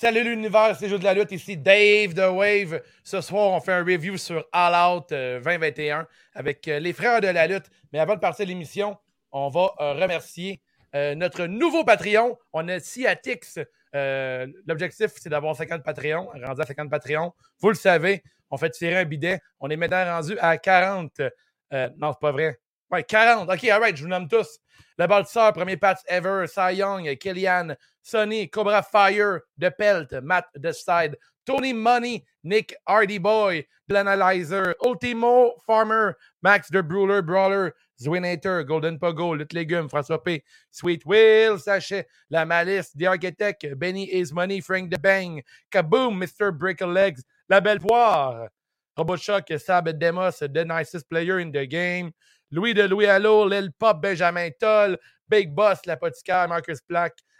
Salut l'univers, c'est Jeux de la lutte, ici Dave The Wave. Ce soir, on fait un review sur All Out 2021 avec euh, les frères de la lutte. Mais avant de partir de l'émission, on va euh, remercier euh, notre nouveau Patreon. On a Ciatix. L'objectif, c'est d'avoir 50 Patreons, rendu à 50 Patreons. Vous le savez, on fait tirer un bidet. On est maintenant rendu à 40. non, c'est pas vrai. Ouais, 40. OK, alright, je vous nomme tous. Le bâtisseur, premier patch ever, Cy Young, Killian, Sonny, Cobra Fire, The Pelt, Matt The Side, Tony Money, Nick Hardy Boy, Analyzer, Ultimo Farmer, Max The Brawler, Brawler, Zwinator, Golden Pogo, Lut Légumes, François P, Sweet Will, Sachet, La Malice, The Benny Is Money, Frank The Bang, Kaboom, Mr. Brickle Legs, La Belle Poire, Roboshock, Sab Demos, The Nicest Player in the Game, Louis de Louis Allo, Lil Pop, Benjamin Toll, Big Boss, l'apothicaire, Marcus Black,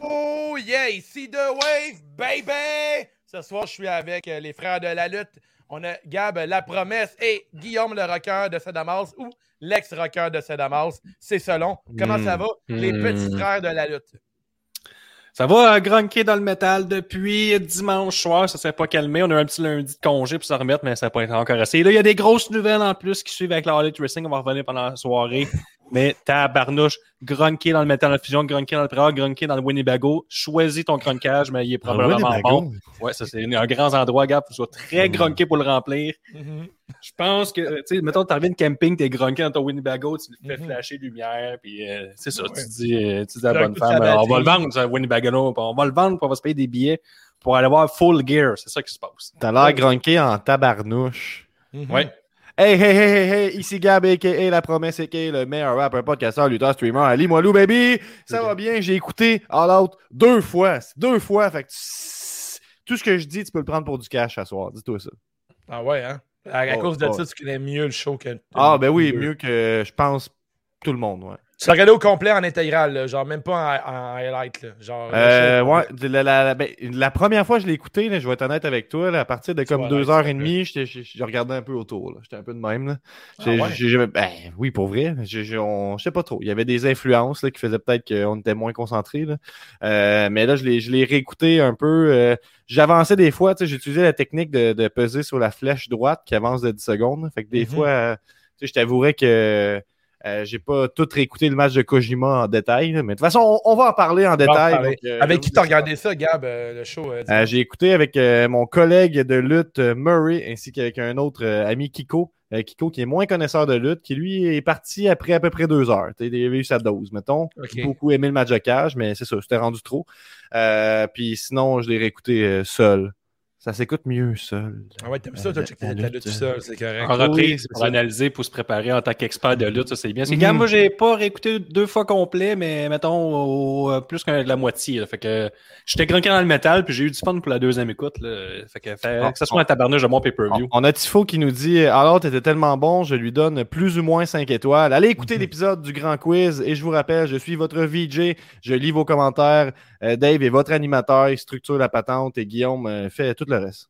Oh yeah, ici The Wave, baby! Ce soir, je suis avec euh, les frères de la lutte. On a Gab La Promesse et Guillaume le rocker de Sadamas ou l'ex-rocker de Sadamas. C'est selon. Comment ça va, les Mm. petits frères de la lutte? Ça va euh, grunker dans le métal depuis dimanche soir. Ça s'est pas calmé. On a eu un petit lundi de congé pour se remettre, mais ça n'a pas été encore assez. Là, il y a des grosses nouvelles en plus qui suivent avec la Elite Wrestling. On va revenir pendant la soirée. mais tabarnouche, grunker dans le métal en fusion, grunker dans le pré grunker dans le Winnebago. Choisis ton grunkage, mais il est probablement bon. Ouais, ça, c'est un grand endroit, gars. Faut que tu sois très grunké pour le remplir. Je pense que, tu sais, mettons, t'arrives de camping, t'es grunké dans ton Winnebago, tu le fais Mhm. flasher lumière, puis euh, c'est ça, Ouais. tu dis, euh, tu dis à la bonne femme, on va le vendre, ce Winnebago, on va le vendre, puis on va se payer des billets pour aller voir Full Gear. C'est ça qui se passe. T'as l'air grunké en tabarnouche. Mhm. Ouais. Hey, hey, hey, hey, hey, ici Gab, a.k.a. La Promesse, a.k.a. le meilleur rapper, podcasteur, lutteur, streamer, Ali Moilou, baby! Ça va bien, j'ai écouté All Out deux fois. Deux fois, fait que tu- tout ce que je dis, tu peux le prendre pour du cash à soir. Dis-toi ça. Ah ouais, hein? À, à Oh, cause de oh. ça, tu connais mieux le show que. Ah, ben oui, mieux que, je pense, tout le monde, ouais. Tu l'as regardé au complet en intégral, là, genre même pas en, en highlight. Là, genre, Euh, ouais, la, la- ben, la première fois que je l'ai écouté, là, je vais être honnête avec toi, là, à partir de comme vas deux honnête, heures s'il et te plaît. demie, j'étais- j'ai j'ai regardé un peu autour. J'étais un peu de même. Là. Ah ouais? ben, oui, pour vrai. Je sais pas trop. Il y avait des influences là, qui faisaient peut-être qu'on était moins concentrés. Là. Euh, mais là, je l'ai je réécouté un peu. euh, J'avançais des fois. J'utilisais la technique de, de peser sur la flèche droite qui avance de 10 secondes. Fait que des Mhm. fois, euh, je t'avouerais que euh, j'ai pas tout réécouté le match de Kojima en détail. Mais de toute façon, on, on va en parler en On détail. parler. donc, euh, Avec qui t'as regardé ça, Gab, euh, le show? euh, j'ai écouté avec mon collègue de lutte Murray ainsi qu'avec un autre ami Kiko. Kiko qui est moins connaisseur de lutte, qui lui est parti après à peu près deux heures. T'sais, Il avait eu sa dose, mettons. Ok. Beaucoup aimé le match de cage, mais c'est ça, c'était rendu trop. Euh, puis sinon, je l'ai réécouté seul. Ça s'écoute mieux seul. Ah ouais, t'aimes ça, toi, La- checker la lutte, lutte tout seul, c'est correct. En reprise, c'est pour ça. analyser, pour se préparer en tant qu'expert de lutte, ça c'est bien. Parce que, Mhm. gars, moi, j'ai pas réécouté deux fois complet, mais mettons au- euh, plus que la moitié. là. Fait que j'étais grunqué dans le métal, puis j'ai eu du fun pour la deuxième écoute. Là. Fait que, fait, que ça soit un tabarnouche de mon pay-per-view. On, on a Tifo qui nous dit Alors, t'étais tellement bon, je lui donne plus ou moins 5 étoiles. Allez écouter Mhm. l'épisode du Grand Quiz et je vous rappelle, je suis votre VJ, je lis vos commentaires. Euh, Dave est votre animateur, il structure la patente et Guillaume euh, fait tout le reste.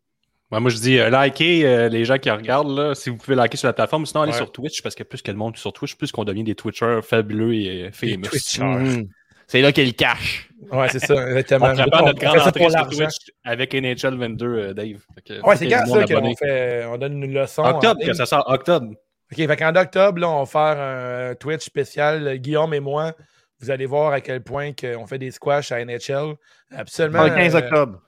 Ouais, moi, je dis, euh, likez euh, les gens qui regardent, là, si vous pouvez liker sur la plateforme. Sinon, allez Ouais. sur Twitch, parce que plus que le monde sur Twitch, plus qu'on devient des Twitchers fabuleux et euh, famous. Mhm. C'est là qu'il cache. Ouais, c'est ça, exactement. On prépare notre grande entrée sur. Twitch avec NHL 22, euh, Dave. Que, Ouais, c'est quand ça qu'on fait, on donne une leçon. Octobre, que ça sort octobre. OK, fait qu'en octobre, là, on va faire un Twitch spécial, Guillaume et moi. Vous allez voir à quel point que on fait des squash à NHL. Absolument. Le 15 euh, octobre.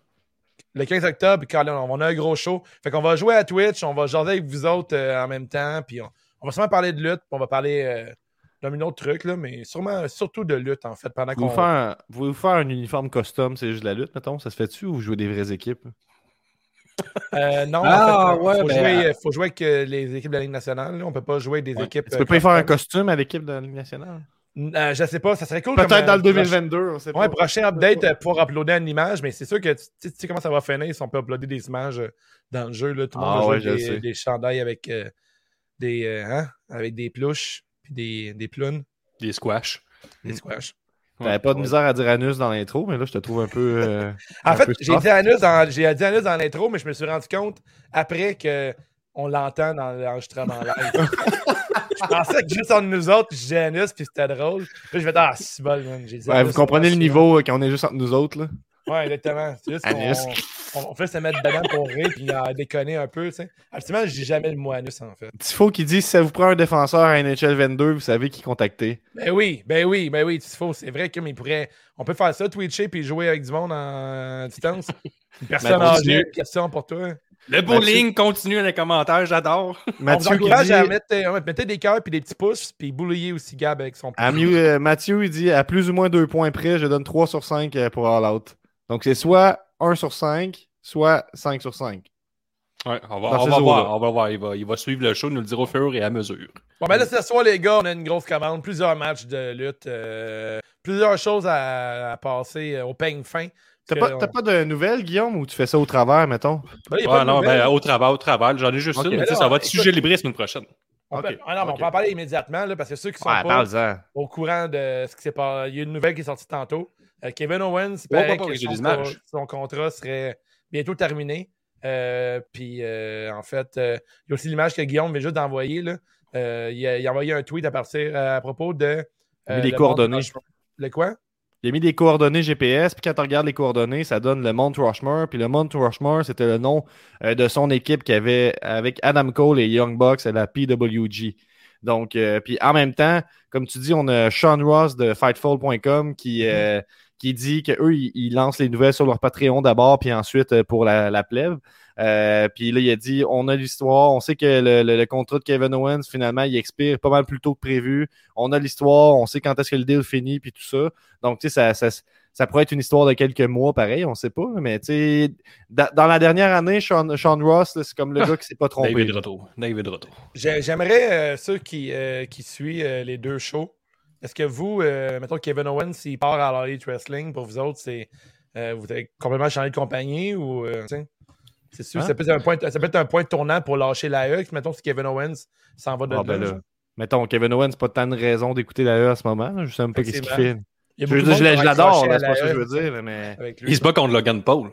Le 15 octobre, quand on, on a un gros show. Fait qu'on va jouer à Twitch, on va jaser avec vous autres euh, en même temps, puis on, on va sûrement parler de lutte, puis on va parler euh, d'un autre truc, là, mais sûrement, surtout de lutte, en fait, pendant Vous qu'on... faire, un, vous vous faire un uniforme custom, c'est juste de la lutte, mettons? Ça se fait-tu ou vous jouez des vraies équipes? Euh, non, Ah, en fait, ouais, faut, ben, jouer, faut jouer avec les équipes de la Ligue nationale. là. On peut pas jouer avec des équipes... Tu euh, peux pas y faire un costume à l'équipe de la Ligue nationale? Euh, je sais pas, ça serait cool. Peut-être euh, dans le proche- 2022, on sait Ouais, pas. prochain update, euh, pouvoir uploader une image, mais c'est sûr que tu tu sais comment ça va finir si on peut uploader des images euh, dans le jeu. Là. Tout le monde Ah va ouais, des, sais. des chandails avec euh, des euh, hein, avec des pluches puis des, des plumes, Des squash. des squash. T'avais pas de misère à dire anus dans l'intro, mais là, je te trouve un peu. euh, En un fait, j'ai dit anus dans j'ai dit anus dans l'intro, mais je me suis rendu compte après que on l'entend dans l'enregistrement live. je pensais que juste entre nous autres, je disais anus puis c'était drôle. Puis là, je vais dire ah c'est bon, man. J'ai dit Ouais, anus, vous comprenez le niveau euh, quand on est juste entre nous autres, là? Ouais, exactement. C'est juste Anus. qu'on on, on fait se mettre dedans pour rire puis à déconner un peu, tu sais. Absolument, je dis jamais le mot anus, en fait. Tifo qui dit si ça vous prend un défenseur à NHL 22, vous savez qui contacter. Ben oui, ben oui, ben oui, Tifo, c'est vrai qu'il pourrait... On peut faire ça, twitcher puis jouer avec du monde en distance. Une personne Ben, âgée, question pour toi. Le bowling continue dans les commentaires, j'adore. On Mathieu encourage dit. à mettre, euh, mettez des cœurs puis des petits pouces puis boulier aussi Gab avec son pouce. à mieux- euh, Mathieu, il dit à plus ou moins deux points près, je donne 3 sur 5 euh, pour All Out. Donc c'est soit 1 sur 5, soit 5 sur 5. Ouais, on va, on voir. On va voir. Il va, il va suivre le show, nous le dire au fur et à mesure. Bon, ben là, ce soir, les gars, on a une grosse commande, plusieurs matchs de lutte, euh, plusieurs choses à, à passer au peigne fin. T'as pas, on- de nouvelles, Guillaume, ou tu fais ça au travers, mettons? Ben, il y a Ouais, pas de non, ben, au travail, au travail. J'en ai juste Ok. une, mais ça va être écoute- sujet libre la semaine prochaine. On peut, Ok, ah non, on peut en parler immédiatement, là, parce que ceux qui sont Ouais, pas au courant de ce qui s'est passé, il y a une nouvelle qui est sortie tantôt. Euh, Kevin Owens, il ouais, que j'ai son, contrat serait bientôt terminé. Euh, puis, euh, en fait, euh, il y a aussi l'image que Guillaume vient juste d'envoyer. Euh, il, a, il a envoyé un tweet à partir à propos de. Il a mis euh, des le coordonnées. Rushmore. Le quoi? Il a mis des coordonnées GPS, puis quand tu regardes les coordonnées, ça donne le Mount Rushmore. Puis le Mount Rushmore, c'était le nom euh, de son équipe qui avait avec Adam Cole et Young Bucks à la PWG. Donc, euh, puis en même temps, comme tu dis, on a Sean Ross de Fightful.com qui, euh, qui dit qu'eux, ils, ils lancent les nouvelles sur leur Patreon d'abord, puis ensuite euh, pour la, la plèbe. Euh, puis là, il a dit on a l'histoire, on sait que le, le- le contrat de Kevin Owens, finalement, il expire pas mal plus tôt que prévu. On a l'histoire, on sait quand est-ce que le deal finit, puis tout ça. Donc, tu sais, ça, ça, ça pourrait être une histoire de quelques mois, pareil, on sait pas. Mais tu sais, da- dans la dernière année, Sean, Sean Ross, c'est comme le gars qui s'est pas trompé. David Retour. David. J'ai- J'aimerais, euh, ceux qui, euh, qui suivent euh, les deux shows, est-ce que vous, euh, mettons Kevin Owens, s'il part à la Elite Wrestling, pour vous autres, c'est euh, vous avez complètement changé de compagnie ou euh, c'est sûr, Hein? ça, peut être un point, ça peut être un point de tournant pour lâcher la E. Mettons si Kevin Owens s'en va de Ah, ben là. Mettons, Kevin Owens, pas tant de raison d'écouter la E en ce moment. là. Je sais même pas qu'est-ce qu'il fait. Il y a Je, l'adore, c'est pas ça que je E veux dire, mais. Il se bat contre Logan Paul.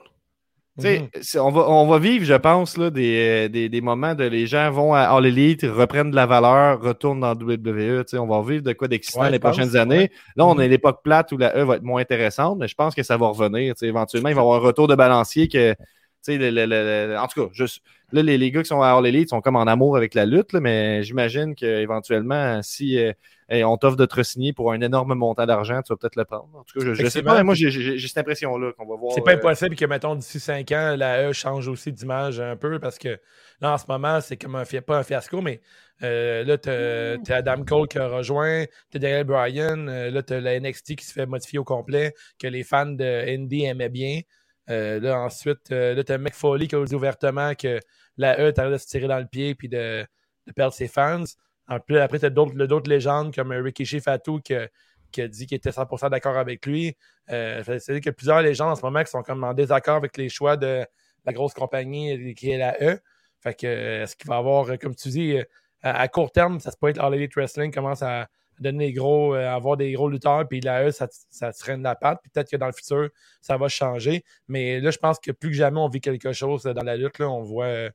Tu sais, Mhm. on, va, on va vivre, je pense, là, des, euh, des, des moments de les gens vont à All Elite, reprennent de la valeur, retournent dans WWE. tu sais, On va vivre de quoi d'excitant Ouais, les pense, prochaines années. Là, on Mhm. est à l'époque plate où la E va être moins intéressante, mais je pense que ça va revenir. tu sais, Éventuellement, il va y avoir un retour de balancier que. tu sais, le- le- le- le- en tout cas, juste, là, les, les gars qui sont à All Elite sont comme en amour avec la lutte, là, mais j'imagine qu'éventuellement, si euh, hey, on t'offre de te signer pour un énorme montant d'argent, tu vas peut-être le prendre. En tout cas, je, je sais pas, mais moi, j'ai- cette impression-là qu'on va voir. C'est pas euh, impossible que, mettons, d'ici 5 ans, la E change aussi d'image un peu parce que là, en ce moment, c'est comme un pas un fiasco, mais euh, là, t'as t'as Adam Cole qui a rejoint, t'as Daniel Bryan, euh, là, t'as la NXT qui se fait modifier au complet, que les fans de Indy aimaient bien. Euh, là, ensuite, euh, là, t'as Mick Foley qui a dit ouvertement que la E t'arrête de se tirer dans le pied puis de, de perdre ses fans. En plus, après, t'as d'autres d'autres légendes comme Rikishi Fatou qui, qui a dit qu'il était 100% d'accord avec lui. Euh, C'est-à-dire qu'il y a plusieurs légendes en ce moment qui sont comme en désaccord avec les choix de la grosse compagnie euh, qui est la E. Fait que euh, est-ce qu'il va avoir, euh, comme tu dis, euh, à, court terme, ça se peut être All Elite Wrestling commence à donner des gros, euh, avoir des gros lutteurs, puis la E, ça, ça traîne la patte, peut-être que dans le futur, ça va changer. Mais là, je pense que plus que jamais, on vit quelque chose dans la lutte. Là, on voit euh,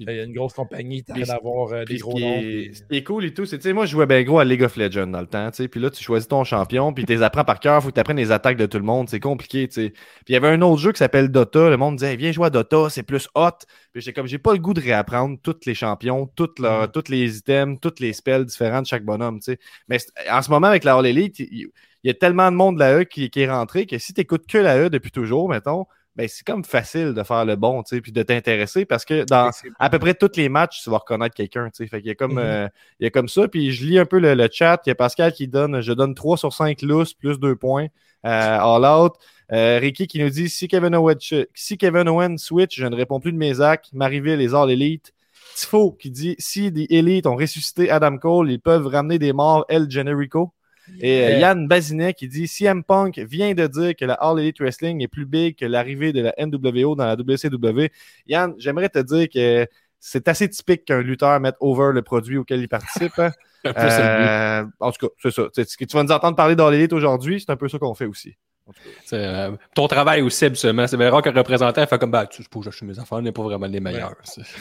il y a une grosse compagnie Puis- train d'avoir euh, des Puis gros noms. puis- ce qui est cool et tout, c'est, tu sais, moi, je jouais bien gros à League of Legends dans le temps, tu sais, puis là, tu choisis ton champion, puis tu les apprends par cœur, faut que tu apprennes les attaques de tout le monde, c'est compliqué, tu sais. Puis il y avait un autre jeu qui s'appelle Dota, le monde disait, Hey, viens jouer à Dota, c'est plus hot. Puis j'étais comme, j'ai pas le goût de réapprendre tous les champions, toutes leurs, tous les items, toutes les spells différents de chaque bonhomme, tu sais. Mais en ce moment, avec la All Elite, il, il y a tellement de monde de la E qui, qui est rentré que si tu écoutes que la E depuis toujours, mettons, ben, c'est comme facile de faire le bon, tu sais, puis de t'intéresser parce que dans à peu près tous les matchs, tu vas reconnaître quelqu'un, tu sais. Fait qu'il y a comme, Mhm. euh, il y a comme ça. Puis je lis un peu le, le chat. Il y a Pascal qui donne, je donne 3 sur 5 lousses plus 2 points. Euh, all out. Euh, Ricky qui nous dit si Kevin, Owen, si Kevin Owen switch, je ne réponds plus de mes actes. Mariville, les All Elite. Tifo qui dit si des Elite ont ressuscité Adam Cole, ils peuvent ramener des morts El Generico. Et euh, Yeah. Yann Bazinet qui dit CM Punk vient de dire que la All Elite Wrestling est plus big que l'arrivée de la NWO dans la WCW. Yann, j'aimerais te dire que c'est assez typique qu'un lutteur mette over le produit auquel il participe. hein. Euh, en tout cas, c'est ça. Tu vas nous entendre parler d'All Elite aujourd'hui, c'est un peu ça qu'on fait aussi. Euh, ton travail aussi, habituellement. C'est bien rare qu'un représentant fait comme, bah, tu sais, j'achète mes affaires, on n'est pas vraiment les meilleurs.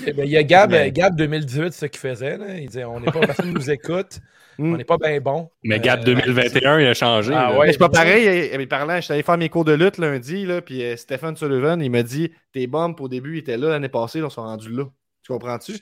Eh ben, Il y a Gab, Ouais. euh, Gab 2018, c'est ce qu'il faisait. Là. Il disait on n'est pas, personne nous écoute, Mm. on n'est pas bien bon. Mais Gab Euh, 2021, il a changé. Ah ouais. Mais c'est pas pareil. Mais parlant, je suis allé faire mes cours de lutte lundi, là, puis euh, Stephen Sullivan, il m'a dit Tes bumps au début ils étaient là l'année passée, là, ils sont rendus là. Tu comprends-tu?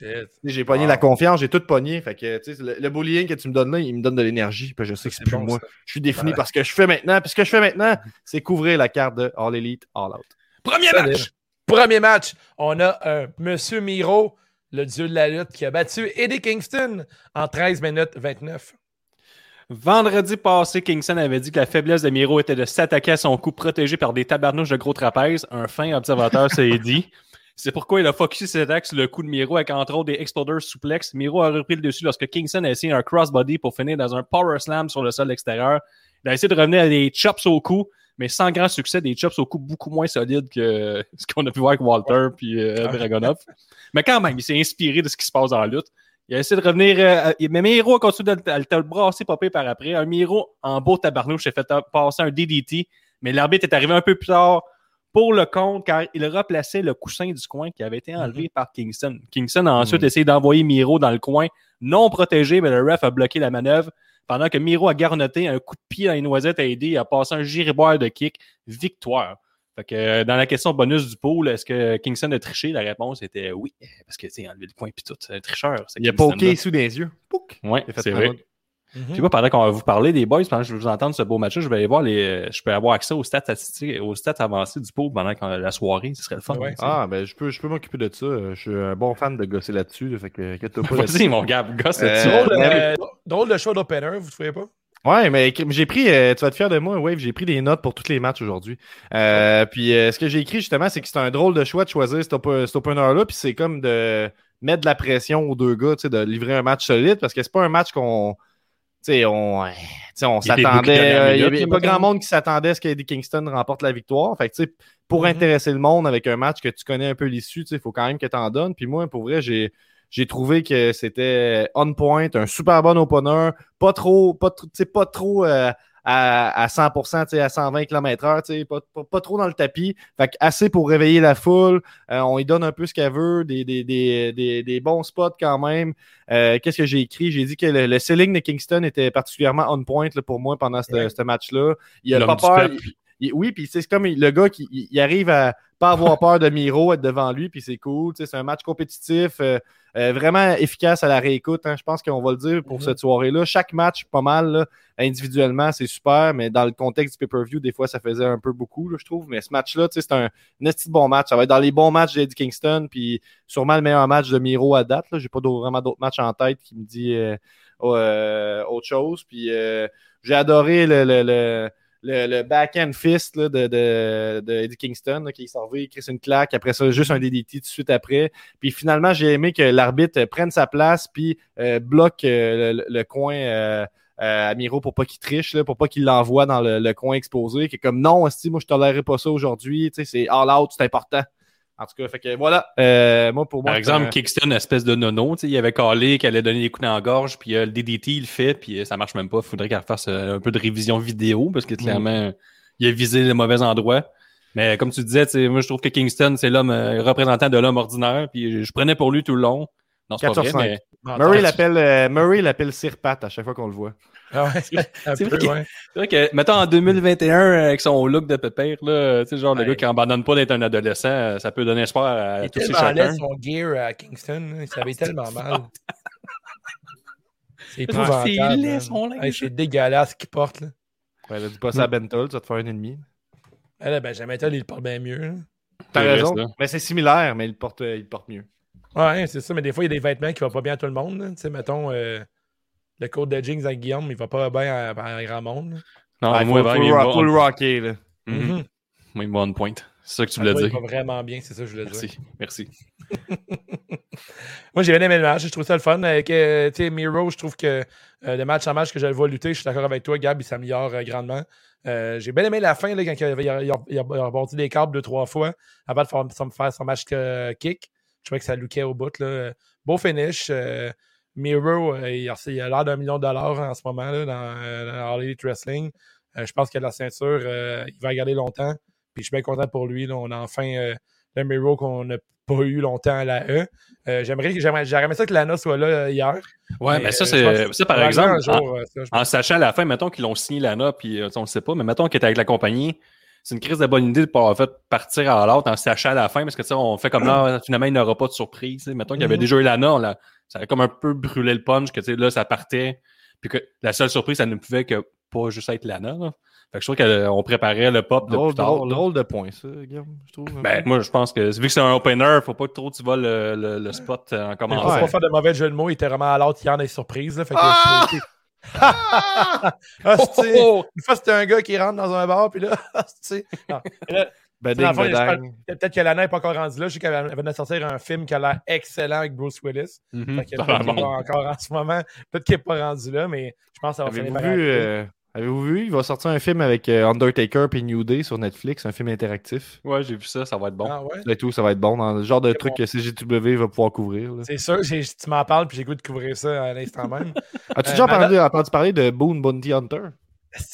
J'ai pogné Wow. la confiance, j'ai tout pogné. Fait que, tu sais, le, le bullying que tu me donnes là, il me donne de l'énergie. Puis je sais que c'est plus bon, moi. ça. Je suis défini Ouais. parce que je fais maintenant. Puis ce que je fais maintenant, c'est couvrir la carte de All Elite, All Out. Premier match! Premier match, on a un Monsieur Miro, le dieu de la lutte, qui a battu Eddie Kingston en 13 minutes 29. Vendredi passé, Kingston avait dit que la faiblesse de Miro était de s'attaquer à son coup protégé par des tabarnouches de gros trapèzes. Un fin observateur s'est dit. C'est pourquoi il a focusé ses attaques sur le coup de Miro avec entre autres des exploders souplex. Miro a repris le dessus lorsque Kingston a essayé un crossbody pour finir dans un power slam sur le sol extérieur. Il a essayé de revenir à des chops au cou, mais sans grand succès, des chops au cou beaucoup moins solides que ce qu'on a pu voir avec Walter puis euh, Dragunov. Mais quand même, il s'est inspiré de ce qui se passe dans la lutte. Il a essayé de revenir. euh, mais Miro a continué de, le- brasser popé par après. Un Miro en beau tabarnouche s'est fait passer un DDT, mais l'arbitre est arrivé un peu plus tard pour le compte car il replaçait le coussin du coin qui avait été enlevé par Kingston. Kingston a ensuite essayé d'envoyer Miro dans le coin, non protégé, mais le ref a bloqué la manœuvre. Pendant que Miro a garnoté un coup de pied dans les noisettes a aidé et a passé un giriboire de kick. Victoire. Fait que, euh, dans la question bonus du pool, est-ce que Kingston a triché? La réponse était oui. Parce que, tu sais, enlever le coin puis tout, c'est un tricheur. Il a poké sous des yeux. Pouc! Ouais, c'est vrai. Mode. Puis moi, pendant qu'on va vous parler des boys, pendant que je vais vous entendre ce beau match je vais aller voir les. euh, Je peux avoir accès aux stats statistiques, aux stats avancées du pool pendant la soirée. Ce serait le fun. Ouais. Ah, ben, je peux, je peux m'occuper de ça. Euh, Je suis un bon fan de gosser là-dessus. là, fait que, inquiète-toi pas. Vas-y, mon gars, gosse Euh, là-dessus. Drôle, euh, drôle de choix d'opener, vous trouvez pas? Ouais, mais j'ai pris, euh, tu vas être fier de moi, Wave, j'ai pris des notes pour tous les matchs aujourd'hui. Euh, Puis euh, ce que j'ai écrit justement, c'est que c'est un drôle de choix de choisir cet, op- cet opener-là, puis c'est comme de mettre de la pression aux deux gars, tu sais, de livrer un match solide, parce que c'est pas un match qu'on, sais, on, on s'attendait, euh, il y minute, avait là, pas grand monde qui s'attendait à ce qu'Eddie Kingston remporte la victoire. Fait que, tu sais, pour Mhm. intéresser le monde avec un match que tu connais un peu l'issue, tu sais, il faut quand même que tu en donnes. Puis moi, pour vrai, j'ai j'ai trouvé que c'était on point, un super bon opener, pas trop, pas, tr- tu sais, pas trop euh, à, à 100%, tu sais, à 120 km/h, tu sais, pas, pas, pas trop dans le tapis. Fait que assez pour réveiller la foule. Euh, on lui donne un peu ce qu'elle veut, des, des, des, des, des bons spots quand même. Euh, Qu'est-ce que j'ai écrit? J'ai dit que le, le selling de Kingston était particulièrement on point là, pour moi pendant ce Ouais. ce match-là. Il a pas peur. Il- oui, puis c'est comme le gars qui il, il arrive à pas avoir peur de Miro, être devant lui, puis c'est cool. C'est un match compétitif, euh, euh, vraiment efficace à la réécoute. hein. Je pense qu'on va le dire pour Mhm. cette soirée-là. Chaque match, pas mal, là, individuellement, c'est super, mais dans le contexte du pay-per-view, des fois, ça faisait un peu beaucoup, là, je trouve. Mais ce match-là, c'est un, un de bon match. Ça va être dans les bons matchs d'Eddie Kingston, puis sûrement le meilleur match de Miro à date. J'ai pas vraiment d'autres matchs en tête qui me dit euh, euh, autre chose. Puis euh, j'ai adoré le, le, le, le, le backhand fist là, de, de, de Eddie Kingston là, qui servi, il crisse une claque. Après ça, juste un DDT tout de suite après. Puis finalement, j'ai aimé que l'arbitre prenne sa place puis euh, bloque euh, le, le coin euh, euh, à Miro pour pas qu'il triche, là, pour pas qu'il l'envoie dans le, le coin exposé. Qui est comme non, esti, moi je tolérerai pas ça aujourd'hui. Tu sais, C'est all out, c'est important. En tout cas, fait que voilà. Euh, moi, pour moi, Par exemple, Kingston, espèce de nono, tu sais, il avait calé qu'il allait donner des coups dans la gorge, puis euh, le DDT, il le fait, puis euh, ça marche même pas. Il faudrait qu'il fasse euh, un peu de révision vidéo, parce que clairement, il a visé le mauvais endroit. Mais comme tu disais, moi, je trouve que Kingston, c'est l'homme euh, représentant de l'homme ordinaire, puis je, je prenais pour lui tout le long. Non, c'est pas 4 sur vrai, 5. mais Murray l'appelle euh, Murray l'appelle Sir Pat à chaque fois qu'on le voit. Ah ouais, C'est vrai ouais. c'est vrai que, mettons, en 2021, euh, avec son look de pépère, là, tu sais, genre le Ouais. gars qui abandonne pas d'être un adolescent, euh, ça peut donner espoir à Il tous et tellement chacun. laid son gear à Kingston. là. Il savait tellement mal. C'est Ah, c'est C'est dégueulasse ce qu'il porte. Là. Ouais, a dit pas ça à Bentol, tu vas te faire un ennemi. Eh là, ben, il le porte bien mieux. là. T'as C'est raison. ça. Mais c'est similaire, mais il le porte, il le porte mieux. Ouais, c'est ça, mais des fois, il y a des vêtements qui vont pas bien à tout le monde. là. Tu sais, mettons, euh, le code de jeans avec Guillaume, il va pas bien à, à grand monde. là. Non, Ah, il moi, faut, faut il le faut rocker, là. Mhm. Mhm. Moi, il me va on point. C'est ça que tu Ah, voulais dire. Il va vraiment bien, c'est ça que je voulais dire. Merci. Merci. Moi, j'ai bien aimé le match. Je trouve ça le fun. Avec, euh, tu sais, Miro, je trouve que euh, de match en match que je le vois lutter, je suis d'accord avec toi, Gab, il s'améliore euh, grandement. Euh, j'ai bien aimé la fin, là, quand il a, il a- il a- il a rebondi des câbles deux, trois fois avant de faire, son- faire son match euh, kick. Je trouvais que ça lookait au bout. Là. Beau finish. euh, Miro, euh, il a il a l'air d'un million de dollars en ce moment là, dans, euh, dans All Elite Wrestling. Je pense que la ceinture, il va garder longtemps. Puis je suis bien content pour lui. là. On a enfin le Miro qu'on n'a pas eu longtemps à la E. Euh, j'aimerais, ça que Lana soit là hier. Ouais, Mais, mais ça, c'est ça, par exemple, en, ça, sachant à la fin, mettons qu'ils l'ont signé l'ANA, puis on le sait pas, mais mettons qu'il était avec la compagnie, c'est une crise de bonne idée de pas avoir fait partir à l'autre en sachant à la fin, parce que tu sais, on fait comme là, finalement, il n'aura pas de surprise. tu sais. Mettons qu'il y avait Mhm. déjà eu l'ANA, on l'a- ça avait comme un peu brûlé le punch, que tu sais, là, ça partait, puis que la seule surprise, ça ne pouvait que pas juste être l'ANA. là. Fait que je trouve qu'on préparait le pop de Drôle, plus tard. drôle, de point, ça, Guillaume, je trouve. Ben, moi, je pense que vu que c'est un opener, faut pas que trop tu vas le, le, le spot euh, en commençant. faut pas faire de mauvais jeu de mots. Il était vraiment à l'autre hier des surprises. Là, fait que, ah! Ah, c'est- Oh, Une fois, c'était un gars qui rentre dans un bar, puis là, c'est- non. Et là, ben, Peut-être que Lana n'est pas encore rendue là. Je sais qu'elle elle venait de sortir un film qui a l'air excellent avec Bruce Willis. Mhm. Fait que bon. encore en ce moment. Peut-être qu'il n'est pas rendu là, mais je pense que ça va finir vu, euh, avez-vous vu, il va sortir un film avec euh, Undertaker et New Day sur Netflix, un film interactif. Ouais, j'ai vu ça, ça va être bon. Ah ouais? C'est tout, ça va être bon, dans le genre de truc bon. que CGW va pouvoir couvrir. C'est sûr, tu m'en parles, puis j'ai goût de couvrir ça à l'instant même. As-tu Euh, déjà entendu, entendu parler de Boone Bounty Hunter?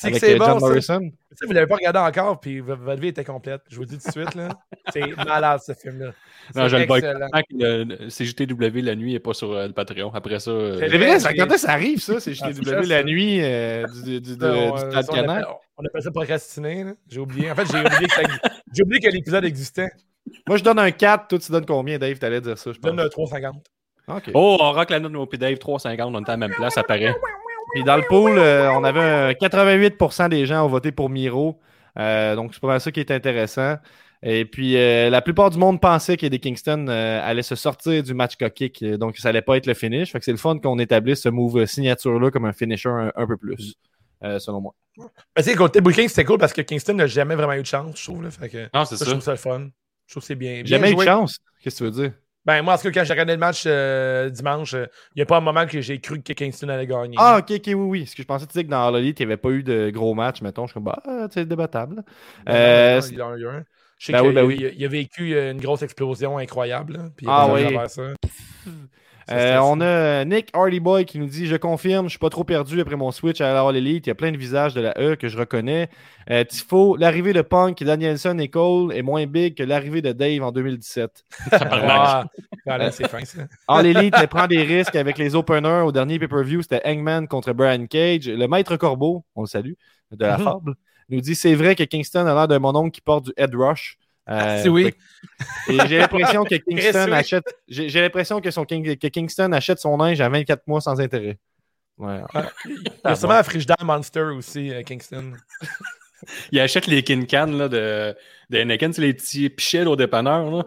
Avec c'est euh, bon, John ça. Morrison? Tu sais, vous l'avez pas regardé encore, puis votre vie était complète. Je vous le dis tout de suite, là. C'est malade, ce film-là. Non, je C'est le que le CJTW la nuit n'est pas sur euh, le Patreon. Après ça, euh, C'est vrai, ça, quand ça arrive, ça? C'est Ah, la nuit euh, du, du, du, Ça, on, du euh, on appelle- on appelle ça procrastiner. là. J'ai oublié. En fait, j'ai oublié, que ça- j'ai oublié que l'épisode existait. Moi, je donne un 4. Toi, tu donnes combien, Dave? T'allais dire ça, je Je pense. donne un 3,50. OK. Oh, on rock la note au Dave 350, on était à la même place, ça paraît. Puis dans le pool, euh, on avait un 88% des gens ont voté pour Miro. Euh, donc, c'est pas mal ça qui est intéressant. Et puis, euh, la plupart du monde pensait qu'Eddie Kingston euh, allait se sortir du match kick. Donc, ça allait pas être le finish. Fait que c'est le fun qu'on établisse ce move signature-là comme un finisher un, un peu plus, euh, selon moi. Mais sais, côté Booking, c'était cool parce que Kingston n'a jamais vraiment eu de chance, je trouve. Là. Fait que, Non, c'est ça, je trouve ça le fun. Je trouve que c'est bien. bien Jamais eu de chance. Qu'est-ce que tu veux dire? Ben, moi, en tout cas, quand j'ai regardé le match euh, dimanche, euh, il n'y a pas un moment que j'ai cru que Kingston allait gagner. Ah, ok, ok, oui, oui. Parce que je pensais tu disais que dans All Elite, il n'y avait pas eu de gros match, mettons. Je suis comme, bah, c'est débattable. Ben, Euh, non, il en a eu un. Je sais Ben qu'il oui, ben oui. il a- a vécu euh, une grosse explosion incroyable. là, puis il Ah oui. ça. Euh, on a Nick Hardyboy qui nous dit Je confirme, je suis pas trop perdu après mon switch à la All Elite. Il y a plein de visages de la E que je reconnais. Euh, Tifo, l'arrivée de Punk, Danielson et Cole est moins big que l'arrivée de Dave en 2017. Ah, voilà, c'est fin, ça. All Elite elle prend des risques avec les openers. Au dernier pay-per-view, c'était Hangman contre Brian Cage. Le maître Corbeau, on le salue, de la Mhm. fable, nous dit C'est vrai que Kingston a l'air d'un mon oncle qui porte du head rush. Euh, C'est oui. Et j'ai l'impression que Kingston oui. achète. J'ai l'impression que, son King- que Kingston achète son linge à 24 mois sans intérêt. Ouais. Il y a sûrement un frigidaire Monster aussi, euh, Kingston. Il achète les Kin Can là, de, de Heineken, c'est les petits pichets au dépanneur. Là,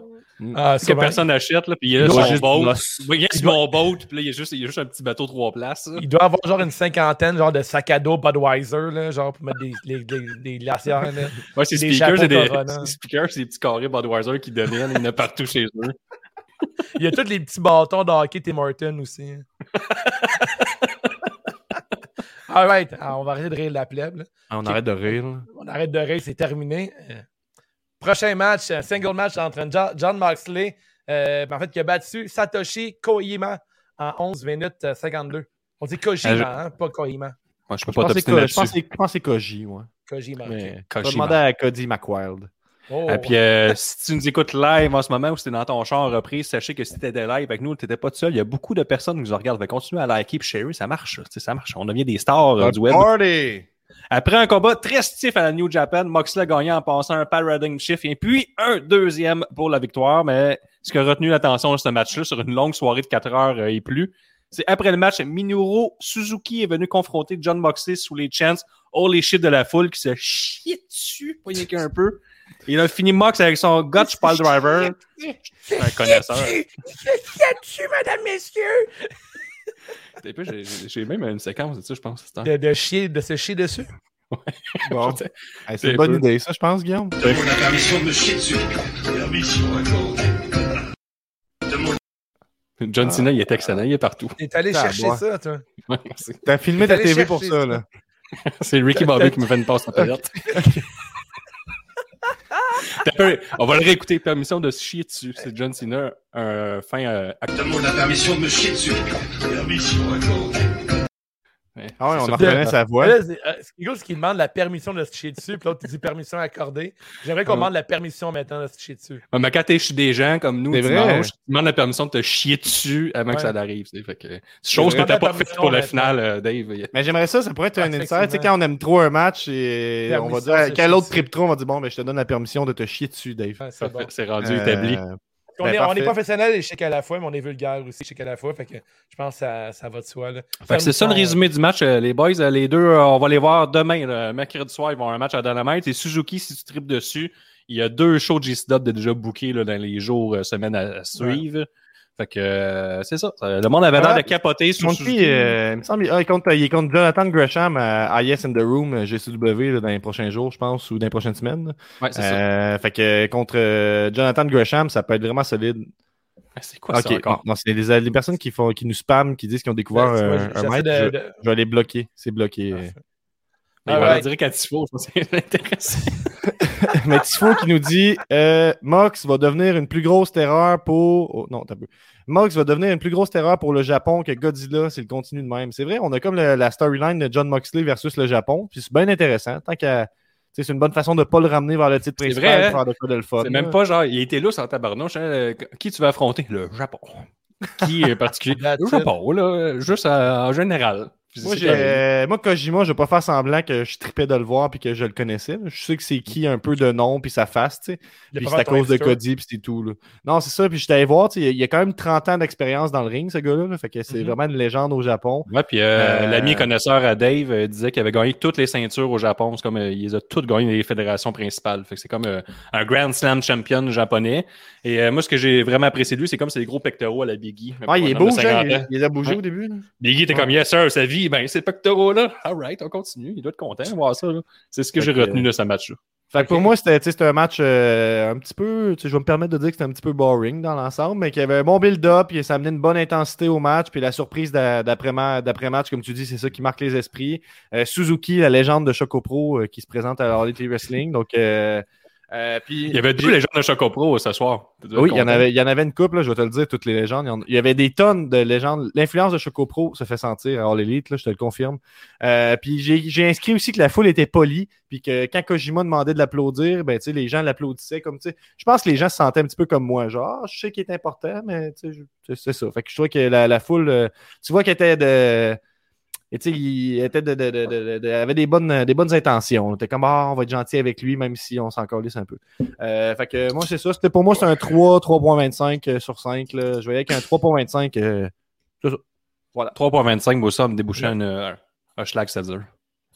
Ah, que personne n'achète. là, Puis il y a son juste boat. Il y a son boat, puis là, il y a juste, il y a juste un petit bateau trois places. là. Il doit avoir genre une cinquantaine genre de sacs à dos Budweiser, là, genre pour mettre des, des, des, des glacières. Là. Ouais, c'est Des speakers, c'est des, speakers, c'est des petits carrés Budweiser qui dominent, il y en a partout chez eux. Il y a tous les petits bâtons de hockey Tim Horton aussi. All right, alors, on va arrêter de rire de la plèbe. là. Ah, on arrête de rire. On arrête de rire, c'est terminé. Euh, prochain match, un single match entre Jo- John Moxley, euh, en fait, qui a battu Satoshi Kojima en 11 minutes euh, 52. On dit Kojima, Euh, je- hein, pas Kojima. Moi, je peux Je pas pense que je pense là-dessus. que c'est- je pense que c'est Koji, moi. Kojima. Je vais demander à Cody McWild. Oh. Et puis, euh, si tu nous écoutes live en ce moment ou si tu es dans ton char en reprise, sachez que si tu étais live avec nous, tu n'étais pas tout seul. Il y a beaucoup de personnes qui nous regardent. Fait continuer à liker et share, ça marche. Ça marche. On devient des stars euh, du web. Party! Après un combat très stiff à la New Japan, Moxley a gagné en passant un paradigm shift et puis un deuxième pour la victoire. Mais ce qui a retenu l'attention de ce match-là sur une longue soirée de 4 heures euh, et plus, c'est après le match, Minoru Suzuki est venu confronter John Moxley sous les chants Holy shit de la foule qui se chiait dessus, pas qu'un peu. Il a fini Mox avec son Gotch Pile Driver. Un connaisseur. dessus, madame, messieurs! Et puis, j'ai- même une séquence de ça, je pense. De, de chier, de se chier dessus? Bon. Hey, C'est une bonne peu. idée, ça, je pense, Guillaume. Permission de me chier dessus. Permission accordée. John Cena, il est excellent, il est partout. T'es allé Ah, chercher ça, toi. Ouais, T'as filmé ta TV pour ça, ça. là. C'est Ricky Bobby qui me fait une passe en palette. On va le réécouter. Permission de chier dessus. C'est John Cena, un fin euh. Ouais, Ah ouais, on reconnaît sa voix. Là, c'est- euh, c'est Eagles qui demande la permission de se chier dessus, puis l'autre, il dit permission accordée. J'aimerais qu'on demande la permission maintenant de se chier dessus. Ouais, mais quand t'es chez des gens comme nous, C'est vrai. tu demandes la permission de te chier dessus avant Ouais. que ça arrive. c'est Fait que, c'est chose que t'as pas faite pour la finale, euh, Dave. Mais j'aimerais ça, ça pourrait être un insight. Tu sais, quand on aime trop un match, et on va dire, de quel chier autre dessus. trip trop, on va dire, bon, ben, je te donne la permission de te chier dessus, Dave. Ouais, c'est C'est rendu Euh, établi. On, ben, est, on est professionnel et chic à la fois, mais on est vulgaire aussi chic à la fois. Fait que je pense que ça, ça va de soi. C'est ça le résumé du match, euh, les boys. Euh, Les deux, euh, on va les voir demain. là. Mercredi soir, ils vont avoir un match à Dynamite. Et Suzuki, si tu tripes dessus, il y a deux shows de déjà bookés là, dans les jours, semaines à, à suivre. Fait que euh, c'est ça. Ça- Le monde avait l'air Ah, de capoter sur Suzuki. euh, il me semble ah, il, compte, il est contre Jonathan Gresham à, Yes in the Room, euh, GCW, là, dans les prochains jours, je pense, ou dans les prochaines semaines. Ouais, c'est ça. Euh, fait que contre euh, Jonathan Gresham, ça peut être vraiment solide. Ah, C'est quoi ça encore? non, c'est des, des personnes qui, font, qui nous spamment, qui disent qu'ils ont découvert Ouais, vois, un, un match. de- Je, de- je vais les bloquer. C'est bloqué. Mais il va dire qu'à Tifo, ça, c'est intéressant. Mais Tifo qui nous dit euh, Mox va devenir une plus grosse terreur pour. Oh, non, t'as peu. Mox va devenir une plus grosse terreur pour le Japon que Godzilla s'il continue de même. C'est vrai, on a comme le- la storyline de John Moxley versus le Japon. Puis c'est bien intéressant. Tant qu'à. tu sais, C'est une bonne façon de ne pas le ramener vers le titre C'est principal vrai, pour faire de quoi de le fun. C'est même pas genre, il était là sans tabarnouche. hein, euh, Qui tu vas affronter? Le Japon. Qui est particulier? Le. Japon, là, juste en général. Puis Moi, euh, moi, Kojima, je vais pas faire semblant que je tripais de le voir puis que je le connaissais. Je sais que c'est qui un peu de nom puis sa face, tu sais. Puis c'est à cause de. Cody, puis c'est tout. Là. Non, c'est ça. Puis j'étais allé voir, tu sais, il y a- quand même 30 ans d'expérience dans le ring, ce gars-là. là. Fait que c'est Mhm. vraiment une légende au Japon. Ouais, puis euh, Euh, l'ami connaisseur à Dave euh, disait qu'il avait gagné toutes les ceintures au Japon. C'est comme euh, il les a toutes gagnées dans les fédérations principales. Fait que c'est comme euh, un Grand Slam champion japonais. Et euh, moi, ce que j'ai vraiment apprécié de lui, c'est comme c'est des gros pectoraux à la Biggie. Ah, il est beau, de Jean. 50 Il, il a bougé Ouais. au début. là. Biggie était comme yes sir, sa vie, ben ces pectoraux-là. Alright, on continue. Il doit être content de voir ça. C'est ce que j'ai retenu de ce match-là. Fait que pour moi, c'était un match euh, un petit peu. Je vais me permettre de dire que c'était un petit peu boring dans l'ensemble, mais qu'il y avait un bon build-up, puis ça amenait une bonne intensité au match, puis la surprise d'a- d'après-ma- d'après-match, comme tu dis, c'est ça qui marque les esprits. Euh, Suzuki, la légende de Choco Pro, euh, qui se présente à All Elite Wrestling. Donc, euh, puis Il y avait deux légendes de Choco Pro ce soir. Oui, il y, en avait, il y en avait une couple, là, je vais te le dire, toutes les légendes. Il y en- Il y avait des tonnes de légendes. L'influence de Choco Pro se fait sentir à All Elite, là, je te le confirme. Euh, puis j'ai j'ai inscrit aussi que la foule était polie, puis que quand Kojima demandait de l'applaudir, ben, tu sais, les gens l'applaudissaient comme, tu sais, je pense que les gens se sentaient un petit peu comme moi, genre, je sais qu'il est important, mais tu sais, je- c'est ça. Fait que je trouvais que la, la foule, euh, tu vois qu'elle était de... Et tu sais, il était de, de, de, de- de- avait des bonnes, des bonnes intentions. On était comme, ah, on va être gentil avec lui, même si on s'en calisse un peu. Euh, fait que moi, c'est ça. C'était pour moi, c'est un 3, 3.25 euh, sur 5. Là. Je voyais qu'un 3.25. euh, ça. 3.25, moi, ça me débouchait un, euh, un schlag Seltzer.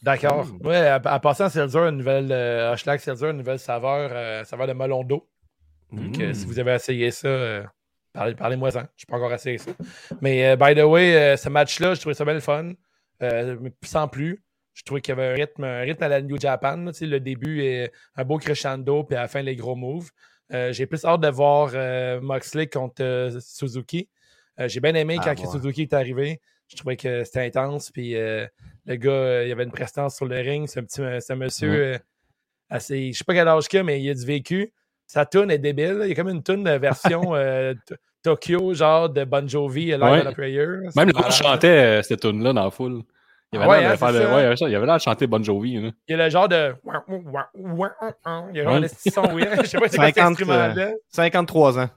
D'accord. Mm. Ouais, à, à passant, Seltzer, une nouvelle euh, Hochelag Seltzer, une nouvelle saveur, euh, saveur de melon d'eau. Donc, Mm. euh, si vous avez essayé ça, euh, parlez, parlez-moi-en. Je n'ai pas encore essayé ça. Mais, euh, by the way, euh, ce match-là, je trouvais ça bien le fun. Euh, sans plus. Je trouvais qu'il y avait un rythme, un rythme à la New Japan. là. Le début est un beau crescendo, puis à la fin, les gros moves. Euh, J'ai plus hâte de voir euh, Moxley contre euh, Suzuki. J'ai bien aimé Ah, quand ouais. Suzuki est arrivé. Je trouvais que c'était intense. Puis le gars, il avait une prestance sur le ring. C'est un petit c'est un monsieur euh, assez. Je sais pas quel âge qu'il a, mais il a du vécu. Sa tune est débile. Il y a comme une tune de version euh, Tokyo, genre de Bon Jovi, euh, Live Ouais. on a Prayer. Même le malade. chantait euh, cette tune là dans la foule. Il avait Ah ouais, l'air de hein, ouais, chanter Bon Jovi. Il y a le genre de. Il y a genre Ouais. un petit son weird. Je sais pas c'est quoi cet 50, instrument-là. 53 ans.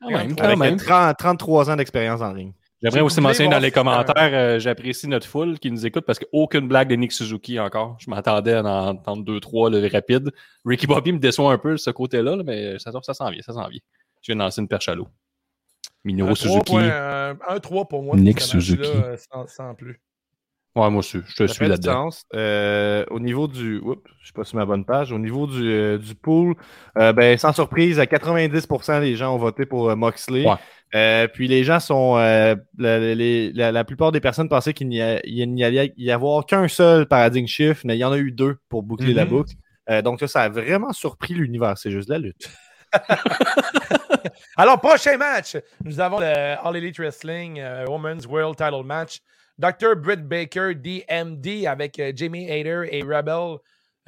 Quand même, Avec quand Avec même. 30 33 ans d'expérience en ring. J'aimerais aussi mentionner dans les commentaires, euh, j'apprécie notre foule qui nous écoute parce qu'aucune blague de Nick Suzuki encore. Je m'attendais à en entendre deux, trois le rapide. Ricky Bobby me déçoit un peu de ce côté-là, là, mais ça, ça s'en vient, ça s'en vient. Je viens de lancer une perche à l'eau. Minoru Suzuki. 3 point- un- un 3 pour moi. Nick Suzuki. euh, Sans, sans plus. Ouais, moi aussi, je te suis là-dedans. Euh, au niveau du. Oups, je suis pas sur ma bonne page. Au niveau du, euh, du pool, euh, ben, sans surprise, à 90% des gens ont voté pour Moxley. Ouais. Puis les gens sont. la, les- la- la plupart des personnes pensaient qu'il n'y allait y avoir qu'un seul paradigm shift, mais il y en a eu deux pour boucler la Mhm. boucle. Donc ça, ça a vraiment surpris l'univers. C'est juste la lutte. Alors, prochain match, nous avons le All Elite Wrestling Women's World Title Match. Dr. Britt Baker, DMD, avec euh, Jamie Hader et Rebel,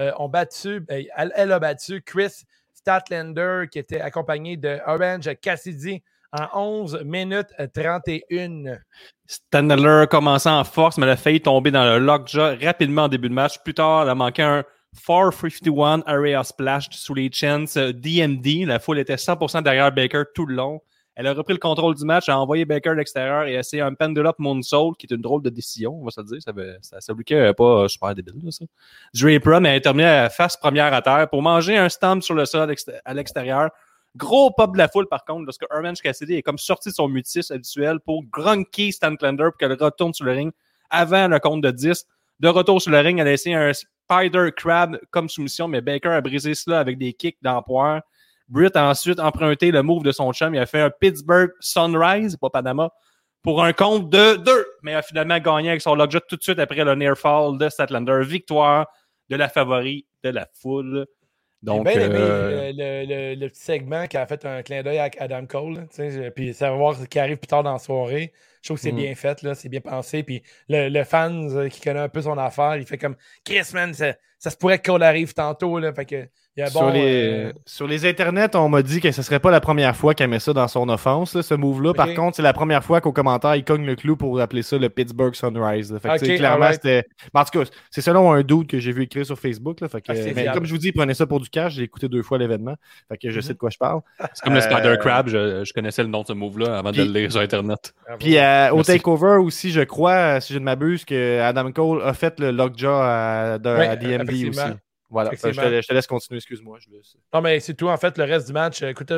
euh, ont battu, euh, elle, a battu Chris Statlander, qui était accompagné de Orange Cassidy en 11 minutes 31. Stanler commençait en force, mais elle a failli tomber dans le lockjaw rapidement en début de match. Plus tard, elle a manqué un 451 area splash sous les euh, DMD. La foule était 100% derrière Baker tout le long. Elle a repris le contrôle du match, a envoyé Baker à l'extérieur et a essayé un pendulum moonsault, qui est une drôle de décision, on va se le dire. Ça, avait- ça, ça lookait pas euh, super débile, là, ça. Mais elle a terminé à face première à terre pour manger un stamp sur le sol à l'exté- à l'extérieur. Gros pop de la foule, par contre, lorsque Orange Cassidy est comme sorti de son mutisme habituel pour grunker Stanklander pour qu'elle retourne sur le ring avant le compte de 10. De retour sur le ring, elle a essayé un Spider Crab comme soumission, mais Baker a brisé cela avec des kicks d'empoire. Britt a ensuite emprunté le move de son chum. Il a fait un Pittsburgh Sunrise, pas Panama, pour un compte de 2, mais a finalement gagné avec son lockjaw tout de suite après le near fall de Statlander. Victoire de la favori de la foule. Donc, J'ai bien aimé euh, le, le- le- le petit segment qui a fait un clin d'œil avec Adam Cole. Puis ça va voir ce qui arrive plus tard dans la soirée. Je trouve que c'est Mhm. bien fait, là, c'est bien pensé. Puis le, le fan euh, qui connaît un peu son affaire, il fait comme Chris, man, ça, ça se pourrait que Cole arrive tantôt. Là, fait que, il y a sur, bon. les, euh, sur les internets, on m'a dit que ce serait pas la première fois qu'elle met ça dans son offense, là, ce move-là. Par contre, c'est la première fois qu'au commentaire, il cogne le clou pour appeler ça le Pittsburgh Sunrise. là. Fait que, clairement, c'était. mais en tout cas, c'est selon un doute que j'ai vu écrire sur Facebook. Là, fait que, Ah, mais comme je vous dis, prenez ça pour du cash. J'ai écouté deux fois l'événement. Fait que je Mhm. sais de quoi je parle. c'est comme le Spider euh, Crab. Je, je connaissais le nom de ce move-là avant de Puis- le lire sur Internet. Puis euh, au Merci. takeover aussi, je crois, euh, si je ne m'abuse, que Adam Cole a fait le lockjaw à, de- Ouais, à DMD aussi. Voilà, je, te, je te laisse continuer, excuse-moi. Non, mais c'est tout. En fait, le reste du match, euh, écoute,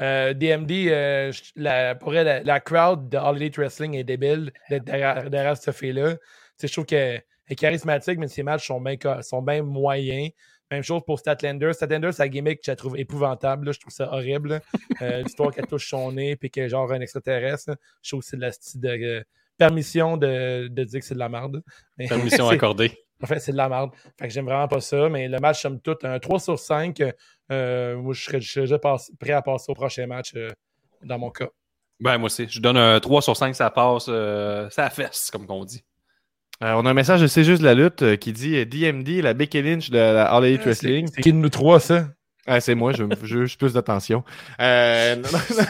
euh, DMD, euh, la, pour elle, la, la crowd de All Elite Wrestling est débile d'être derrière, derrière. Tu sais, Je trouve qu'elle est charismatique, mais ses matchs sont bien sont bien moyens. Même chose pour Statlander. Statlander, sa gimmick, je la trouve épouvantable. là. Je trouve ça horrible. Euh, L'histoire qu'elle touche son nez puis qu'elle est genre un extraterrestre. là. Je trouve que c'est de la de euh, permission de, de dire que c'est de la merde. Mais Permission accordée. en fait, c'est de la merde. Fait que j'aime vraiment pas ça. Mais le match, somme toute, un 3 sur 5. euh, moi, je serais, je prêt à passer au prochain match dans mon cas. Ben, moi aussi. Je donne un 3 sur 5, ça passe, ça fesse, comme on dit. Euh, on a un message de C'est juste la lutte euh, qui dit euh, DMD, la Becky Lynch de la All Elite Wrestling. C'est qui de nous trois, ça? Ah, c'est moi, je je veux juste plus d'attention. Euh, non, non.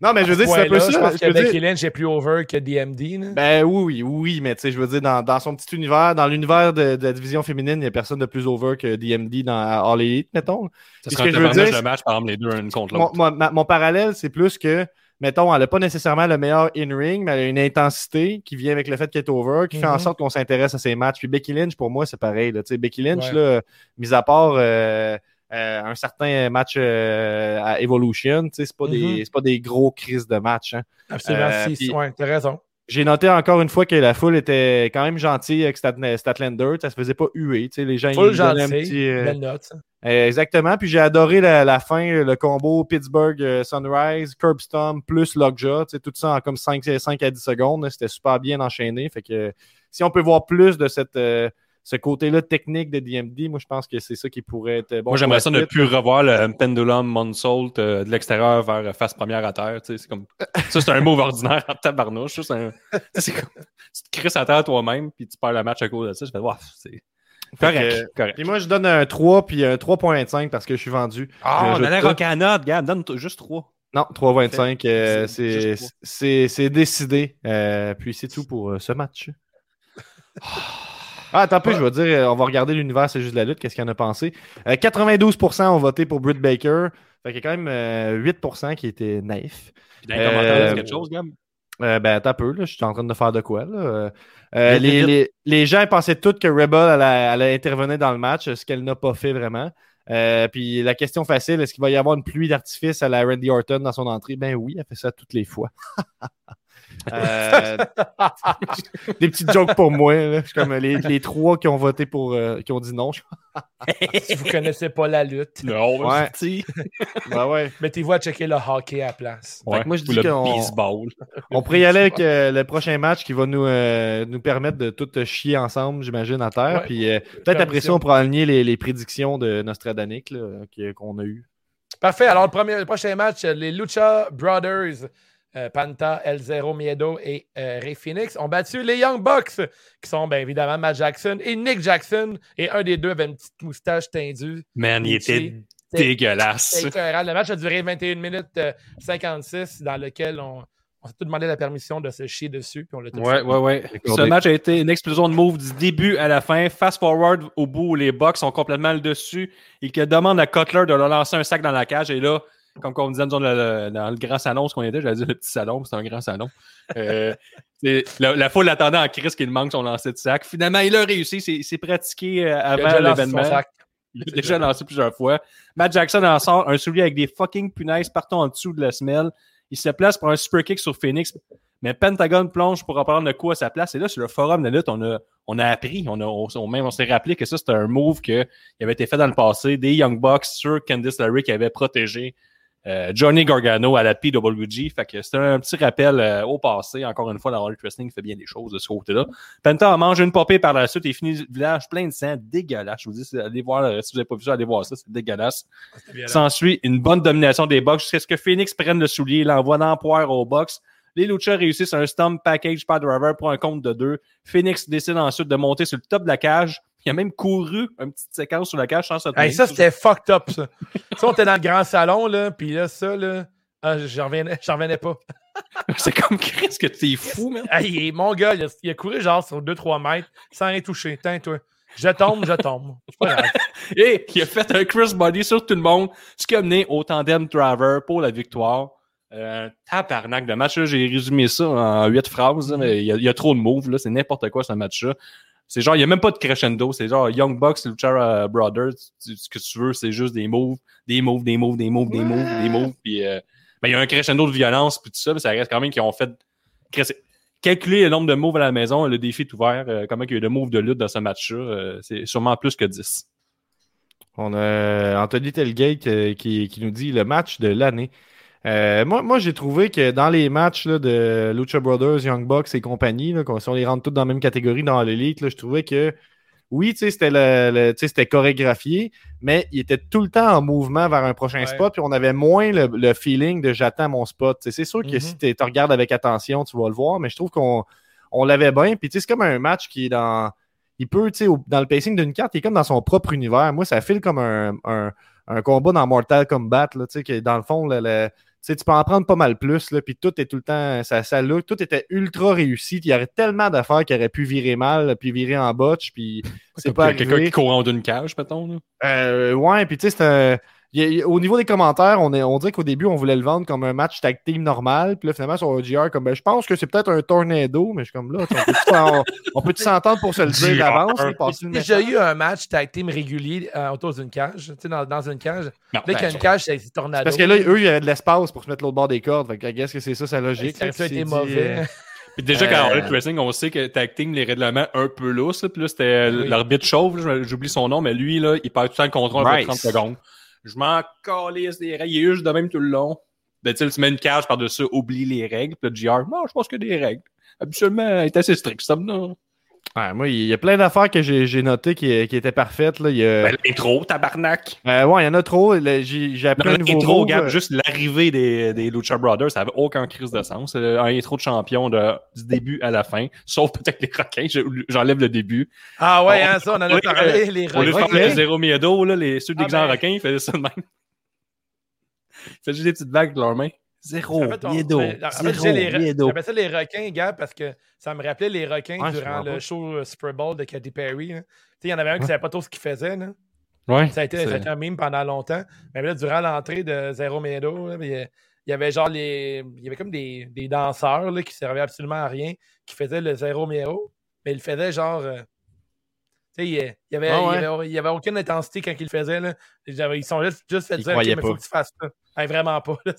non, mais je veux dire, c'est un peu ça. Je pense je que veux dire- Becky Lynch est plus over que DMD. là. Ben oui, oui, oui, mais tu sais, je veux dire, dans, dans son petit univers, dans l'univers de, de la division féminine, il n'y a personne de plus over que DMD dans All Elite, mettons. Ça sera ce un que je veux dire, de match, par exemple, les deux, une contre Mon, l'autre. mon- mon parallèle, c'est plus que, mettons, elle n'a pas nécessairement le meilleur in-ring, mais elle a une intensité qui vient avec le fait qu'elle est over, qui fait en Mhm. sorte qu'on s'intéresse à ses matchs. Puis Becky Lynch, pour moi, c'est pareil. Là. Tu sais, Becky Lynch, Ouais. là, mis à part euh, euh, un certain match euh, à Evolution, tu sais, c'est pas, des, c'est pas des gros crises de match. hein. Absolument, euh, si, puis- ouais, t'as raison. J'ai noté encore une fois que la foule était quand même gentille avec Stat- Statlander. Ça se faisait pas huer. Tu sais, les gens ils donnaient un gentil, petit, euh, belle note. ça. euh, exactement. Puis j'ai adoré la, la fin, le combo Pittsburgh euh, Sunrise, Curb Stomp plus Lockjaw. Tu sais, tout ça en comme 5, 5 à 10 secondes. C'était super bien enchaîné. Fait que si on peut voir plus de cette, euh, ce côté-là technique de DMD, moi je pense que c'est ça qui pourrait être bon. Moi, j'aimerais ça ne plus revoir le pendulum moonsault euh, de l'extérieur vers face première à terre. tu sais, C'est comme... Ça, c'est un move ordinaire en tabarnouche. ça, C'est un... c'est comme... Tu te crisses à terre toi-même, puis tu perds le match à cause de ça. Je fais, Ouah, c'est correct. que- correct. Puis moi je donne un 3 puis un 3.25 parce que je suis vendu. Ah, on J'ajoute allait note, gars. Donne juste 3. Non, 3.25. euh, C'est c'est juste c'est- c'est décidé. Euh, puis c'est tout pour euh, ce match. Ah, attends un peu, je vais dire, euh, on va regarder l'univers, c'est juste la lutte, qu'est-ce qu'il en a pensé. Euh, 92% ont voté pour Britt Baker. Fait qu'il y a quand même euh, 8% qui étaient naïfs. Puis dans les Euh, commentaires, quelque chose, Gab? Euh, ben, un peu, là, je suis en train de faire de quoi, là. Euh, euh, les, gens pensaient toutes que Rebel allait, allait intervenir dans le match, ce qu'elle n'a pas fait vraiment. Euh, puis la question facile, est-ce qu'il va y avoir une pluie d'artifice à la Randy Orton dans son entrée? Ben oui, elle fait ça toutes les fois. Euh, des petites jokes pour moi. là. Je suis comme les, les trois qui ont voté pour. euh, qui ont dit non. Je... si vous connaissez pas la lutte, Non, Ouais. Ben ouais. mettez-vous à checker le hockey à la place. Ouais, moi, je ou dis le qu'on- baseball. On pourrait y aller avec euh, le prochain match qui va nous, euh, nous permettre de tout chier ensemble, j'imagine, à terre. Ouais. Puis euh, peut-être après ça, on pourra aligner les, les prédictions de qui- qu'on a eues. Parfait. Alors, le, premier, le prochain match, les Lucha Brothers, euh, Panta, El Zero Miedo et euh, Ray Phoenix ont battu les Young Bucks, qui sont bien évidemment Matt Jackson et Nick Jackson. Et un des deux avait une petite moustache tendue. Man, il était dégueulasse. Le match a duré 21 minutes euh, 56, dans lequel on, on s'est tout demandé la permission de se chier dessus. Puis on l'a tout Ouais, ouais, ouais. Ce match a été une explosion de moves du début à la fin. Fast forward au bout où les Bucks sont complètement le dessus et que demande à Cutler de leur lancer un sac dans la cage. Et là, comme on disait dans le, dans le grand salon, ce qu'on était, j'allais dire le petit salon, c'est un grand salon. Euh, la, la foule attendait en crise qu'il manque son lancer de sac. Finalement, il a réussi. C'est pratiqué euh, avant l'événement. Il a déjà lancé plusieurs fois. Matt Jackson en sort un soulier avec des fucking punaises partout en dessous de la semelle. Il se place pour un super kick sur Phoenix. Mais Pentagon plonge pour reprendre le coup à sa place. Et là, sur le forum de lutte, on a, on a appris, on, a, on, même on s'est rappelé que ça, c'était un move qui avait été fait dans le passé des Young Bucks sur Candice LeRae qui avait protégé euh, Johnny Gargano à la PWG. Fait que c'était un petit rappel euh, au passé. Encore une fois, la Elite Wrestling fait bien des choses de ce côté-là. Penta en mange une popée par la suite et finit le village plein de sang, dégueulasse. Je vous dis, allez voir, euh, si vous n'avez pas vu ça, allez voir ça, c'est dégueulasse. Violent. S'ensuit une bonne domination des Bucks jusqu'à ce que Phoenix prenne le soulier, l'envoie dans poire aux Bucks. Les Lucha réussissent un stomp package par driver pour un compte de deux. Phoenix décide ensuite de monter sur le top de la cage. Il a même couru une petite séquence sur la cage sans se Hey, ça, c'était fucked up, ça. ça, on était dans le grand salon, là, puis là, ça, là, ah, j'en revenais, pas. C'est comme Chris que t'es fou, man. Hey, mon gars, il a, il a couru genre sur 2-3 mètres sans rien toucher. Tiens, toi. Je tombe, je tombe. Et il a fait un Chris Body sur tout le monde, ce qui a mené au tandem driver pour la victoire. Euh, tabarnak de match, là, j'ai résumé ça en huit phrases, mais il y, y a trop de moves, là, c'est n'importe quoi ce match-là. C'est genre, il n'y a même pas de crescendo, c'est genre Young Bucks, Lucha euh, Brothers, tu- ce que tu veux, c'est juste des moves, des moves, des moves, des moves, des moves, des moves, puis euh, ben, il y a un crescendo de violence, puis tout ça, mais ça reste quand même qu'ils ont fait calculer le nombre de moves à la maison, le défi est ouvert, euh, comment il y a eu de moves de lutte dans ce match-là, euh, c'est sûrement plus que 10. On a Anthony Telgate euh, qui, qui nous dit le match de l'année. Euh, moi, moi j'ai trouvé que dans les matchs là, de Lucha Brothers, Young Bucks et compagnie, là, si on les rentre tous dans la même catégorie dans l'élite, je trouvais que oui, c'était le, c'était chorégraphié, mais il était tout le temps en mouvement vers un prochain Ouais. spot, puis on avait moins le, le feeling de j'attends mon spot. C'est sûr que Mhm. si tu regardes avec attention, tu vas le voir, mais je trouve qu'on on l'avait bien. Puis c'est comme un match qui est dans. Il peut, tu sais, dans le pacing d'une carte, il est comme dans son propre univers. Moi, ça file comme un, un, un combat dans Mortal Kombat, là, tu sais, que dans le fond, le- le- tu sais, tu peux en prendre pas mal plus, là, puis tout est tout le temps, ça, ça look, tout était ultra réussi. Il y aurait tellement d'affaires qui auraient pu virer mal, puis virer en botch, puis c'est pas quelqu'un qui court en d'une cage, mettons. Là. Euh, ouais, puis tu sais, c'est un- il a- a- au niveau des commentaires, on, est, on dirait qu'au début, on voulait le vendre comme un match tag team normal. Puis là, finalement, sur OGR, comme ben, je pense que c'est peut-être un tornado, mais je suis comme là, on peut-tu s'entendre pour se le dire d'avance? J'ai déjà eu un match tag team régulier euh, autour d'une cage, tu sais, dans, dans une cage. Non, Dès qu'il y a ben, une cage, c'est tornado. Parce que là, eux, il y avait de l'espace pour se mettre l'autre bord des cordes. Fait que, que c'est ça sa logique. ça qui été mauvais. euh, Puis déjà, quand Euh, on est wrestling, on sait que tag team, les règlements un peu lousses. Puis là, c'était Oui. l'arbitre chauve, j'oublie son nom, mais lui, là, il perd tout le temps le contrôle après Bryce. 30 secondes. Je m'en calisse des règles. Il est juste de même tout le long. Ben, tu mets une cage par-dessus, oublie les règles. Puis le GR, non, je pense a des règles. Absolument, il est assez strict, ça. Non. Ouais, moi, il y a plein d'affaires que j'ai j'ai notées qui, qui étaient parfaites. Là. Il y a- Ben, l'intro, tabarnak. Euh, ouais, il y en a trop. J'ai j'ai appris Non, un nouveau regarde, juste l'arrivée des, des Lucha Brothers, ça avait aucun crise de sens. Euh, Un intro de champion de, du début à la fin, sauf peut-être les requins. Je- J'enlève le début. Ah ouais, On- hein, ça, on en a parlé. les Au lieu de requins. faire le zéro miedo, là, les, ceux Ah, déguisés en ben. requin, ils faisaient ça de même. Ils faisaient juste des petites vagues de leurs mains. Zéro En fait, on- miedo. ben, en fait, Zéro les miedo. J'appelle ça les requins, gars, parce que ça me rappelait les requins durant le pas. show euh, Super Bowl de Katy Perry. hein. Il y en avait un qui savait pas trop ce qu'il faisait. Là. Ouais. Ça, a été, ça a c'est- été un meme pendant longtemps. Mais là, durant l'entrée de Zero Miedo, il y il avait genre les. Il y avait comme des, des danseurs là, qui servaient absolument à rien, qui faisaient le Zero Miedo, mais ils le faisaient genre. euh, il y a- il y avait, Ah il ouais. avait, il aucune intensité quand ils le faisaient. Là. Ils sont juste, juste fait Ils dire, OK, croyaient mais faut pas. que tu fasses ça. Hey, vraiment pas. Là,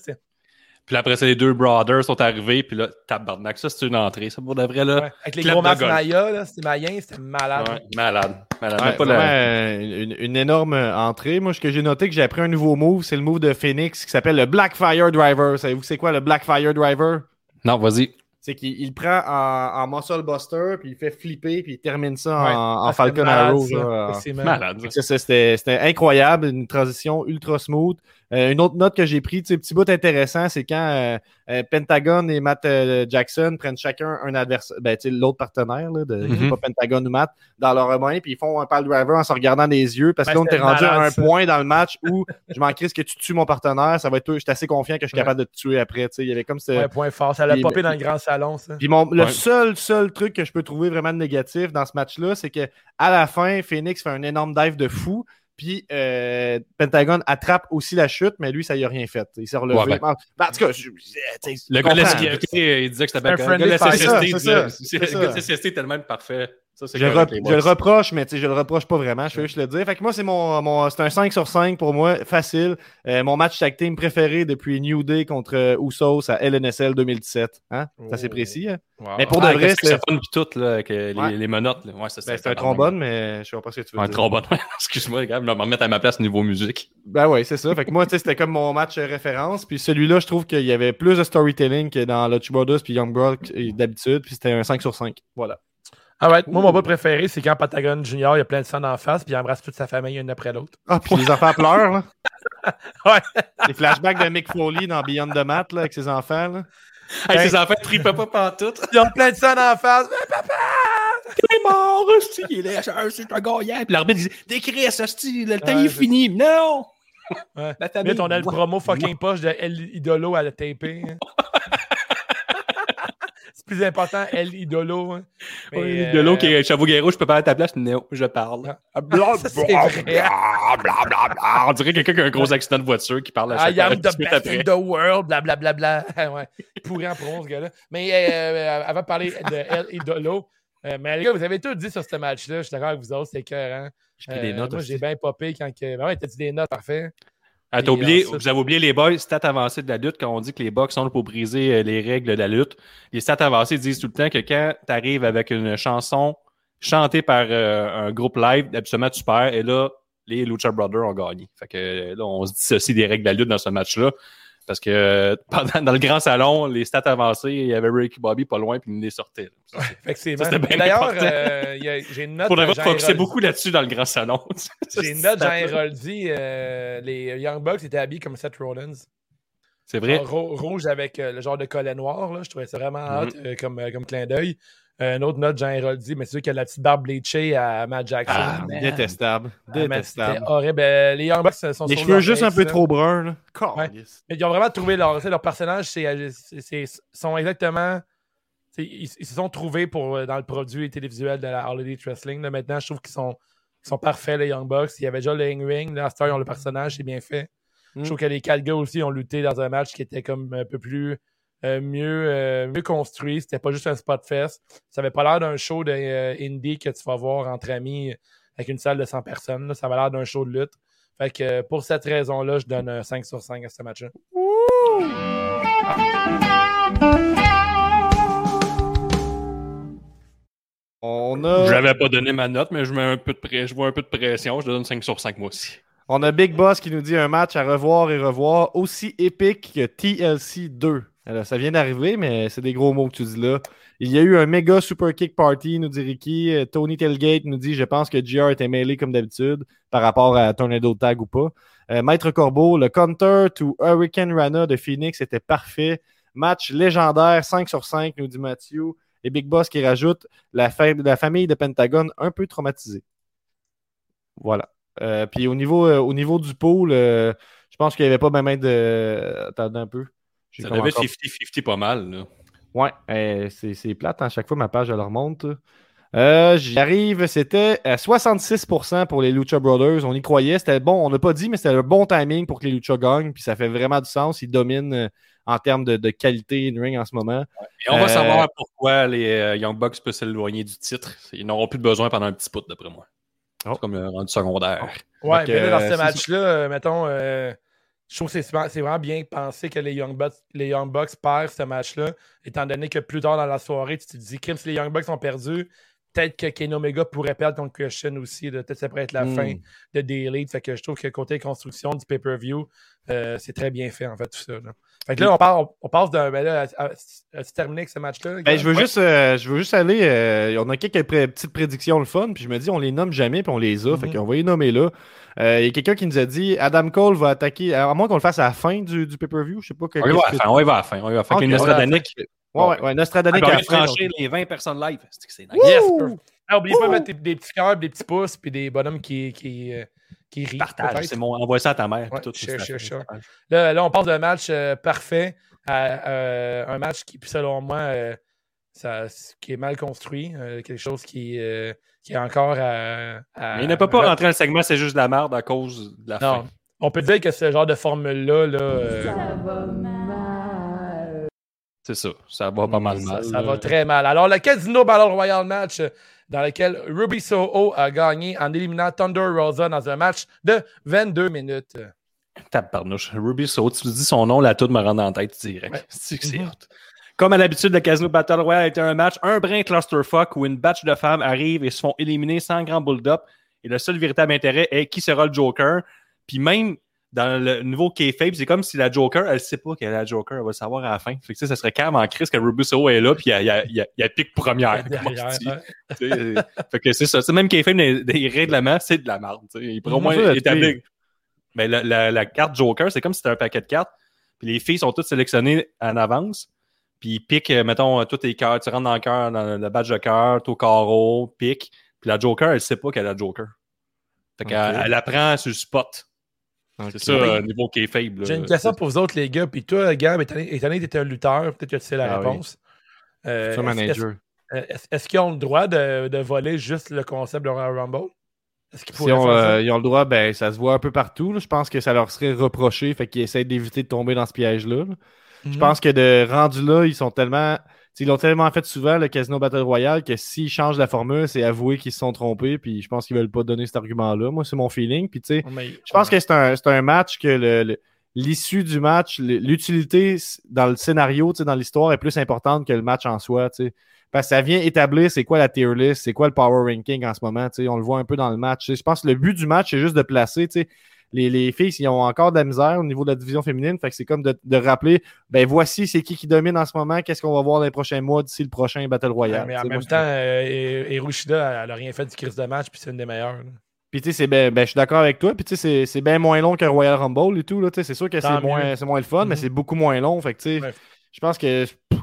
Puis après, c'est les deux Brothers sont arrivés, puis là, tabarnak, ça, c'est une entrée. Ça, pour de vrai, là. Ouais. Avec les gros de matchs. Maya, là, c'était Mayen, c'était malade. Ouais, malade. Malade. Ouais, Même pas vraiment, la- euh, une, une énorme entrée. Moi, ce que j'ai noté, que j'ai appris un nouveau move, c'est le move de Phoenix qui s'appelle le Blackfire Driver. Savez-vous c'est quoi le Blackfire Driver? Non, vas-y. C'est qu'il prend en, en muscle buster, puis il fait flipper, puis il termine ça en, Ouais. en Ah, Falcon Arrow. ça. Effectivement. Malade. Ça, ça, c'était incroyable, une transition ultra smooth. Euh, une autre note que j'ai pris, tu sais, petit bout intéressant, c'est quand euh, euh, Pentagon et Matt euh, Jackson prennent chacun un adversaire, ben, tu sais, l'autre partenaire, là, de, Mhm. pas Pentagon ou Matt, dans leurs mains, puis ils font un pile driver en se regardant les yeux, parce que Ouais, là, on était c'était rendu à un ça. point dans le match où je m'en crisse que tu tues mon partenaire, ça va être je suis assez confiant que je suis Ouais. capable de te tuer après, tu sais, il y avait comme ce... Ouais, point fort. Ça l'a popé dans le grand salon, ça. Puis mon, le seul, seul truc que je peux trouver vraiment de négatif dans ce match-là, c'est que à la fin, Phoenix fait un énorme dive de fou. Puis euh, Pentagon attrape aussi la chute, mais lui, ça y a rien fait. Il s'est relevé. Ouais, ben. Ben, en tout cas, je- Le gars de la sécurité, il disait que c'était un Le gars de la est tellement parfait. Ça, c'est Je, le, je le reproche, mais tu sais, je le reproche pas vraiment. Je fais juste le dire. Fait que moi, c'est mon, mon c'est un 5 sur 5 pour moi, facile. Euh, mon match tag team préféré depuis New Day contre euh, Usos à LNSL 2017. Hein? C'est assez Oh. précis. Hein? Wow. Mais pour de Ah, vrai, avec le c'est pis tout, là, euh, les, Ouais. les menottes. Là. Ouais, ça, ben, c'est un trombone, mais je sais pas ce que tu veux Un dire. trombone. Excuse-moi, gars, je vais me remettre à ma place niveau musique. Ben ouais, c'est ça. Fait que moi, tu sais, c'était comme mon match référence. Puis celui-là, je trouve qu'il y avait plus de storytelling que dans Lucha Brothers puis Young Bucks euh, d'habitude. Puis c'était un 5 sur 5. Voilà. Ah ouais, moi, mon bout préféré, c'est quand Patagon Junior, il y a plein de sang en face, puis il embrasse toute sa famille une après l'autre. Ah, puis les enfants pleurent, là. Ouais. Les flashbacks de Mick Foley dans Beyond the Mat, là, avec ses enfants, là. Hey, Ben- ses enfants tripaient pas pantoute. Ils ont plein de sang en face. Mais papa! Il est mort, hostie, il est là, c'est un gagnant. Puis l'arbitre dit Décris, hostie, le temps est fini. Non Ouais. La famille. Vite, on a le promo fucking poche de El Idolo à la taper. hein. plus important, El Idolo. hein. Mais, de l'eau euh, qui est Chavo Guerrero, je peux parler à ta place. Non, je parle. Ah. Bla, Ça, c'est bla, vrai. bla, bla, bla, bla. On dirait quelqu'un qui a un gros accident de voiture qui parle à I chaque am the best in the world, blablabla. Bla, bla, bla. ouais. Pourri en promo, ce gars-là. Mais euh, avant de parler de El Idolo, euh, mais les gars, vous avez tout dit sur ce match-là. Je suis d'accord avec vous autres, c'est écœurant. J'ai pris des notes Moi, j'ai bien popé quand que. Ben ouais, t'as dit des notes, parfait. Ah, t'as oublié, ensuite- vous avez oublié les boys, stats avancées de la lutte, quand on dit que les box sont là pour briser euh, les règles de la lutte. Les stats avancées disent tout le temps que quand tu arrives avec une chanson chantée par euh, un groupe live, absolument tu perds. Et là, les Lucha Brothers ont gagné. Fait que euh, là, on se dissocie des règles de la lutte dans ce match-là. Parce que euh, pendant, dans le grand salon, les stats avancées, il y avait Ricky Bobby pas loin, puis il les sortait. là. Effectivement. Ça, c'était bien D'ailleurs, euh, j'ai une note. Pour beaucoup là-dessus dans le grand salon. J'ai une note, Jean Héroldi. euh, les Young Bucks étaient habillés comme Seth Rollins. C'est vrai. Genre rouge avec euh, le genre de collet noir. Là. Je trouvais ça vraiment Mhm. hot euh, comme, comme clin d'œil. Euh, une autre note, Jean Héroldi, mais c'est sûr qu'il a la petite barbe bleachée à Matt Jackson. Ah, Détestable. Détestable. Horrible. Euh, Les Young Bucks sont Les sur cheveux juste un peu là. trop bruns, là. Ouais. Ils ont vraiment trouvé leur, leur personnage, c'est, euh, sont exactement. Ils, ils se sont trouvés pour, dans le produit télévisuel de la Elite Wrestling. Là, maintenant, je trouve qu'ils sont, ils sont parfaits, les Young Bucks. Il y avait déjà le in-ring. Là, à cette heure, ils ont le personnage, c'est bien fait. Mm. Je trouve que les quatre gars aussi ont lutté dans un match qui était comme un peu plus euh, mieux, euh, mieux construit. C'était pas juste un spot fest. Ça avait pas l'air d'un show de euh, indie que tu vas voir entre amis avec une salle de 100 personnes. là. Ça avait l'air d'un show de lutte. Fait que euh, pour cette raison-là, je donne un 5 sur 5 à ce match-là. On a, Je n'avais pas donné ma note, mais je mets un peu de pré- je vois un peu de pression. Je donne 5 sur 5 moi aussi. on a Big Boss qui nous dit un match à revoir et revoir aussi épique que TLC 2. Alors, ça vient d'arriver, mais c'est des gros mots que tu dis là. Il y a eu un méga super kick party, nous dit Ricky. Euh, Tony Tailgate nous dit Je pense que GR était mêlé comme d'habitude par rapport à Tornado Tag ou pas. Euh, Maître Corbeau, le counter to Hurricane Rana de Phoenix était parfait. Match légendaire, 5 sur 5, nous dit Mathieu. Et Big Boss qui rajoute la, fa- la famille de Pentagone un peu traumatisée. Voilà. Euh, puis au niveau, au niveau du euh, je pense qu'il n'y avait pas même de. Attendez un peu. J'ai Ça devait être encore- 50-50 pas mal. Là. Ouais, euh, c'est c'est plate. À chaque fois, ma page, elle remonte. Euh, J'y arrive. C'était à 66% pour les Lucha Brothers. On y croyait. C'était bon. On n'a pas dit, mais c'était le bon timing pour que les Lucha gagnent. Puis ça fait vraiment du sens. Ils dominent euh, en termes de, de qualité in-ring en ce moment. Et on va Euh, savoir pourquoi les Young Bucks peuvent s'éloigner du titre. Ils n'auront plus de besoin pendant un petit bout, d'après moi. Oh. C'est comme un rendu secondaire. Ouais, Fait que, mais dans ce match-là, mettons, euh, je trouve que c'est vraiment bien pensé que les Young Bucks, les Young Bucks perdent ce match-là, étant donné que plus tard dans la soirée, tu te dis, Kim, les Young Bucks ont perdu, peut-être que Kenny Omega pourrait perdre contre Christian aussi. Peut-être que ça pourrait être la Hmm. fin de Daily. Fait que je trouve que côté construction du pay-per-view, euh, c'est très bien fait, en fait, tout ça. là. Fait que là, on, passe d'un. Ben là, à- à- as-tu terminé avec ce match-là? Ben, je veux Ouais. juste, euh, je veux juste aller. euh, on a quelques pré- petites prédictions le fun, puis je me dis, on les nomme jamais, puis on les a. Fait Mhm. qu'on va les nommer là. Euh, Il y a quelqu'un qui nous a dit Adam Cole va attaquer. À moins qu'on le fasse à la fin du, du pay-per-view, je sais pas. que- On y va à la que- fin, on y va à la fin. On y va à la fin. Les va. Ouais, ouais, ouais. Nostradanic Ah, ben, fin. trancher donc- les 20 personnes live. C'est que c'est nice. Yes! Wouh! Ah, oubliez pas de mettre des, des petits cœurs, des petits pouces, puis des bonhommes qui, qui, euh, qui rient. Partage, c'est mon. Envoie ça à ta mère. Ouais, tout. Là, là, on passe d'un match euh, parfait à euh, un match qui, selon moi, euh, ça, qui est mal construit. euh, quelque chose qui, euh, qui est encore à. à- Mais il ne peut pas rentrer dans le segment, c'est juste de la merde à cause de la Non. fin. On peut dire que ce genre de formule-là, là, euh, C'est ça. Ça va pas mal ça, mal. ça va très mal. Alors, le Casino Battle Royale match euh, dans lequel Ruby Soho a gagné en éliminant Thunder Rosa dans un match de 22 minutes. Tabarnouche. Ruby Saut, tu dis son nom, la toute me rend dans la tête direct. Ouais. C'est Mhm. hot. Comme à l'habitude, le Casino Battle Royale été un match, un brin clusterfuck où une batch de femmes arrivent et se font éliminer sans grand build-up. Et le seul véritable intérêt est qui sera le Joker. Puis même dans le nouveau kayfabe, c'est comme si la Joker, elle sait pas qu'elle est la Joker, elle va le savoir à la fin. Fait que ça serait calme en crise que Ruby Soho est là, puis elle, elle, elle- elle pique première. Derrière, euh, fait que c'est ça. C'est même kayfabe des, des règlements, c'est de la merde. Il pourrait au moins établir. Mais la, la- la carte Joker, c'est comme si c'était un paquet de cartes. Puis les filles sont toutes sélectionnées en avance. Puis ils piquent, euh, mettons, euh, tous tes cœurs. Tu rentres dans le cœur, dans le badge de cœur, tout au carreau, pique. Puis la Joker, elle sait pas qu'elle a la Joker. Fait qu'elle elle apprend sur le spot. Ok. C'est ça, euh, niveau kayfabe. là. J'ai une question pour vous autres, les gars. Puis toi, Gab, étant donné que tu es un lutteur, peut-être que tu sais la Ah oui. réponse. Euh, Futur est-ce- manager. Est-ce, est-ce- est-ce qu'ils ont le droit de, de voler juste le concept de Royal Rumble? Est-ce qu'ils Si pourraient on, faire ça? euh, ils ont le droit, ben ça se voit un peu partout. là. Je pense que ça leur serait reproché, fait qu'ils essaient d'éviter de tomber dans ce piège-là. là. Je Mhm. pense que de rendu là, ils sont tellement. Ils l'ont tellement fait souvent, le Casino Battle Royale, que s'ils changent la formule, c'est avouer qu'ils se sont trompés. Puis je pense qu'ils veulent pas donner cet argument-là. Moi, c'est mon feeling. Puis tu sais, je pense que c'est un, un match que le- le- l'issue du match, l'utilité dans le scénario, dans l'histoire, est plus importante que le match en soi. Parce que ça vient établir c'est quoi la tier list, c'est quoi le power ranking en ce moment. On le voit un peu dans le match. Je pense que le but du match, c'est juste de placer. Les, les filles, ils ont encore de la misère au niveau de la division féminine. Fait que c'est comme de, de rappeler, ben voici c'est qui qui domine en ce moment, qu'est-ce qu'on va voir dans les prochains mois d'ici le prochain Battle Royale? Ouais, mais en même temps, euh, Hiroshida, elle a rien fait du crise de match, puis c'est une des meilleures. là. Puis tu sais, c'est ben, ben, je suis d'accord avec toi. Puis tu sais, c'est- bien moins long qu'un Royal Rumble et tout. C'est sûr que c'est moins, moins le fun, mais Mhm. c'est beaucoup moins long. Fait que tu sais, Ouais. je pense que. pff,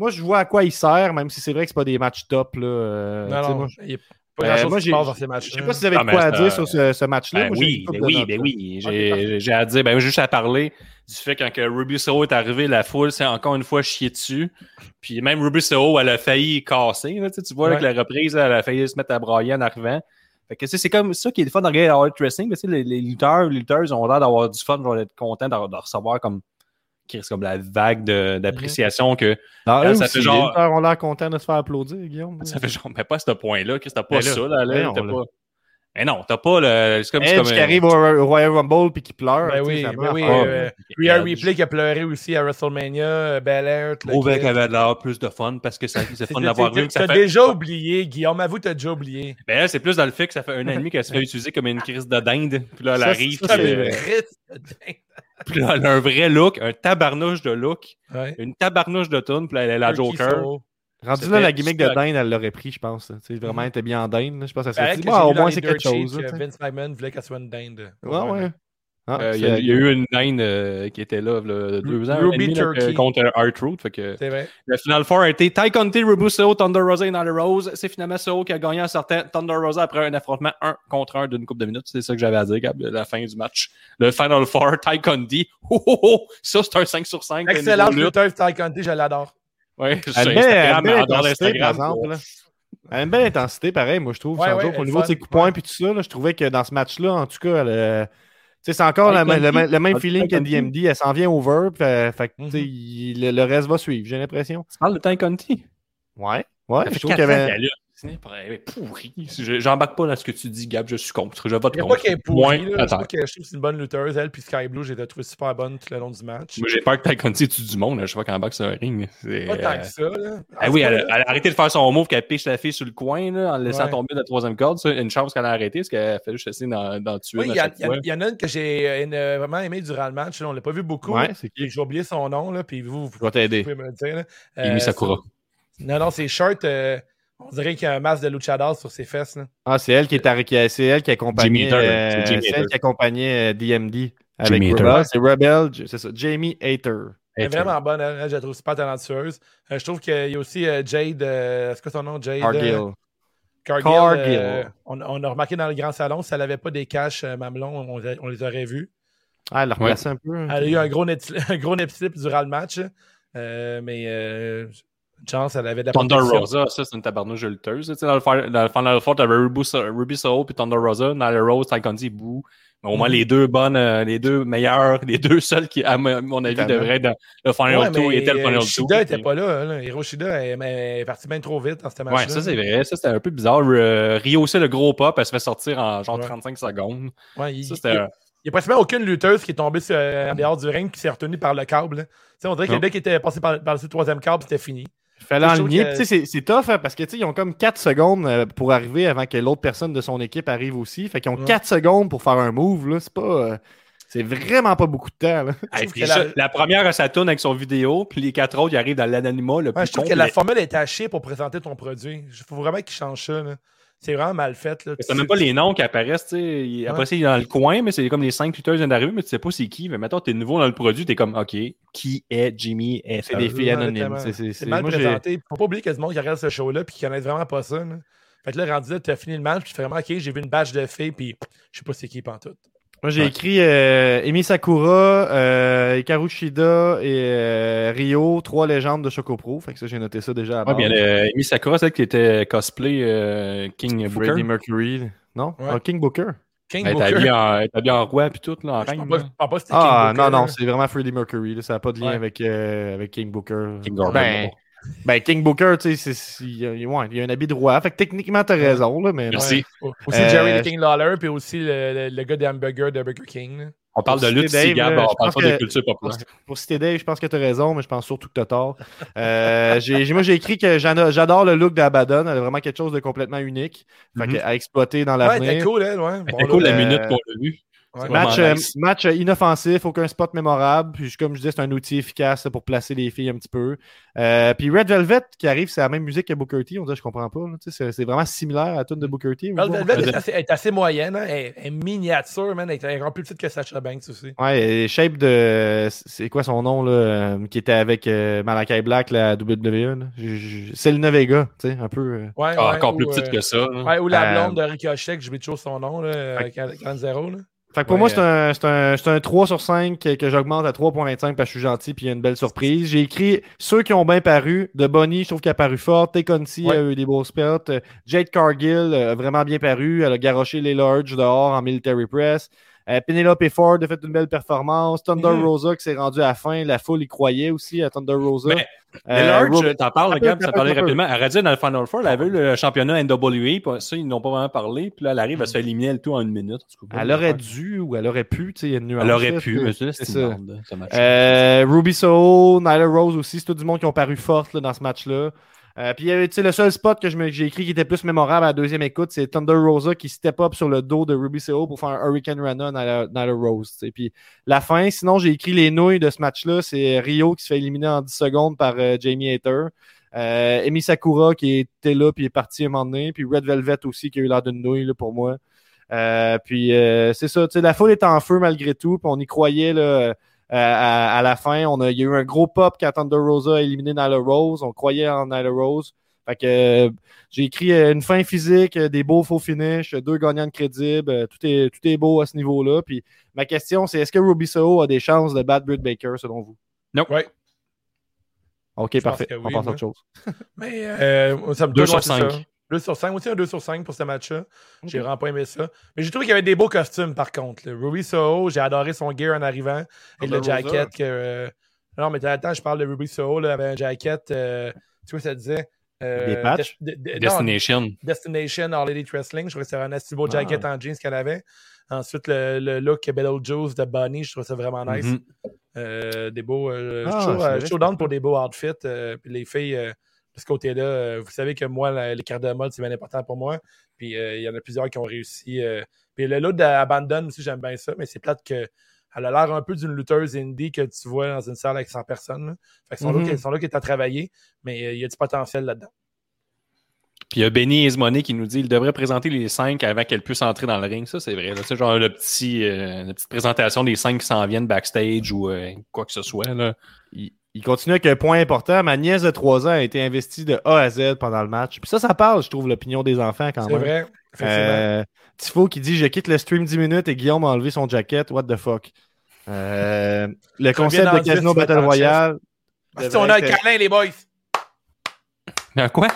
moi, je vois à quoi il sert, même si c'est vrai que c'est pas des matchs top. Là, euh, non, non, moi, il n'y a pas Euh, moi, dans ces matchs. je sais pas si vous avez Ah, quoi à dire sur ce, ce match-là. Ben oui, ben oui, ben oui. Ok, J'ai à dire, ben juste à parler du fait quand que Ruby Soho est arrivé, la foule s'est encore une fois chiée dessus. Puis même Ruby Soho, elle a failli casser. là, tu vois avec la reprise, elle a failli se mettre à brailler en arrivant. Fait que c'est comme ça qui est le fun de regarder la Hard Wrestling. Les, les lutteurs, les lutteurs, ils ont l'air d'avoir du fun, ils vont être contents de, de recevoir comme, qui reste comme la vague de- d'appréciation que Non, ça aussi, fait genre- ont l'air contents de se faire applaudir, Guillaume. ça fait genre, mais pas à ce point-là, Chris, t'as pas là, ça, là, là, là. Mais non, t'as pas le. C'est comme, c'est Edge comme qui arrive au, Royal Rumble puis qui pleure. Ben oui, ben oui. Ah, euh, Rhea Ripley qui a pleuré aussi à WrestleMania, euh, Bel Air. kit. qu'elle avait de l'air plus de fun parce que c'est C'est- fun d'avoir vu T'as fait. déjà oublié, Guillaume. Avoue, t'as déjà oublié. Elle, c'est plus dans le fait que ça fait un an et demi qu'elle se fait utiliser comme une crise de dinde. Puis là, elle Ça, arrive. ça, puis, c'est euh, vrai. Christ. puis là, elle a un vrai look, un tabarnouche de look, Ouais. une tabarnouche de tune, puis là, elle est la Joker. Rendu là, la gimmick de dinde, elle l'aurait pris, je pense. Tu sais, vraiment, elle était bien en dinde. là. Je pense que ça Paraît serait dit, au moins, c'est quelque chose. sais. Vince McMahon voulait qu'elle soit une dinde. Ouais, ouais. Ah, Euh, Il y, a il y a eu une dinde euh, qui était là, là deux ans Ruby Turkey. contre R-Truth. Fait que C'est vrai. le Final Four a été Ty Conti, Ruby Soho, Thunder Rosa et Nyla Rose. C'est finalement Soho qui a gagné en sortant Thunder Rosa après un affrontement 1 contre 1 d'une coupe de minutes. C'est ça que j'avais à dire, Gab, la fin du match. Le Final Four, Ty Conti. Oh, oh, oh, ça, c'est un 5 sur 5. Excellente niveau lutte. lutteuse, Ty Conti, je l'adore. Elle sur a une belle- elle a Instagram, mais. Elle a une belle intensité, pareil, moi, je trouve. Ouais, au niveau de ses fun. coups de poing Ouais. et tout ça, là, je trouvais que dans ce match-là, en tout cas, elle, euh, tu sais, c'est encore la le, même- le même Ty feeling que. DMD. Elle s'en vient over. puis, euh, fait Mhm. il- le, le reste va suivre, j'ai l'impression. Tu parles de Ty Conti? Ouais. Ouais, je trouve qu'il y avait. Qu'elle. Disney pourri. Je- J'embarque pas dans ce que tu dis, Gab, je suis contre. Je vote contre. pas qu'elle est pourrie. là. Je que c'est une bonne lutteuse. Elle, puis Sky Blue, j'ai trouvé super bonne tout le long du match. Moi, j'ai peur que Taekwondo tue du monde. là. Je vois qu'en bas, c'est un ring. Pas tant euh, que ça. Là. Ah oui, elle, a- arrêté de faire son move qu'elle piche la fille sur le coin là, en laissant tomber la troisième corde. Ça, une chance qu'elle a arrêté parce qu'elle a fallu d'en, d'en tuer Oui, il y, en a une que j'ai euh, euh, vraiment aimé durant le match. On l'a pas vu beaucoup. Ouais, c'est Puis qui? J'ai oublié son nom. Là, puis vous, vous Je vais t'aider. pouvez me le dire. Euh, Sakura. Non, non, c'est short. Euh, on dirait qu'il y a un masque de luchador sur ses fesses. Là. Ah, c'est elle qui est a- c'est elle qui accompagnait euh, c'est Jimmy c'est elle qui accompagnait euh, DMD avec Jimmy Hater. Rebel. C'est Rebel, c'est ça. Jamie Hater. Elle est vraiment bonne. Elle, je la trouve super talentueuse. Euh, je trouve qu'il y a aussi euh, Jade. euh, c'est quoi son nom? Jade. euh, Cargill. Cargill. Cargill. euh, on, on a remarqué dans le grand salon, si elle n'avait pas des caches euh, mamelons, on, on les aurait vus. Ah, elle a un peu. Elle a eu un gros, net, un gros nip slip durant le match. euh, mais euh, chance, elle avait de la Thunder protection. Rosa, ça, c'est une tabarnouche de lutteuse. Tu sais, dans le, fi- dans le Final Four, t'avais Ruby, Ruby Soho puis Thunder Rosa, Nyla Rose, Taekwondo, Boo. Mais au moins, Mhm. les deux bonnes, euh, les deux meilleures, les deux seuls qui, à mon avis, devraient être dans le Final Ouais, Tour. mais, Il était le Final Tour. Shida n'était pas là. là. Hiro Shida elle, elle est partie bien trop vite dans ce match-là. Ouais, ça c'est vrai. Ça c'était un peu bizarre. Euh, Rio aussi, le gros pop, elle se fait sortir en genre Ouais. 35 secondes. Ouais, il, Ça il- c'était. il n'y a pratiquement aucune lutteuse qui est tombée sur, euh, en dehors du ring qui s'est retenue par le câble. sais, on dirait que dès qu'il était passé par, par le troisième câble, c'était fini. Il fallait enligner. que- Tu sais, c'est- c'est tough hein, parce que tu sais, ils ont comme 4 secondes euh, pour arriver avant que l'autre personne de son équipe arrive aussi. Fait qu'ils ont Ouais. 4 secondes pour faire un move. là. C'est pas. euh, c'est vraiment pas beaucoup de temps. là. Hey, trouve puis que ça, la- la... première, elle s'atourne avec son vidéo, puis les quatre autres, ils arrivent dans l'anonymat le Ouais, plus je trouve que la formule est tachée pour présenter ton produit. Il faut vraiment qu'ils changent ça. là. C'est vraiment mal fait. Là. C'est même pas les noms qui apparaissent, tu sais. Il- Après, Ouais. c'est dans le coin, mais c'est comme les cinq lutteurs viennent d'arriver, mais tu sais pas c'est qui. Mais maintenant, t'es nouveau dans le produit, t'es comme, OK, qui est Jimmy? Hater? C'est des filles anonymes. C'est- mal moi, présenté. Faut pas oublier qu'il y a du monde qui regarde ce show-là et qui connaissent vraiment pas ça. là. Fait que là, rendu là, tu as fini le match, puis tu fais vraiment, OK, j'ai vu une batch de filles, puis je sais pas c'est qui pantoute. Moi, j'ai Ouais. écrit euh, Emi Sakura, euh, et euh, Rio, trois légendes de Choco Pro. Fait que ça, j'ai noté ça déjà à Ouais, bien, euh, Amy Sakura, celle qui était cosplay euh, King Booker. Freddie Mercury. Non? Ouais. Ah, King Booker. King Elle est Booker. habillée en, elle est habillée en roi, puis tout, là, en Je reine. pense pas, là. je pense pas que c'était Ah, King non, Booker, non, c'est vraiment Freddie Mercury. là. Ça n'a pas de lien Ouais. avec, euh, avec King Booker. King Gordon. Ben, ben, King Booker, tu sais, il y a- ouais, il y a un habit de roi. Fait que techniquement, t'as raison, là, mais. Merci. Ouais. Aussi Euh, Jerry the King Lawler, puis aussi le, le- le gars des hamburgers de Burger King. là. On parle de lutte Dave, Gab, on parle pas de culture populaire. Pour citer Dave, je pense que t'as raison, mais je pense surtout que t'as tort. Euh, moi, j'ai écrit que j'adore le look d'Abaddon. Elle a vraiment quelque chose de complètement unique. Fait Mhm. à exploiter dans Ouais, l'avenir. c'était cool, elle, ouais. Bon, cool la euh, minute qu'on l'a vu. Ouais. C'est Match, euh, match euh, inoffensif, aucun spot mémorable. Puis, comme je disais, c'est un outil efficace pour placer les filles un petit peu. Euh, puis Red Velvet qui arrive, c'est la même musique que Booker T. On dirait, je comprends pas. C'est c'est vraiment similaire à la tune de Booker T. Bon. Velvet est assez, est assez moyenne, hein. elle, elle est miniature, man. Elle est encore plus petite que Sacha Banks aussi. Ouais, et Shape de. C'est quoi son nom, là, qui était avec euh, Malakai Black, la WWE, je- Selena Vega, tu sais, un peu. euh. Ouais, Ah, ouais, encore ou, plus euh, petite que ça. Ouais, ou la Euh, blonde de Ricochet, que j'oublie toujours son nom, là, Canzero, là. Fait que pour Ouais, moi, c'est un, c'est un, c'est un 3 sur 5 que, que j'augmente à 3.25 parce que je suis gentil puis il y a une belle surprise. J'ai écrit ceux qui ont bien paru. De Bonnie, je trouve qu'elle a paru forte. Tekonti Ouais. a eu des beaux. Euh, Jade Cargill a vraiment bien paru. Elle a garoché les Lords dehors en military press. Euh, Penelope Ford a fait une belle performance. Thunder Mhm. Rosa qui s'est rendu à la fin. La foule y croyait aussi à Thunder Rosa. Mais, Euh, Large, Rob- t'en parles, regarde, ça parlait rapidement. Elle aurait dit dans le Final Four, elle avait eu le championnat NWA, puis ça, ils n'ont pas vraiment parlé. Puis là, elle arrive, elle se fait éliminer le tout en une minute. Elle aurait dû ou elle aurait pu. tu sais, Il y a une nuance. Elle aurait pu, mais c'est ça. Euh, Ruby Soho, Nyla Rose aussi, c'est tout du monde qui ont paru fortes là, dans ce match-là. Euh, puis le seul spot que j'ai écrit qui était plus mémorable à la deuxième écoute, c'est Thunder Rosa qui step up sur le dos de Ruby Soho pour faire un Hurricane Rana dans la, Nyla Rose. tu sais. Puis la fin, sinon j'ai écrit les nouilles de ce match-là, c'est Rio qui se fait éliminer en 10 secondes par euh, Jamie Hater. Euh, Emi Sakura qui était là puis est parti un moment donné. Puis Red Velvet aussi qui a eu l'air d'une nouille là, pour moi. Euh, puis c'est ça, la foule est en feu malgré tout, puis on y croyait là, à, à la fin. On a, il y a eu un gros pop quand Thunder Rosa a éliminé Nyla Rose. On croyait en Nyla Rose. Fait que euh, j'ai écrit euh, une fin physique, euh, des beaux faux finishes, deux gagnantes crédibles. euh, tout, est, tout est beau à ce niveau-là. Puis ma question, c'est est-ce que Ruby Soho a des chances de battre Britt Baker selon vous? Ouais. Ok, Je parfait. on passe à autre chose. Mais euh, ça me Deux donne, sur ouais, c'est cinq. ça. 2 sur 5, aussi un 2 sur 5 pour ce match-là. J'ai vraiment pas aimé ça. Mais j'ai trouvé qu'il y avait des beaux costumes par contre. là. Ruby Soho, j'ai adoré son gear en arrivant. Avec le jacket que. euh, Non, mais attends, je parle de Ruby Soho, là, avec un jacket. euh, Tu vois, ça disait euh, Des patchs? Non, Destination. Destination All Elite Wrestling. Je trouvais que c'était un assez beau Ah. jacket en jeans qu'elle avait. Ensuite, le, le look Beetlejuice de Bunny, je trouvais ça vraiment nice. Mhm. Euh, des beaux. Euh, Ah, je suis chaud- c'est euh, vrai, je suis chaud c'est down pour des beaux outfits. euh, puis les filles, euh, de ce côté-là, euh, vous savez que moi, les cartes de mode, c'est bien important pour moi. Puis euh, il y en a plusieurs qui ont réussi. euh. Puis le look d'Abandon aussi, j'aime bien ça. Mais c'est plate que. Elle a l'air un peu d'une lutteuse indie que tu vois dans une salle avec 100 personnes. là. Fait que son, Mhm. look, son look est à travailler, mais euh, il y a du potentiel là-dedans. Puis il y a Benny Esmoné qui nous dit qu'il devrait présenter les cinq avant qu'elle puisse entrer dans le ring. Ça, c'est vrai. C'est genre le petit, euh, la petite présentation des cinq qui s'en viennent backstage ou euh, quoi que ce soit. Là. Il, il continue avec un point important. Ma nièce de 3 ans a été investie de A à Z pendant le match. Puis ça, ça parle, je trouve, l'opinion des enfants quand C'est même. vrai. effectivement. Euh, Tifo qui dit Je quitte le stream 10 minutes et Guillaume a enlevé son jacket. What the fuck? Euh, le concept de le Casino Battle Royale. Si on a un être- câlin, les boys. Mais quoi?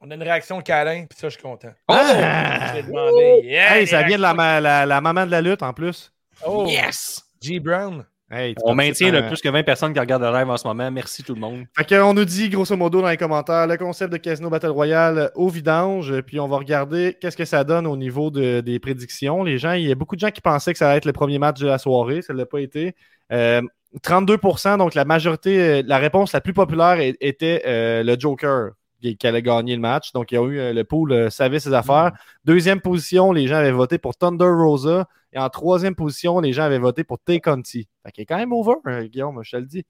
On a une réaction câlin, puis ça, je suis content. Ah! J'ai demandé. Yeah, Hey, ça vient de la, ma- la- la maman de la lutte en plus. Oh, Yes! G. Brown. Hey, On maintient le plus que 20 personnes qui regardent le live en ce moment. Merci tout le monde. Fait qu'on nous dit, grosso modo, dans les commentaires, le concept de Casino Battle Royale au vidange, puis on va regarder qu'est-ce que ça donne au niveau de- des prédictions. Les gens, il y a beaucoup de gens qui pensaient que ça allait être le premier match de la soirée, ça ne l'a pas été. Euh, 32%, donc la majorité, euh, la réponse la plus populaire était euh, le Joker qui, qui allait gagner le match. Donc, il y a eu euh, le pool euh, savait ses affaires. Deuxième position, les gens avaient voté pour Thunder Rosa. Et en troisième position, les gens avaient voté pour Tay Conti. Fait qu'il est quand même over, euh, Guillaume, je te le dis.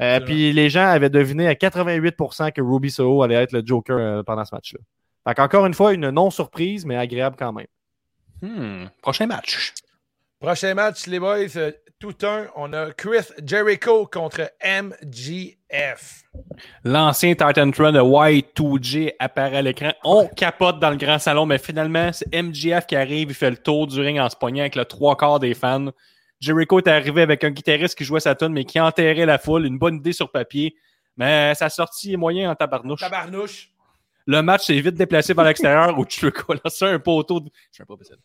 Euh, puis les gens avaient deviné à 88% que Ruby Soho allait être le Joker euh, pendant ce match-là. Fait qu'encore une fois, une non-surprise, mais agréable quand même. Hmm. Prochain match. Prochain match, les boys. Tout un, on a Chris Jericho contre MGF. L'ancien Titan Tron de Y2J apparaît à l'écran. On capote dans le grand salon, mais finalement, c'est MGF qui arrive. Il fait le tour du ring en se pognant avec le trois quarts des fans. Jericho est arrivé avec un guitariste qui jouait sa tune, mais qui enterrait la foule. Une bonne idée sur papier. Mais sa sortie est moyen en tabarnouche. Tabarnouche. Le match s'est vite déplacé vers l'extérieur où Jericho a lancé un poteau de... Je sais pas possible.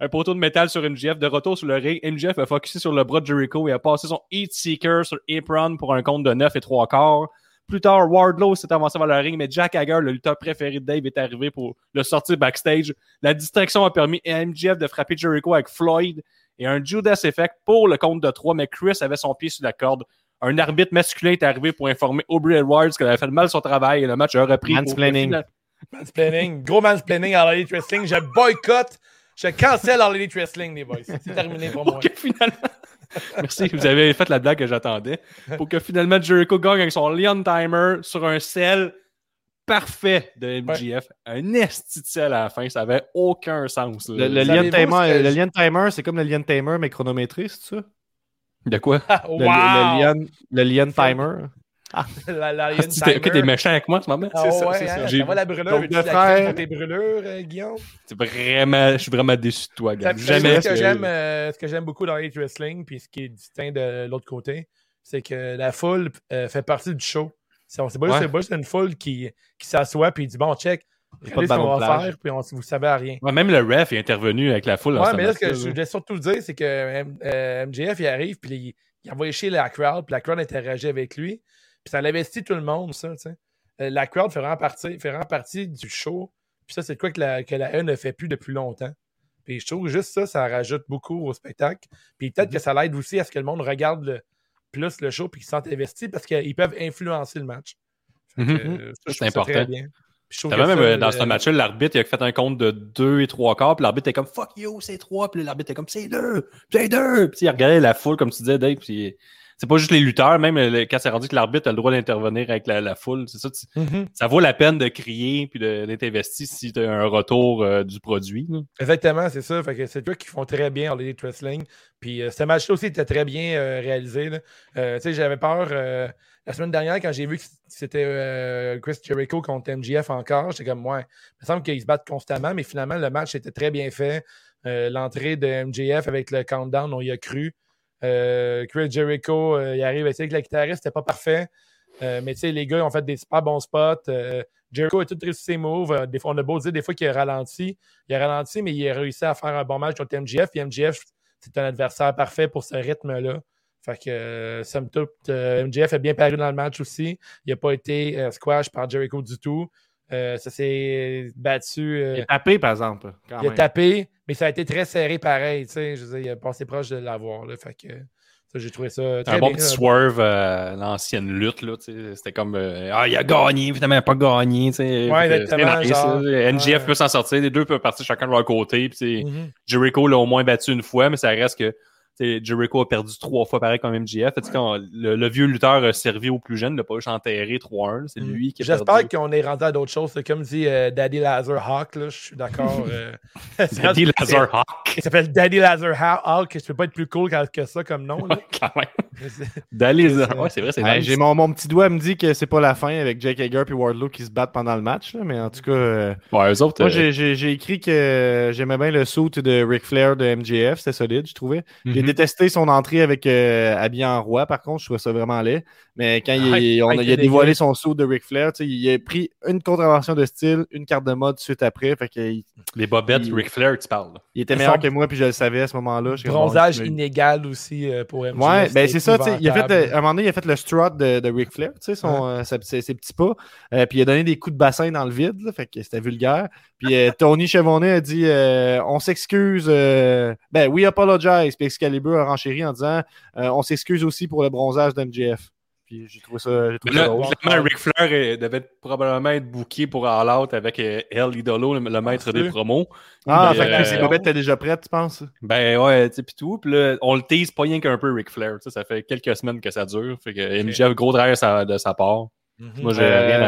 Un poteau de métal sur MGF. De retour sur le ring, MGF a focusé sur le bras de Jericho et a passé son Heat Seeker sur Apron pour un compte de 9 et 3 quarts. Plus tard, Wardlow s'est avancé vers le ring, mais Jack Hager, le lutteur préféré de Dave, est arrivé pour le sortir backstage. La distraction a permis à MGF de frapper Jericho avec Floyd et un Judas Effect pour le compte de 3, mais Chris avait son pied sur la corde. Un arbitre masculin est arrivé pour informer Aubrey Edwards qu'elle avait fait mal son travail et le match a repris. Mansplaining. Final- Mansplaining. Gros mansplaining à l'Elite Wrestling. Je boycotte. Je cancelle à l'Elite Wrestling, les boys. C'est terminé pour moi. Que finalement. Merci, vous avez fait la blague que j'attendais. Pour que finalement Jericho gagne avec son Leon Timer sur un sel parfait de MGF. Un esti de sel à la fin, ça avait aucun sens. là. Le, le timer, le je- timer, c'est comme le lien timer, mais chronométré, c'est ça? De quoi? wow! Le, le lien, le lien timer. La, la, Ah, t'es t'es méchant avec moi en ce moment? Ah c'est ça, ouais, c'est hein, ça. ça J'ai- va la brûlure. Donc, la frère- tes brûlures, euh, Guillaume? c'est vraiment, je suis vraiment déçu de toi. Ça- Jamais. Ce que j'aime, euh, ce que j'aime beaucoup dans Elite Wrestling, puis ce qui est distinct de l'autre côté, c'est que la foule euh, fait partie du show. C'est c'est pas, juste- Ouais. c'est pas juste une foule qui, qui s'assoit puis dit bon, check, pas de ce qu'on de va faire, puis on, vous savez à rien. Ouais, même le ref est intervenu avec la foule. Ouais, mais là, ce que je voulais surtout dire, c'est que euh, MJF, il arrive, puis il, il envoie chier la crowd, puis la crowd interagit avec lui, puis ça l'investit tout le monde, ça, tu sais. Euh, la crowd fait vraiment partie, fait vraiment partie du show, puis ça, c'est quoi que la, que la haine ne fait plus depuis longtemps. Puis je trouve juste ça, ça rajoute beaucoup au spectacle. Puis peut-être que ça l'aide aussi à ce que le monde regarde le- plus le show puis qu'ils se sentent investis parce qu'ils peuvent influencer le match. Mhm. euh, je C'est ça très important. bien. Même ça, euh, dans ce match-là, l'arbitre il a fait un compte de 2 et 3 quarts, puis l'arbitre est comme fuck you, c'est 3, puis l'arbitre est comme c'est 2, c'est 2. Puis il regardait la foule, comme tu disais, Dave, puis c'est pas juste les lutteurs, même quand c'est rendu que l'arbitre a le droit d'intervenir avec la, la foule, c'est ça, Mhm. ça vaut la peine de crier puis d'être investi si tu as un retour euh, du produit. là. Exactement, c'est ça. Fait que c'est eux qui font très bien en Elite Wrestling. Puis euh, ce match-là aussi était très bien euh, réalisé. tu sais, j'avais peur la semaine dernière quand j'ai vu que c'était Chris Jericho contre MGF encore. J'étais comme, ouais, il me semble qu'ils se battent constamment, mais finalement, le match était très bien fait. L'entrée de MJF avec le countdown, on y a cru. Euh, Chris Jericho, euh, il arrive, tu sais, avec la guitariste, c'était pas parfait. Euh, mais tu sais, les gars, ont fait des super bons spots. Jericho a tout réussi ses moves. Des fois, on a beau dire des fois qu'il a ralenti. Il a ralenti, mais il a réussi à faire un bon match contre MGF. Puis MGF, c'est un adversaire parfait pour ce rythme-là. Fait que, somme toute, MJF a bien paru dans le match aussi. Il n'a pas été squash par Jericho du tout. Euh, ça s'est battu. euh, Il est tapé, par exemple. quand il a même. tapé, mais ça a été très serré pareil. Je veux dire, il a passé proche de l'avoir. Fait que j'ai trouvé ça très un bon bien, petit là. swerve euh, l'ancienne lutte. là, C'était comme Ah, il a gagné, finalement, il n'a pas gagné. Ouais, exactement, nice, genre, là. NGF ouais. peut s'en sortir. Les deux peuvent partir chacun de leur côté. Puis, Mhm. Jericho l'a au moins battu une fois, mais ça reste que Jericho a perdu trois fois pareil comme MGF. Quand le, le vieux lutteur a servi au plus jeune, il n'a pas juste enterré 3-1. là. C'est Mm. lui qui a J'espère perdu. qu'on est rendu à d'autres choses. C'est Comme dit euh, Daddy Lazar Hawk, là, je suis d'accord. euh, Daddy Lazar Hawk. Il s'appelle Daddy Lazar Ha- Hawk. Je peux pas être plus cool que que ça comme nom. là. Quand même. C'est- Daddy Lazar C'est- Ouais, c'est vrai, c'est Ouais, nice. j'ai mon, mon petit doigt me dit que c'est pas la fin avec Jake Hager et Wardlow qui se battent pendant le match, là, mais en tout cas, euh, Ouais, eux autres. moi euh, j'ai- j'ai j'ai écrit que j'aimais bien le suit de Ric Flair de MJF, c'était solide, je trouvais. J'ai. Détesté son entrée avec euh, habillé en roi, par contre, je trouvais ça vraiment laid. Mais quand il, Ouais, on a, ouais, il a c'est dévoilé son suit de Ric Flair, tu sais, il a pris une contravention de style, une carte de mode suite après, fait Les bobettes, il- Ric Flair, tu parles. il était meilleur que moi, puis je le savais à ce moment-là. Bronzage bon, inégal aussi euh, pour MJF. Ouais, ben c'est ça, tu sais, il a fait, à un moment donné, il a fait le strut de, de Ric Flair, tu sais, son, euh, ses, ses- ses petits pas, euh, puis il a donné des coups de bassin dans le vide, là, fait que c'était vulgaire. Puis euh, Tony Chevonnet a dit, euh, on s'excuse, euh, ben we apologize, puis Excalibur a renchéri en disant, euh, on s'excuse aussi pour le bronzage d'MGF. Puis j'ai trouvé ça, j'ai trouvé ça Là, drôle. clairement, Ric Flair euh, devait probablement être booké pour All Out avec euh, El Idolo, le, le maître Penses-tu? des promos. Ah, Mais, fait que euh, ses bobettes étaient déjà prêtes, tu penses? Ben ouais, tu sais, pis tout. Puis là, on le tease pas rien qu'un peu Ric Flair. Ça fait quelques semaines que ça dure. Fait que MJF, gros derrière de sa part. Mhm. Moi, j'ai Euh, rien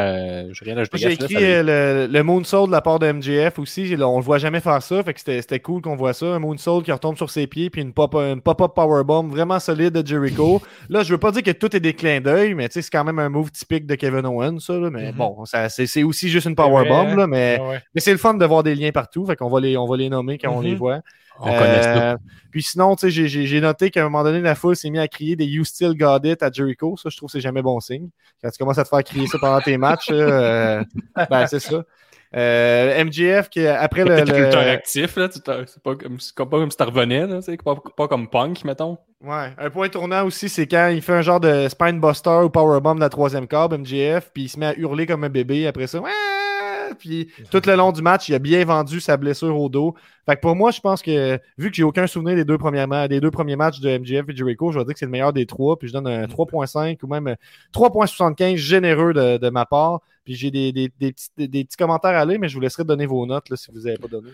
rien à ajouter. Moi, j'ai écrit euh, le, le Moonsault de la part de MJF aussi. Là, on le voit jamais faire ça. Fait que c'était c'était cool qu'on voit ça. Un Moonsault qui retombe sur ses pieds. Puis une pop- une pop-up powerbomb vraiment solide de Jericho. là, je veux pas dire que tout est des clins d'œil, mais c'est quand même un move typique de Kevin Owens, ça. là. mais Mhm. bon, c'est aussi juste une powerbomb. hein? là, mais Ouais, ouais. mais c'est le fun de voir des liens partout. Fait qu'on va les, on va les nommer quand on les Mhm. voit. On connaît ça. Euh, Puis sinon, tu sais, j'ai- noté qu'à un moment donné, la foule s'est mise à crier des You Still Got It à Jericho. Ça, je trouve que c'est jamais bon signe. Quand tu commences à te faire crier ça pendant tes matchs, euh, ben, c'est ça. Euh, MJF, qui, après le. Le- actif, là. C'est pas comme, c'est pas comme si t'en revenais, là. Pas, pas comme Punk, mettons. Ouais, un point tournant aussi, c'est quand il fait un genre de spine buster ou powerbomb de la troisième corde, MJF, puis il se met à hurler comme un bébé après ça. Ouais! Puis tout le long du match, il a bien vendu sa blessure au dos. Fait que pour moi, je pense que vu que j'ai aucun souvenir des deux, premiers ma- des deux premiers matchs de MJF et Jericho, je vais dire que c'est le meilleur des trois. Puis je donne un 3.5 ou même euh, 3.75 généreux de, de ma part. Puis j'ai des, des, des petits, des, des petits commentaires à aller, mais je vous laisserai donner vos notes là, si vous n'avez pas donné.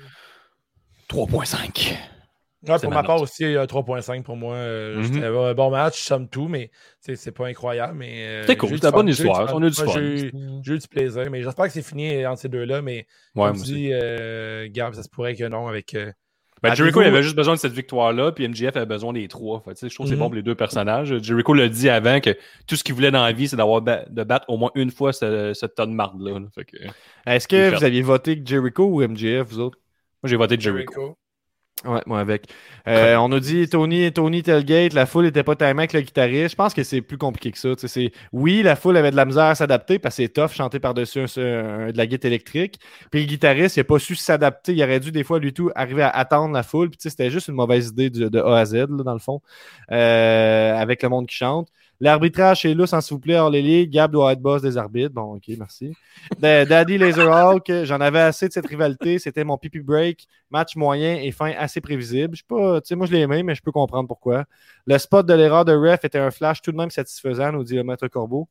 3.5. Ouais, pour ma ma part note. aussi, euh, 3.5 pour moi. euh, Mhm. C'était un bon match, somme tout, mais c'est pas incroyable. mais euh, C'était cool, j'ai eu c'était du la bonne histoire, on a eu du Moi, fun. J'ai eu- du plaisir, mais j'espère que c'est fini entre ces deux-là. Mais Ouais, comme moi tu dis, euh, Gab, ça se pourrait que non avec. euh, Ben, Jericho il avait juste besoin de cette victoire-là, puis MJF avait besoin des trois. Fait, que, tu sais, je trouve que c'est Mhm. bon pour les deux personnages. Jericho l'a dit avant que tout ce qu'il voulait dans la vie, c'est d'avoir ba- de battre au moins une fois ce, ce tas de marde-là. que, moi, Est-ce est que vous aviez voté Jericho ou MJF, vous autres? j'ai voté Jericho. Jericho. Ouais, moi avec. Euh, on a dit Tony, Tony Telgate, la foule était pas timée avec le guitariste. Je pense que c'est plus compliqué que ça. Oui, la foule avait de la misère à s'adapter parce que c'est tough chanter par-dessus un- un- de la guitare électrique. Puis le guitariste, il a pas su s'adapter. Il aurait dû des fois lui tout arriver à attendre la foule. Puis c'était juste une mauvaise idée de, de A à Z, là, dans le fond, euh, avec le monde qui chante. L'arbitrage chez Luce, s'il vous plaît, hors les ligues. Gab doit être boss des arbitres. Bon, ok, merci. Da- Daddy Laserhawk, j'en avais assez de cette rivalité. C'était mon pipi break. Match moyen et fin assez prévisible. Je sais pas, tu sais, moi je l'ai aimé, mais je peux comprendre pourquoi. Le spot de l'erreur de ref était un flash tout de même satisfaisant, nous dit le maître Corbeau.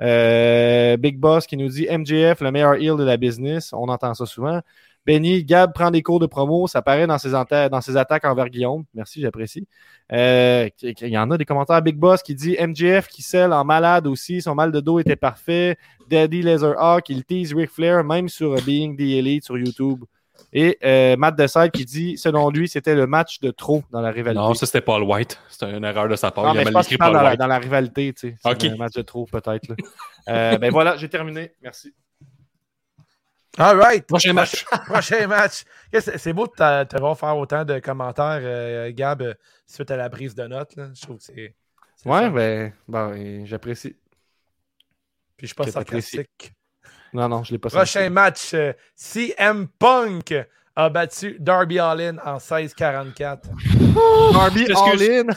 Euh, Big Boss qui nous dit MJF, le meilleur heel de la business. On entend ça souvent. Benny, Gab prend des cours de promo. Ça paraît dans ses, anta- dans ses attaques envers Guillaume. Merci, j'apprécie. Euh, il y en a des commentaires. Big Boss qui dit MJF qui scelle en malade aussi. Son mal de dos était parfait. Daddy Laserhawk, il tease Ric Flair, même sur euh, Being the Elite sur YouTube. Et euh, Matt Decide qui dit, selon lui, c'était le match de trop dans la rivalité. Non, ça c'était Paul White. C'était une erreur de sa part. Non, il mais a mal écrit Paul dans la, White. dans la rivalité, tu sais. Un match de trop, peut-être. Euh, ben voilà, j'ai terminé. Merci. All right. Prochain match. Prochain match. C'est beau de te voir faire autant de commentaires, euh, Gab, euh, suite à la prise de notes. là. Je trouve que c'est. Ouais, ben, ben j'apprécie. Puis je suis pas que t'apprécies. sarcastique. Non, non, je l'ai pas Prochain match, euh, CM Punk a battu Darby Allin en 16-44. Darby. All-In?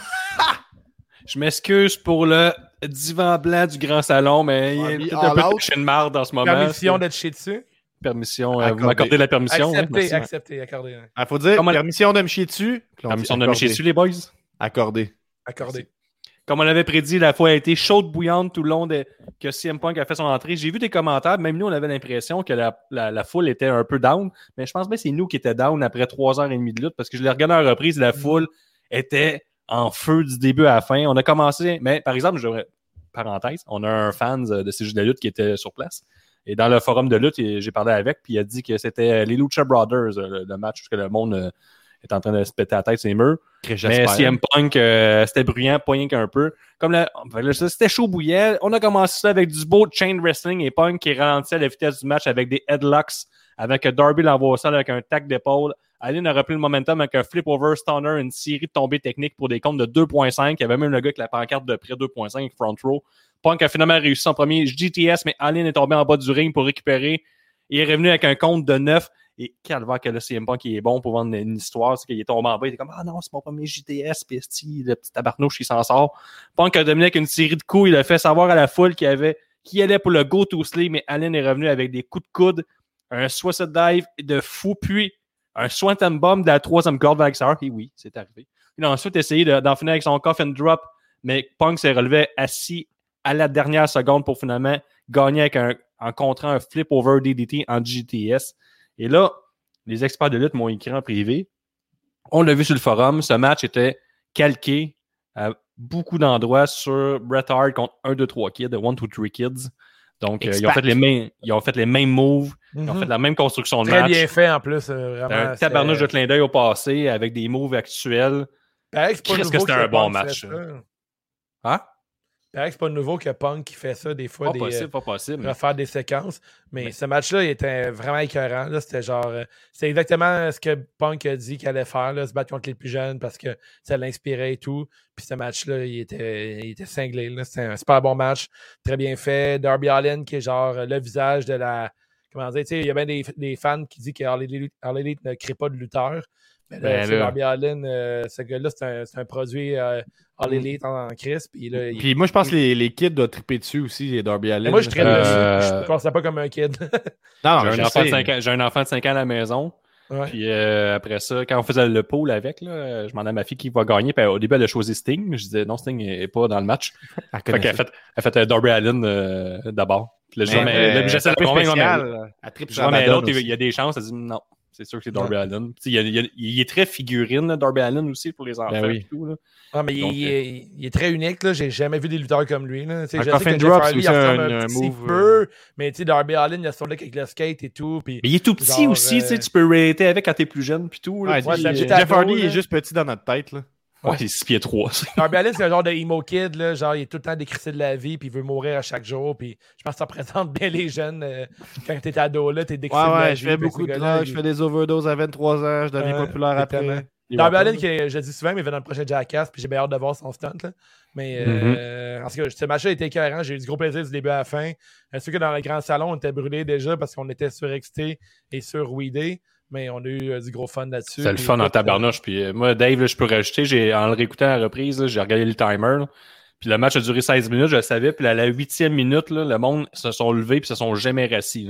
Je m'excuse pour le divan blanc du grand salon, mais il Barbie est un peu de marde en ce moment. Permission te chier dessus? Permission. euh, vous m'accordez la permission. hein? Accepté, Merci. accepté, accordé. hein. Il faut dire Comment- permission de me chier dessus? Permission de me chier dessus, les boys. Accordé. Accordé. Comme on l'avait prédit, la fois a été chaude bouillante tout le long de, que CM Punk a fait son entrée. J'ai vu des commentaires, même nous, on avait l'impression que la, la- la foule était un peu down, mais je pense bien que c'est nous qui étions down après 3h30 de lutte parce que je l'ai regardé en reprise, la foule était en feu du début à la fin. On a commencé, mais par exemple, je parenthèse, on a un fan de ces jeux de la lutte qui était sur place. Et dans le forum de lutte, j'ai parlé avec, puis il a dit que c'était les Lucha Brothers, euh, le, le match, parce que le monde euh, est en train de se péter la tête, c'est murs. Mais. CM Punk, euh, c'était bruyant, pas rien qu'un peu. Comme ça, c'était chaud bouillet. On a commencé ça avec du beau chain wrestling et Punk qui ralentissait la vitesse du match avec des headlocks, avec Darby l'envoie au sol avec un tac d'épaule. Aline a repris le momentum avec un flip over stunner, une série de tombées techniques pour des comptes de 2.5. Il y avait même le gars avec la pancarte de près 2.5 front row. Punk a finalement réussi son premier GTS, mais Aline est tombé en bas du ring pour récupérer. Il est revenu avec un compte de 9. Et calvaire que le CM Punk est bon pour vendre une histoire, c'est qu'il est tombé en bas, il était comme Ah non, c'est mon premier JTS, esti, le petit tabarnouche qui s'en sort. Punk a dominé avec une série de coups, il a fait savoir à la foule qu'il avait qui allait pour le go-to sleep, mais Allen est revenu avec des coups de coude, un suicide dive de fou, puis un swanton bomb de la troisième corde Sarah, et oui, c'est arrivé. Il a ensuite essayé de- d'en finir avec son coffin drop, mais Punk s'est relevé assis à la dernière seconde pour finalement gagner avec un, en contrant un flip over DDT en GTS. Et là, les experts de lutte m'ont écrit en privé. On l'a vu sur le forum, ce match était calqué à beaucoup d'endroits sur Bret Hart contre 1, 2, 3 kids, 1, 2, 3 kids. Donc, euh, ils, ont fait les mêmes, ils ont fait les mêmes moves, ils ont Mhm. fait la même construction de Très match. bien fait en plus. euh, Un vraiment. tabarnouche de clin d'œil au passé avec des moves actuels. Pareil que c'était un bon match. Hein? Pareil que c'est pas nouveau que Punk qui fait ça des fois. Pas des, possible, pas possible. euh, refaire des séquences. Mais, Mais- ce match-là, il était vraiment écœurant. C'était genre. euh, c'est exactement ce que Punk a dit qu'il allait faire, là, se battre contre les plus jeunes parce que ça l'inspirait et tout. Puis ce match-là, il était, il était cinglé. C'était un super bon match. Très bien fait. Darby Allin, qui est genre le visage de la. Comment dire, il y a bien des, des fans qui disent que All Elite, ne crée pas de lutteur. Mais là, Ben là. Darby Allin, euh, ce gars-là, c'est un, produit euh, All Elite en, en crisp. Puis là, il- Puis moi, je pense que les, les kids doivent triper dessus aussi, les Darby Allin. mais moi, je Euh, dessus. Je pense pas comme un kid. Non, J'ai un, je enfant de sais. cinq ans- j'ai un enfant de 5 ans à la maison. Ouais. Puis euh, après ça, quand on faisait le pool avec, là, je demandais à ma fille qui va gagner. Puis au début, elle a choisi Sting. Mais je disais non, Sting n'est pas dans le match. Elle Fait qu'elle a fait, elle fait euh, Darby Allin euh, d'abord. Puis là, je dis, Mais, mais, euh, j'essaie de la convaincre. mais-. Elle tripe sur mais l'autre, il y a des chances. Elle dit non, c'est sûr que c'est Darby sais, Il, y a- il y a- il est très figurine, là, Darby Allin aussi, pour les enfants. Ben oui. et tout, là. Ah, mais il, Donc, il est, il est très unique. là. J'ai jamais vu des lutteurs comme lui. Là. Sais, je sais coffin que Jeff drop, c'est il ressemble un- un, un petit move, peu. Mais tu sais, Darby Allin, il a son look avec le skate et tout. Puis... Mais il est tout petit Genre, aussi, tu sais, euh, tu peux rater avec quand t'es plus jeune, puis tout. Là, puis, euh, Jeff Hardy est juste petit dans notre tête. Là. Ouais, il est 6 pieds 3. Darby Allin, c'est un genre de emo kid. Là. Genre, il est tout le temps décrissé de la vie. Puis il veut mourir à chaque jour. Puis je pense que ça représente bien les jeunes. euh, quand t'es ado, là, t'es décrissé Ouais, de la ouais, vie. je fais beaucoup de drugs, je fais des overdoses à 23 ans, je deviens Ouais, populaire après. Darby Allin, que je dis souvent, mais il va dans le prochain Jackass, puis j'ai bien hâte de voir son stunt. Là. Mais Mm-hmm. euh, en tout cas, ce match-là était écœurant. J'ai eu du gros plaisir du début à la fin. Euh, sûr que dans le grand salon, on était brûlés déjà parce qu'on était surexcités et surweedés? Mais on a eu euh, du gros fun là-dessus. C'est le fun en écoute, tabarnouche. Puis euh, moi, Dave, là, je peux rajouter, j'ai, en le réécoutant à la reprise, là, j'ai regardé le timer. là. Puis le match a duré 16 minutes, je le savais. Puis à la huitième minute, là, le monde se sont levés puis se sont jamais rassis.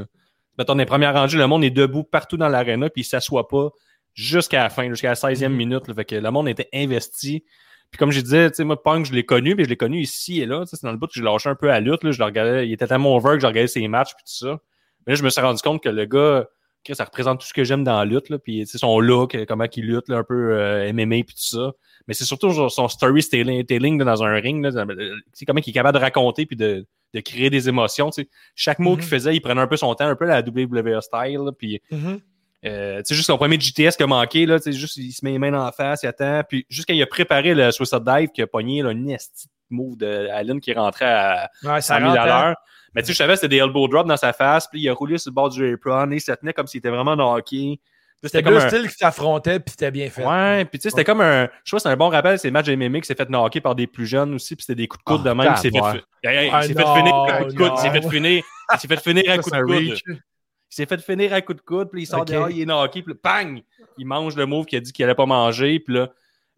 Mettons, les premières rangées, le monde est debout partout dans l'aréna puis il s'assoit pas jusqu'à la fin, jusqu'à la 16e minute. là. Fait que le monde était investi. Puis comme je disais, tu sais, moi, Punk, je l'ai connu, mais je l'ai connu ici et là. C'est dans le bout que je lâché un peu à lutte. Là. Je le regardais, il était tellement over que je regardais ses matchs puis tout ça. Mais là, je me suis rendu compte que le gars, ça représente tout ce que j'aime dans la lutte. Là. Puis son look, euh, comment il lutte, là, un peu euh, MMA puis tout ça. Mais c'est surtout genre, son storytelling telling, dans un ring. Là, tu sais, comment il est capable de raconter puis de, de créer des émotions. Chaque mot Mhm. qu'il faisait, il prenait un peu son temps, un peu la WWE style. là, puis Mhm. euh, tu sais, juste son premier GTS qui a manqué, là, juste, il se met les mains en face, il attend. Puis, juste quand il a préparé le Suicide Dive, qui a pogné, là, esti de move de Allen qui rentrait à Ouais, 100 000 rentre, à hein. l'heure. Mais tu sais, je savais que c'était des elbow drops dans sa face, puis il a roulé sur le bord du apron, et il se tenait comme s'il était vraiment dans le hockey. C'était comme un... styles qui s'affrontaient, puis c'était bien fait. Ouais, puis tu sais, c'était comme un. Je crois que c'est un bon rappel, c'est le match de MMA qui s'est fait knocker par des plus jeunes aussi, puis c'était des coups de coude Ah, de même. Il s'est fait, tabarouette. Hey, hey, il Ah, s'est fait finir à coup de coude. Il s'est fait finir. Il s'est fait finir à Ça, coup de un coude. Il s'est fait finir à coup de coude, puis il sort Ok. dehors, il est knocké, puis bang! Il mange le move qu'il a dit qu'il allait pas manger, puis là,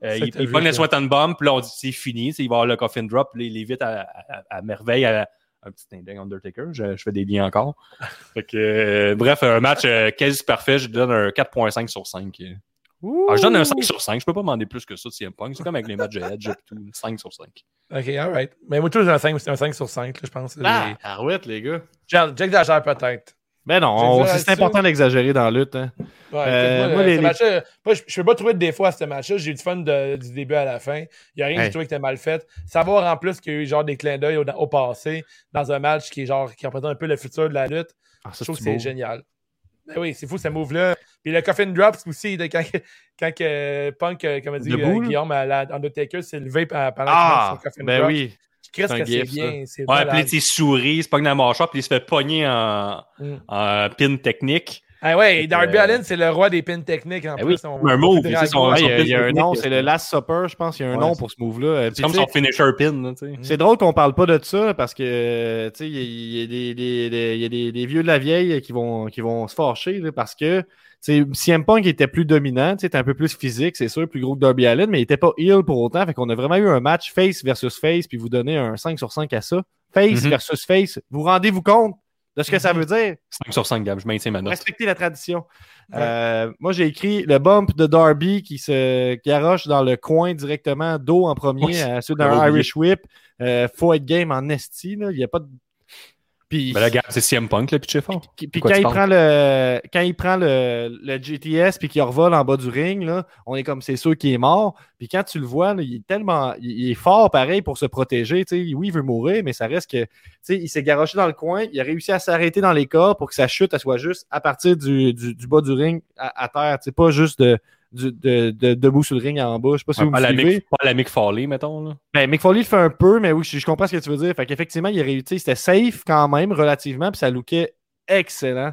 euh, il, pogne le ça. sweat and bomb, puis là, on dit c'est fini, il va avoir le coffin drop, puis là, il est vite à, à- à merveille à, un petit inding Undertaker. Je, je fais des liens encore. Fait que, euh, bref, un match euh, quasi parfait. Je lui donne un 4.5 sur 5. Ah, je donne un 5 sur 5. Je peux pas demander plus que ça de CM Punk. C'est comme avec les matchs de Edge et tout. 5 sur 5. Ok, alright. Mais moi, toujours, j'ai un 5, un 5 sur 5, là, je pense. Ah, Arrête, les gars. J'ai- J'exagère peut-être. Ben non, Je c'est important d'exagérer dans la lutte. Hein. Ouais, Euh, moi, moi, les- moi, je, je peux pas trouver de défaut à ce match-là. J'ai eu du fun de- du début à la fin. Il n'y a rien que Hey. trouvé qui était mal fait. Savoir en plus qu'il y a eu genre des clins d'œil au, au passé dans un match qui est genre qui représente un peu le futur de la lutte. Ah, Je trouve que c'est génial. Ben oui, c'est fou ce move-là. Puis le coffin drops aussi, de quand, quand Punk, euh, comme dit euh? Guillaume, à la Undertaker s'est levé pendant pendant Ah, qu'il son coffin ben drop. oui. Chris, c'est bien. C'est Ouais, puis là, il sourit, il se pogne dans la mâchoire, puis il se fait pogner en, Mm. en pin technique. Ah ouais, et Darby Euh, Allin, c'est le roi des pins techniques en Ben plus. oui, On- un move, Ouais, il y a, y un nom, c'est- le Last Supper, je pense. Il y a un Ouais, nom pour ce move-là. Euh, C'est comme son finisher pin. C'est drôle qu'on parle pas de ça parce que tu sais, il y a- il y, a des- des- des- il y a des, des vieux de la vieille qui vont, qui vont se fâcher là, parce que tu sais, CM Punk était plus dominant, tu sais, était un peu plus physique, c'est sûr, plus gros que Darby Allin, mais il était pas heel pour autant. Fait qu'on a vraiment eu un match face versus face, puis vous donnez un 5 sur 5 à ça. Face Mhm. versus face. Vous rendez-vous compte de ce que ça veut dire? 5 sur 5, Gab, je maintiens ma note. Respectez la tradition. Euh, moi, j'ai écrit le bump de Darby qui se garoche dans le coin directement, dos en premier, Oui, à j'avais d'un. Irish Whip. Euh, faut être game en esti. là. Il n'y a pas de. Puis, Ben là, c'est CM Punk, le fort. qui- puis quand, il prend le, quand il prend le, le GTS puis qu'il revole en bas du ring, là, on est comme c'est sûr qu'il est mort. Puis quand tu le vois, là, il est tellement il, est fort pareil pour se protéger. tu sais. Oui, il veut mourir, mais ça reste que tu sais, il s'est garoché dans le coin. Il a réussi à s'arrêter dans les corps pour que sa chute elle soit juste à partir du, du, du bas du ring à, à terre. C'est pas juste de, du- de, de- debout sur le ring en bas. Je sais pas si vous pas, me la suivez. Mick, pas la Mick Foley, mettons. Là. Ben, Mick Foley le fait un peu, mais oui, je, je comprends ce que tu veux dire. Fait qu'effectivement, il a réussi. C'était safe quand même, relativement, puis ça lookait excellent.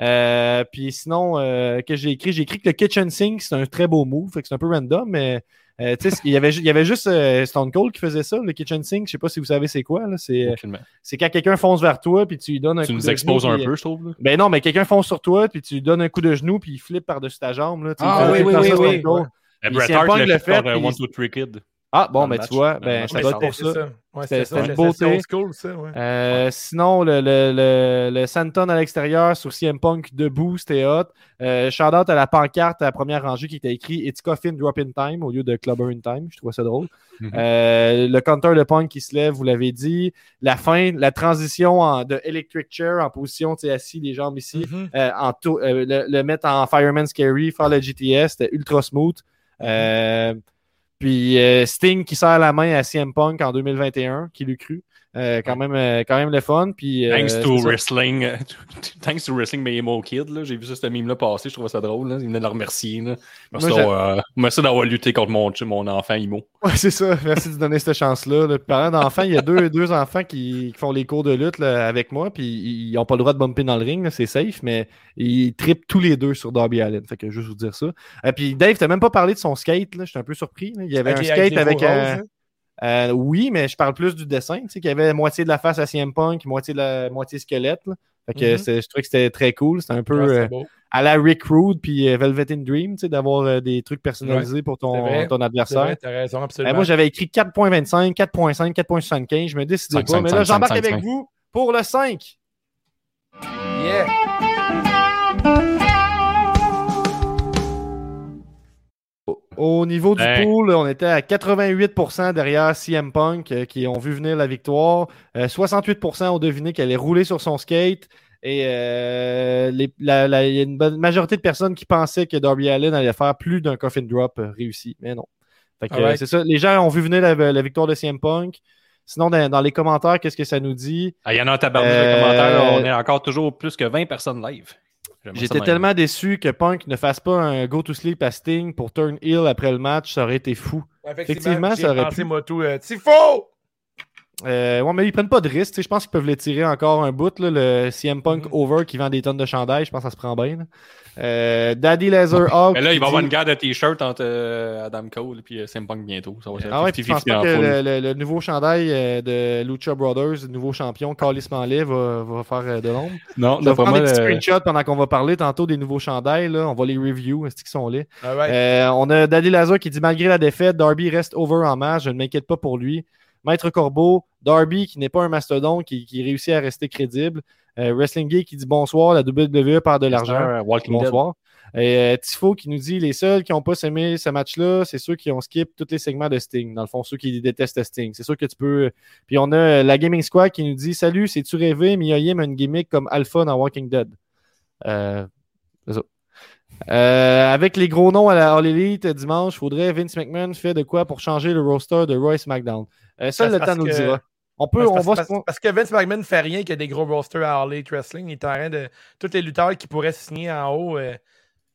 Euh, puis sinon, euh, que j'ai écrit, j'ai écrit que le kitchen sink, c'est un très beau move. Fait que c'est un peu random, mais euh, tu il y avait, il y avait juste euh, Stone Cold qui faisait ça, le kitchen sink. Je sais pas si vous savez c'est quoi. là. C'est, euh, c'est quand quelqu'un fonce vers toi, puis tu lui donnes un Tu coup nous de exposes genou, un puis- peu, je trouve. là. Ben non, mais quelqu'un fonce sur toi, puis tu lui donnes un coup de genou, puis il flippe par-dessus ta jambe. Là, Tu Ah oui, oui, oui, oui. Stone Cold. Eh, Puis Bret Hart le fait fait, par puis- One, Two, Three Kid. Ah, bon, ben tu vois, ben doit ça être pour C'est ça. ça. Ouais, C'était- une beauté. School, ça. Ouais. Euh, sinon, le, le, le, le Santon à l'extérieur sur CM Punk debout, c'était hot. Euh, shout out à la pancarte à la première rangée qui était écrit It's Coffin Drop in Time au lieu de Clubber in Time. Je trouvais ça drôle. Mhm. Euh, le counter de Punk qui se lève, vous l'avez dit. La fin, la transition en- de Electric Chair en position, tu sais, assis, les jambes ici. Mhm. Euh, en euh, le, le mettre en Fireman's Carry, faire le GTS, c'était ultra smooth. Euh, puis euh, Sting qui serre la main à CM Punk en 2021, qui l'eût cru. Euh, quand, même, euh, quand même le fun. Puis, euh, Thanks to. Wrestling. euh, Thanks to Wrestling mais Emo Kid. là. J'ai vu ça, ce meme-là passer. Je trouvais ça drôle. Là. Il venait de le remercier. Là. Merci, Moi, d'avoir, euh, merci d'avoir lutté contre mon, mon enfant Imo. Ouais, c'est ça. Merci de donner cette chance-là. là. Parlant d'enfants, il y a deux, deux enfants qui, qui font les cours de lutte là, avec moi, puis ils n'ont pas le droit de bumper dans le ring, là, c'est safe, mais ils trippent tous les deux sur Darby Allin. Fait que juste vous dire ça. Et puis Dave, t'as même pas parlé de son skate, là. J'étais un peu surpris. là. Il y avait Avec un skate les avec Euh, oui, mais je parle plus du dessin. Tu sais, qu'il y avait moitié de la face à CM Punk, moitié de la moitié squelette. là. Fait que Mhm. je trouvais que c'était très cool. C'était un peu Ouais, c'est euh, à la Rick Rude puis euh, Velvet in Dream, tu sais, d'avoir euh, des trucs personnalisés pour ton, vrai. ton adversaire. vrai, t'as raison, Eh, absolument. moi, j'avais écrit 4.25, 4.5, 4.75. Je me décidais 5, pas. 5, mais là, 5, j'embarque 5, avec 5. vous pour le 5. Yeah. Au niveau du pool, on était à 88% derrière CM Punk euh, qui ont vu venir la victoire. Euh, 68% ont deviné qu'elle allait rouler sur son skate. Et euh, il y a une bonne majorité de personnes qui pensaient que Darby Allin allait faire plus d'un coffin drop euh, réussi. Mais non. Fait que, euh, Alright. c'est ça. Les gens ont vu venir la, la victoire de CM Punk. Sinon, dans, dans les commentaires, qu'est-ce que ça nous dit? Ah, Il y en a un tabarnak Euh, de commentaires. On est encore toujours plus que 20 personnes live. J'étais tellement déçu que Punk ne fasse pas un go to sleep à Sting pour turn heel après le match. Ça aurait été fou. Effectivement, ça aurait pensé, pu. moi, tout. Euh! Euh, ouais, mais ils prennent pas de risque. tu sais, Je pense qu'ils peuvent l'étirer encore un bout. Là, le CM Punk Mhm. over qui vend des tonnes de chandail. Je pense que ça se prend bien. Euh, Daddy Laserhawk. Mais là, il qui va y avoir dit- une guerre de t-shirts entre euh, Adam Cole et CM Punk bientôt. Ça va être Ah ouais, je pense 50-50 pas en que le, le- le nouveau chandail euh, de Lucha Brothers, le nouveau champion, Carlis Manley, va, va faire euh, de l'ombre? Non, Je vais d'après prendre des petits screenshots pendant qu'on va parler tantôt des nouveaux chandails. Là. On va les review. Est-ce qu'ils sont là? Alright. Euh, on a Daddy Lazar qui dit malgré la défaite, Darby reste over en match. Je ne m'inquiète pas pour lui. Maître Corbeau, Darby qui n'est pas un mastodon, qui, qui réussit à rester crédible. Euh, Wrestling Geek qui dit bonsoir, la WWE perd de l'argent. Euh. Bonsoir. Et euh, Tifo qui nous dit les seuls qui n'ont pas aimé ce match-là, c'est ceux qui ont skip tous les segments de Sting. Dans le fond, ceux qui détestent Sting. C'est sûr que tu peux. Puis on a euh, la Gaming Squad qui nous dit Salut, c'est-tu rêvé, Mia Yim a une gimmick comme Alpha dans Walking Dead. Euh, c'est ça. Euh, avec les gros noms à la All Elite euh, dimanche, faudrait Vince McMahon fait de quoi pour changer le roster de Royce SmackDown? Euh, Parce- le temps nous que- dira. On peut, Parce, on va parce- se. parce que Vince McMahon fait rien qu'il y a des gros rosters à Elite Wrestling. Il est en train de. Tous les lutteurs qui pourraient signer en haut. euh,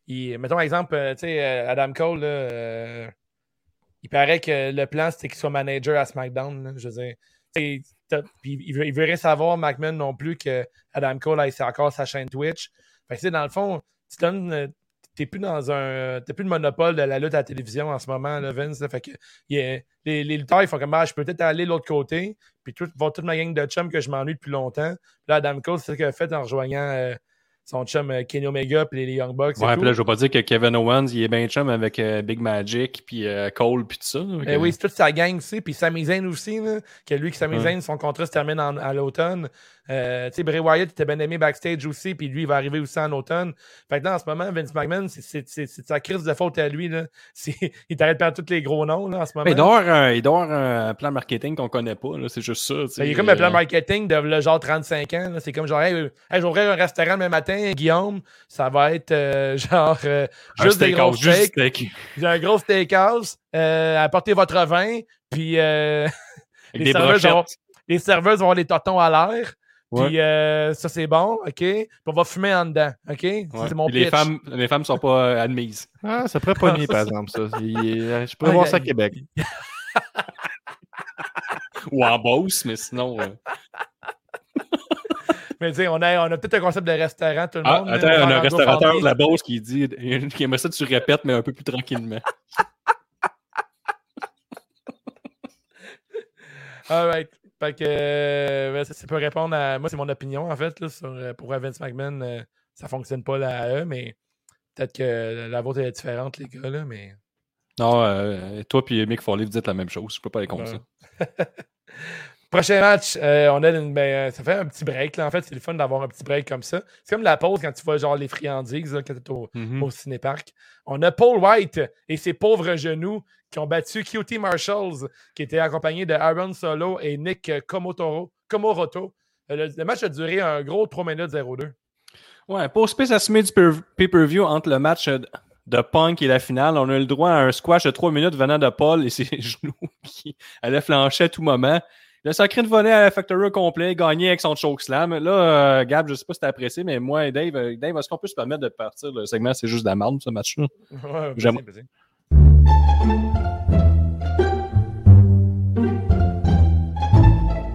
il- mettons exemple, euh, tu sais, euh, Adam Cole, là, euh, il paraît que le plan c'était qu'il soit manager à SmackDown. là, je veux dire. Puis il, veut- il veut rien savoir, McMahon non plus, que Adam Cole c'est encore sa chaîne Twitch. Fait que, tu sais, dans le fond, tu donnes. T'es plus dans un. T'es plus le monopole de la lutte à la télévision en ce moment, là, Vince. là. fait que il y a- les, les lutteurs, ils font comme ah, je peux peut-être aller de l'autre côté. Puis tout, voir toute ma gang de chums que je m'ennuie depuis longtemps. Puis là, Adam Cole, c'est ce qu'il a fait en rejoignant euh, son chum euh, Kenny Omega puis les, Young Bucks. Ouais, puis là, je veux pas dire que Kevin Owens, il est bien chum avec euh, Big Magic, puis Cole, puis tout ça. Eh oui, c'est toute sa gang aussi. Puis Sami Zayn aussi, là, que lui, que Sami. Zayn, son contrat se termine en- à l'automne. Euh, tu sais, Bray Wyatt était bien aimé backstage aussi, puis lui, il va arriver aussi en automne. Fait que là, en ce moment, Vince McMahon, c'est- sa crise de faute à lui. Là. Il t'arrête de tous les gros noms là, en ce moment. Mais il doit avoir un, il doit avoir un plan marketing qu'on connaît pas, là, c'est juste ça. tu sais. Ben, il est comme un plan Euh, marketing de le genre 35 ans. là. C'est comme genre, hey, euh, hey, j'ouvrirai un restaurant demain matin, Guillaume. Ça va être euh, genre euh, un juste des gros steaks. steak. Un gros steakhouse. Euh, apportez votre vin. Puis euh, les, serveuses vont, les serveuses vont avoir les totons à l'air. Ouais. Puis euh, ça, c'est bon. OK? Puis on va fumer en dedans. OK? Ouais. C'est mon les femmes, les femmes sont pas euh, admises. Ah, ça pourrait pogner, par exemple, ça. Il- euh, je pourrais Ah, voir il ça à Québec. Ou en Beauce, mais sinon. euh, Mais tu sais, on a, on a peut-être un concept de restaurant, tout le Ah, monde. attends, on a un restaurateur de la Beauce qui dit qui aimerait ça que tu répètes, mais un peu plus tranquillement. Alright. Fait que euh, ben, ça, ça peut répondre à. Moi, c'est mon opinion, en fait, là, sur euh, pourquoi Vince McMahon, euh, ça fonctionne pas là, eux, mais peut-être que la vôtre est différente, les gars, là, mais. Non, euh, toi puis Mick Foley, vous dites la même chose. Je peux pas aller contre Ouais. ça. Prochain match, euh, on a une, ben, euh, ça fait un petit break. Là. En fait, c'est le fun d'avoir un petit break comme ça. C'est comme la pause quand tu vois genre les friandises là, quand tu au, Mhm. au cinéparc. On a Paul White et ses pauvres genoux qui ont battu QT Marshalls, qui était accompagné de Aaron Solo et Nick euh, Komotoro, Komoroto. Le, le match a duré un gros 3 minutes 02. Ouais, pour Space assumé du per- pay-per-view entre le match de Punk et la finale, on a eu le droit à un squash de 3 minutes venant de Paul et ses genoux qui allaient flancher à tout moment. Le sacré de volet à la Factory au complet, gagné avec son chokeslam. Là, euh, Gab, je sais pas si t'as apprécié, mais moi et Dave, euh, Dave, est-ce qu'on peut se permettre de partir le segment? C'est juste de la merde, ce match-là? Ouais, J'aime-.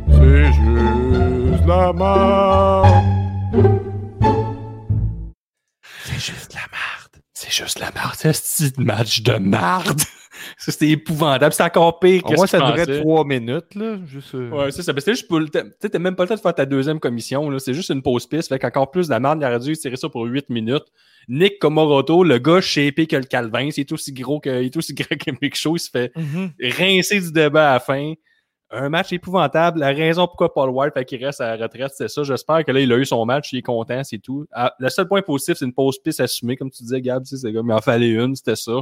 C'est juste la mort. C'est juste la marde. C'est juste la marde. C'est ce petit match de marde. Ça, C'était épouvantable. C'est encore pire que que ça durait trois minutes, là. Juste, euh, Ouais, c'est ça. Ben, c'était juste pour le. Tu sais, t'as même pas le temps de faire ta deuxième commission. là. C'est juste une pause piste. Fait qu'encore plus de la merde, il aurait dû tirer ça pour 8 minutes. Nick Komoroto, le gars shapé que le Calvin, il est aussi gros que, il est aussi gros que Big Show. Il se fait Mhm. rincer du débat à la fin. Un match épouvantable. La raison pourquoi Paul White fait qu'il reste à la retraite, c'est ça. J'espère que là, il a eu son match, il est content, c'est tout. Ah, le seul point positif, c'est une pause piste assumée, comme tu disais, Gab. tu sais, C'est comme, il en fallait une, c'était ça.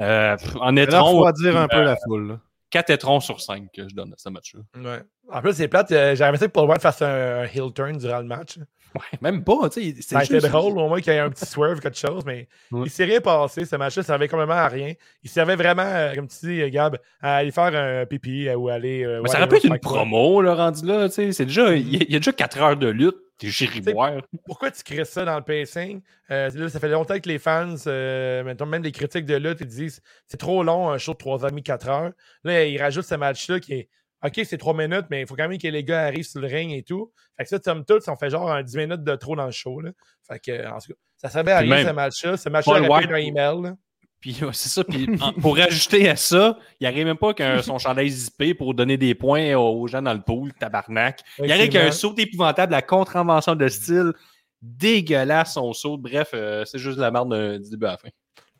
Euh, en Ça étron, va dire un peu la foule, là. 4 étrons sur 5 que je donne à ce match-là. Ouais. En plus, c'est plate. euh, aimé ça que Paul White fasse un, un heel turn durant le match. Ouais, même pas, Ça été juste- drôle, au moins qu'il y ait un petit swerve, quelque chose, mais Ouais. il s'est rien passé. Ce match-là servait complètement à rien. Il servait vraiment, euh, comme tu dis, Gab, à aller faire un pipi euh, ou aller. euh, Mais ça aurait pu être une promo, là, rendu là, tu sais. C'est déjà, il y, y a déjà 4 heures de lutte. T'es chériboire. Pourquoi tu crées ça dans le pacing? Euh, là, ça fait longtemps que les fans, euh, mettons, même les critiques de lutte, ils disent c'est trop long, un show de 3h30, 4 heures. Là, ils rajoutent ce match-là qui est OK, c'est 3 minutes, mais il faut quand même que les gars arrivent sur le ring et tout. Fait que ça, somme toute, on fait genre un 10 minutes de trop dans le show. Là. Fait que, en tout cas, ça servait à rien ce match-là. Ce match-là un email. là. Puis ouais, c'est ça. Puis pour rajouter à ça, il arrive même pas qu'un son chandail zippé pour donner des points aux gens dans le pool, tabarnak. Il arrive qu'un saut épouvantable, la contre-invention de style dégueulasse, son saut. Bref, euh, c'est juste de la merde euh, du début à la fin.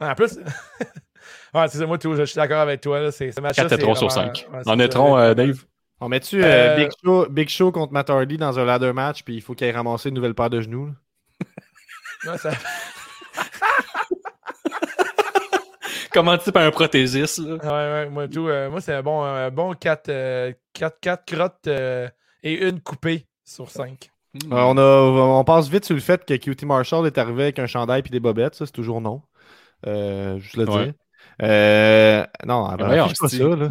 En plus, ouais, c'est ça, moi, tout, je suis d'accord avec toi. là, c'est- Ce match-là, 4 c'est étrons sur vraiment- 5. ouais, en étron, euh, Dave? On met-tu euh, Euh, Big, Show, Big Show contre Matt Hardy dans un ladder match, puis il faut qu'il ait ramassé une nouvelle paire de genoux? là? Ouais, ça- Commenté par un prothésiste. Là? Ouais, ouais, moi, tout, euh, moi c'est un bon, un bon 4, crottes euh, et une coupée sur 5. Hmm. Euh, on, a, on passe vite sur le fait que QT Marshall est arrivé avec un chandail puis des bobettes. Ça, c'est toujours non. Euh, juste le Ouais. Euh, non, ben, pas ça, là.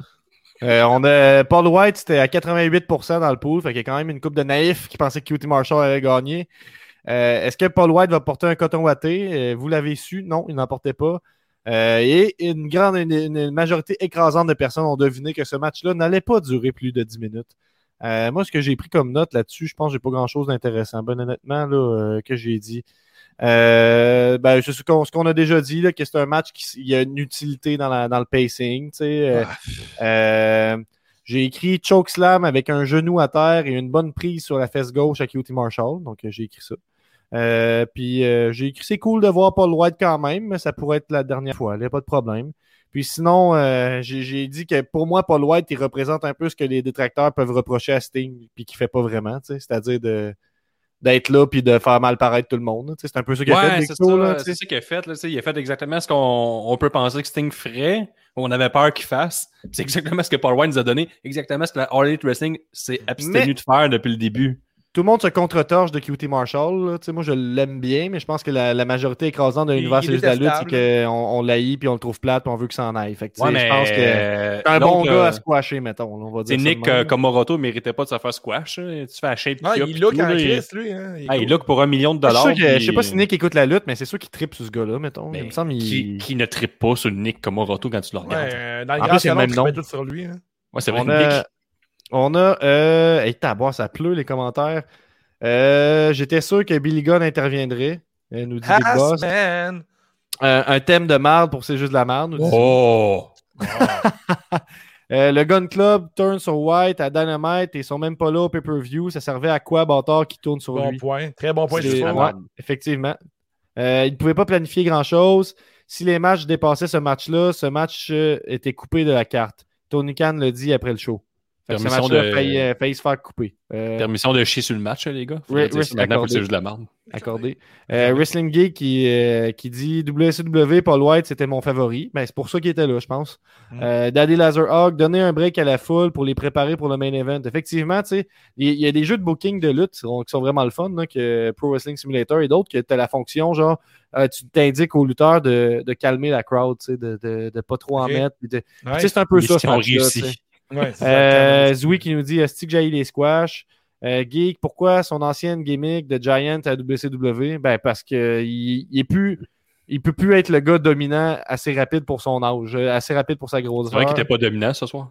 Euh, on a Paul White, c'était à 88% dans le pool. Fait qu'il y a quand même une coupe de naïfs qui pensaient que QT Marshall allait gagner. Euh, Est-ce que Paul White va porter un coton watté? Euh, vous l'avez su? Non, il n'en portait pas. Euh, et une grande une, une majorité écrasante de personnes ont deviné que ce match-là n'allait pas durer plus de 10 minutes. Euh, moi, ce que j'ai pris comme note là-dessus, je pense que j'ai pas grand-chose d'intéressant. Ben, honnêtement, là, euh, que j'ai dit. Ben, c'est ce qu'on a déjà dit, là, que c'est un match qui il y a une utilité dans, la, dans le pacing. euh, j'ai écrit choke slam avec un genou à terre et une bonne prise sur la fesse gauche à QT Marshall. Donc, j'ai écrit ça. Euh, puis euh, j'ai écrit c'est cool de voir Paul White quand même, mais ça pourrait être la dernière fois, il n'y a pas de problème. Puis sinon, euh, j'ai dit que pour moi, Paul White, il représente un peu ce que les détracteurs peuvent reprocher à Sting, puis qu'il fait pas vraiment, tu sais, c'est-à-dire de d'être là puis de faire mal paraître tout le monde. tu sais, C'est un peu ça qu'il a fait, c'est ça qu'il a fait. Là, il a fait exactement ce qu'on on peut penser que Sting ferait, ou on avait peur qu'il fasse. C'est exactement ce que Paul White nous a donné, exactement ce que la All Elite Wrestling s'est abstenu Mais- de faire depuis le début. Tout le monde se contre-torche de QT Marshall. là. Tu sais, Moi, je l'aime bien, mais je pense que la, la majorité écrasante de l'univers c'est est juste la lutte, c'est qu'on on l'haït puis on le trouve plate puis on veut que ça en aille. Fait que, tu sais, Ouais, mais je pense que euh, c'est un bon gars euh, à squasher, mettons. là, on va dire Nick euh, Komoroto ne méritait pas de se faire squash. hein. Tu fais la shape Non, qu'il a, il look tout, en lui. Hein. Il Ah, il look pour un million de dollars. sûr que- puis- je sais pas si Nick écoute la lutte, mais c'est sûr qu'il tripe sur ce gars-là, mettons. Mais il me semble qui, il... qui ne trippe pas sur Nick Komoroto quand tu le Ouais, regardes? euh, dans le En grand plus, c'est le même nom. mets tout sur lui. hein. Ouais, c'est vrai On que a, Nick. On a, euh, hey, taboire, ça pleut les commentaires. Euh, J'étais sûr que Billy Gunn interviendrait, euh, nous dit Big Boss. Euh, un thème de marde pour C'est juste de la marde, Oh! Euh, le Gun Club tourne sur White à Dynamite et ils sont même pas là au pay-per-view. Ça servait à quoi, bâtard, qui tourne sur Bon lui? point. Très bon point. C'est ouais, effectivement. Euh, il ne pouvait pas planifier grand-chose. Si les matchs dépassaient ce match-là, ce match euh, était coupé de la carte. Tony Khan le dit après le show. Ce Permission match-là de- failli, euh, failli se faire couper. Euh, Permission de chier sur le match, les gars. Faut Oui, maintenant c'est juste de la merde. accordé. Euh, Wrestling Geek qui, euh, qui dit WCW, Paul White, c'était mon favori. Ben, c'est pour ça qu'il était là, je pense. Mm. Euh, Daddy Laserhawk, donner un break à la foule pour les préparer pour le main event. Effectivement, tu sais, il y, a des jeux de booking de lutte qui sont, vraiment le fun, là, que Pro Wrestling Simulator et d'autres, que tu as la fonction, genre, euh, tu t'indiques aux lutteurs de, de calmer la crowd, tu sais, de, de, de pas trop en mettre. puis de- Ouais. Tu sais, c'est un peu ça, ce Ouais, c'est Euh. Zoui qui nous dit Est-ce que j'ai les squash? Euh, Geek, pourquoi son ancienne gimmick de Giant à WCW Ben, parce que il, il est plus. Il peut plus être le gars dominant assez rapide pour son âge, euh, assez rapide pour sa C'est grosseur. vrai qu'il était pas dominant ce soir.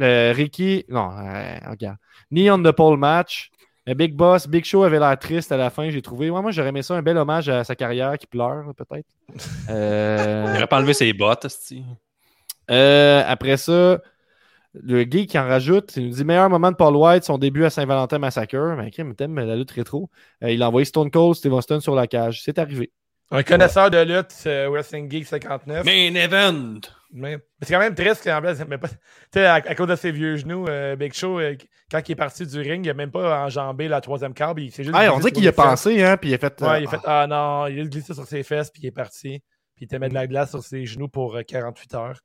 Euh, Ricky, non, euh, regarde. Ni on the pole match. Big Boss, Big Show avait l'air triste à la fin, j'ai trouvé. Ouais, moi, j'aurais aimé ça un bel hommage à sa carrière qui pleure, peut-être. Euh, Il aurait pas enlevé ses bottes, esti. euh, après ça, le gay qui en rajoute, il nous dit meilleur moment de Paul White, son début à Saint-Valentin Massacre. Mais okay, mais t'aimes la lutte rétro. Euh, il a envoyé Stone Cold, Steve Austin sur la cage. C'est arrivé. Un connaisseur de lutte, euh, Wrestling Geek 59. Main event! Mais mais c'est quand même triste qu'en place, mais pas- tu sais, à, à cause de ses vieux genoux, euh, Big Show, euh, quand il est parti du ring, il a même pas enjambé la troisième carte. Il s'est juste Ah, on dirait qu'il a pensé, hein, puis il a fait. Ouais, il a fait Ah non, il a glissé sur ses fesses, puis il est parti. Puis il te met de la glace sur ses genoux pour euh, 48 heures.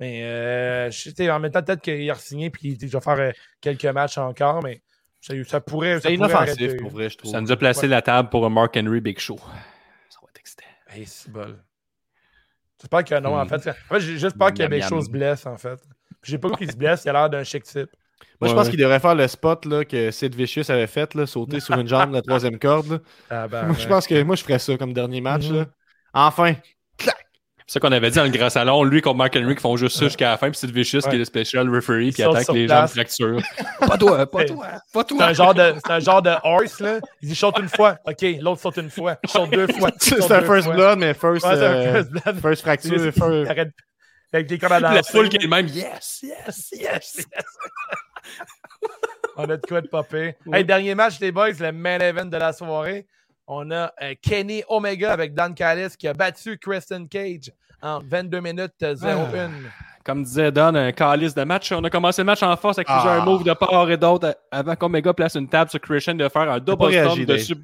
Mais euh, je en même temps, peut-être qu'il a re-signé, puis il va faire euh, quelques matchs encore, mais ça, ça pourrait. Ça C'est inoffensif, pour vrai, je trouve. Ça nous a placé la table pour un Mark Henry Big Show. Ça va être excitant. Hey, c'est bol. J'espère que non, en Hmm. fait. En fait, j'ai juste peur que Big. Show se blesse, en fait. Puis J'ai pas vu qu'il se blesse, il a l'air d'un chic type. Moi, je pense ouais. qu'il devrait faire le spot là, que Sid Vicious avait fait, là, sauter sur une jambe de la troisième corde. Ah, ben, Moi, je pense que moi, je ferais ça comme dernier match. Mhm. là. Enfin! C'est ça qu'on avait dit dans le grand salon, lui contre Mark Henry qui font juste ça jusqu'à la fin, puis c'est Vicious qui est le special referee, puis saute attaque les place. jambes fracturent. pas toi, pas toi, pas C'est toi. un genre de, c'est un genre de horse, là. Il dit saute une fois. OK, l'autre saute une fois. Il saute deux fois. C'est un first fois. blood, mais first, c'est euh, first blood. first fracture. Il first- arrête- Avec des La danser. foule qui est même, yes, yes, yes. On a de quoi de popper. Hey, dernier match des boys, le main event de la soirée. On a euh, Kenny Omega avec Dan Callis qui a battu Kristen Cage en 22 minutes euh, 0-1. comme disait Don, un calice de match. On a commencé le match en force avec plusieurs Ah. moves de part et d'autre avant qu'Omega place une table sur Christian de faire un double stomp dessus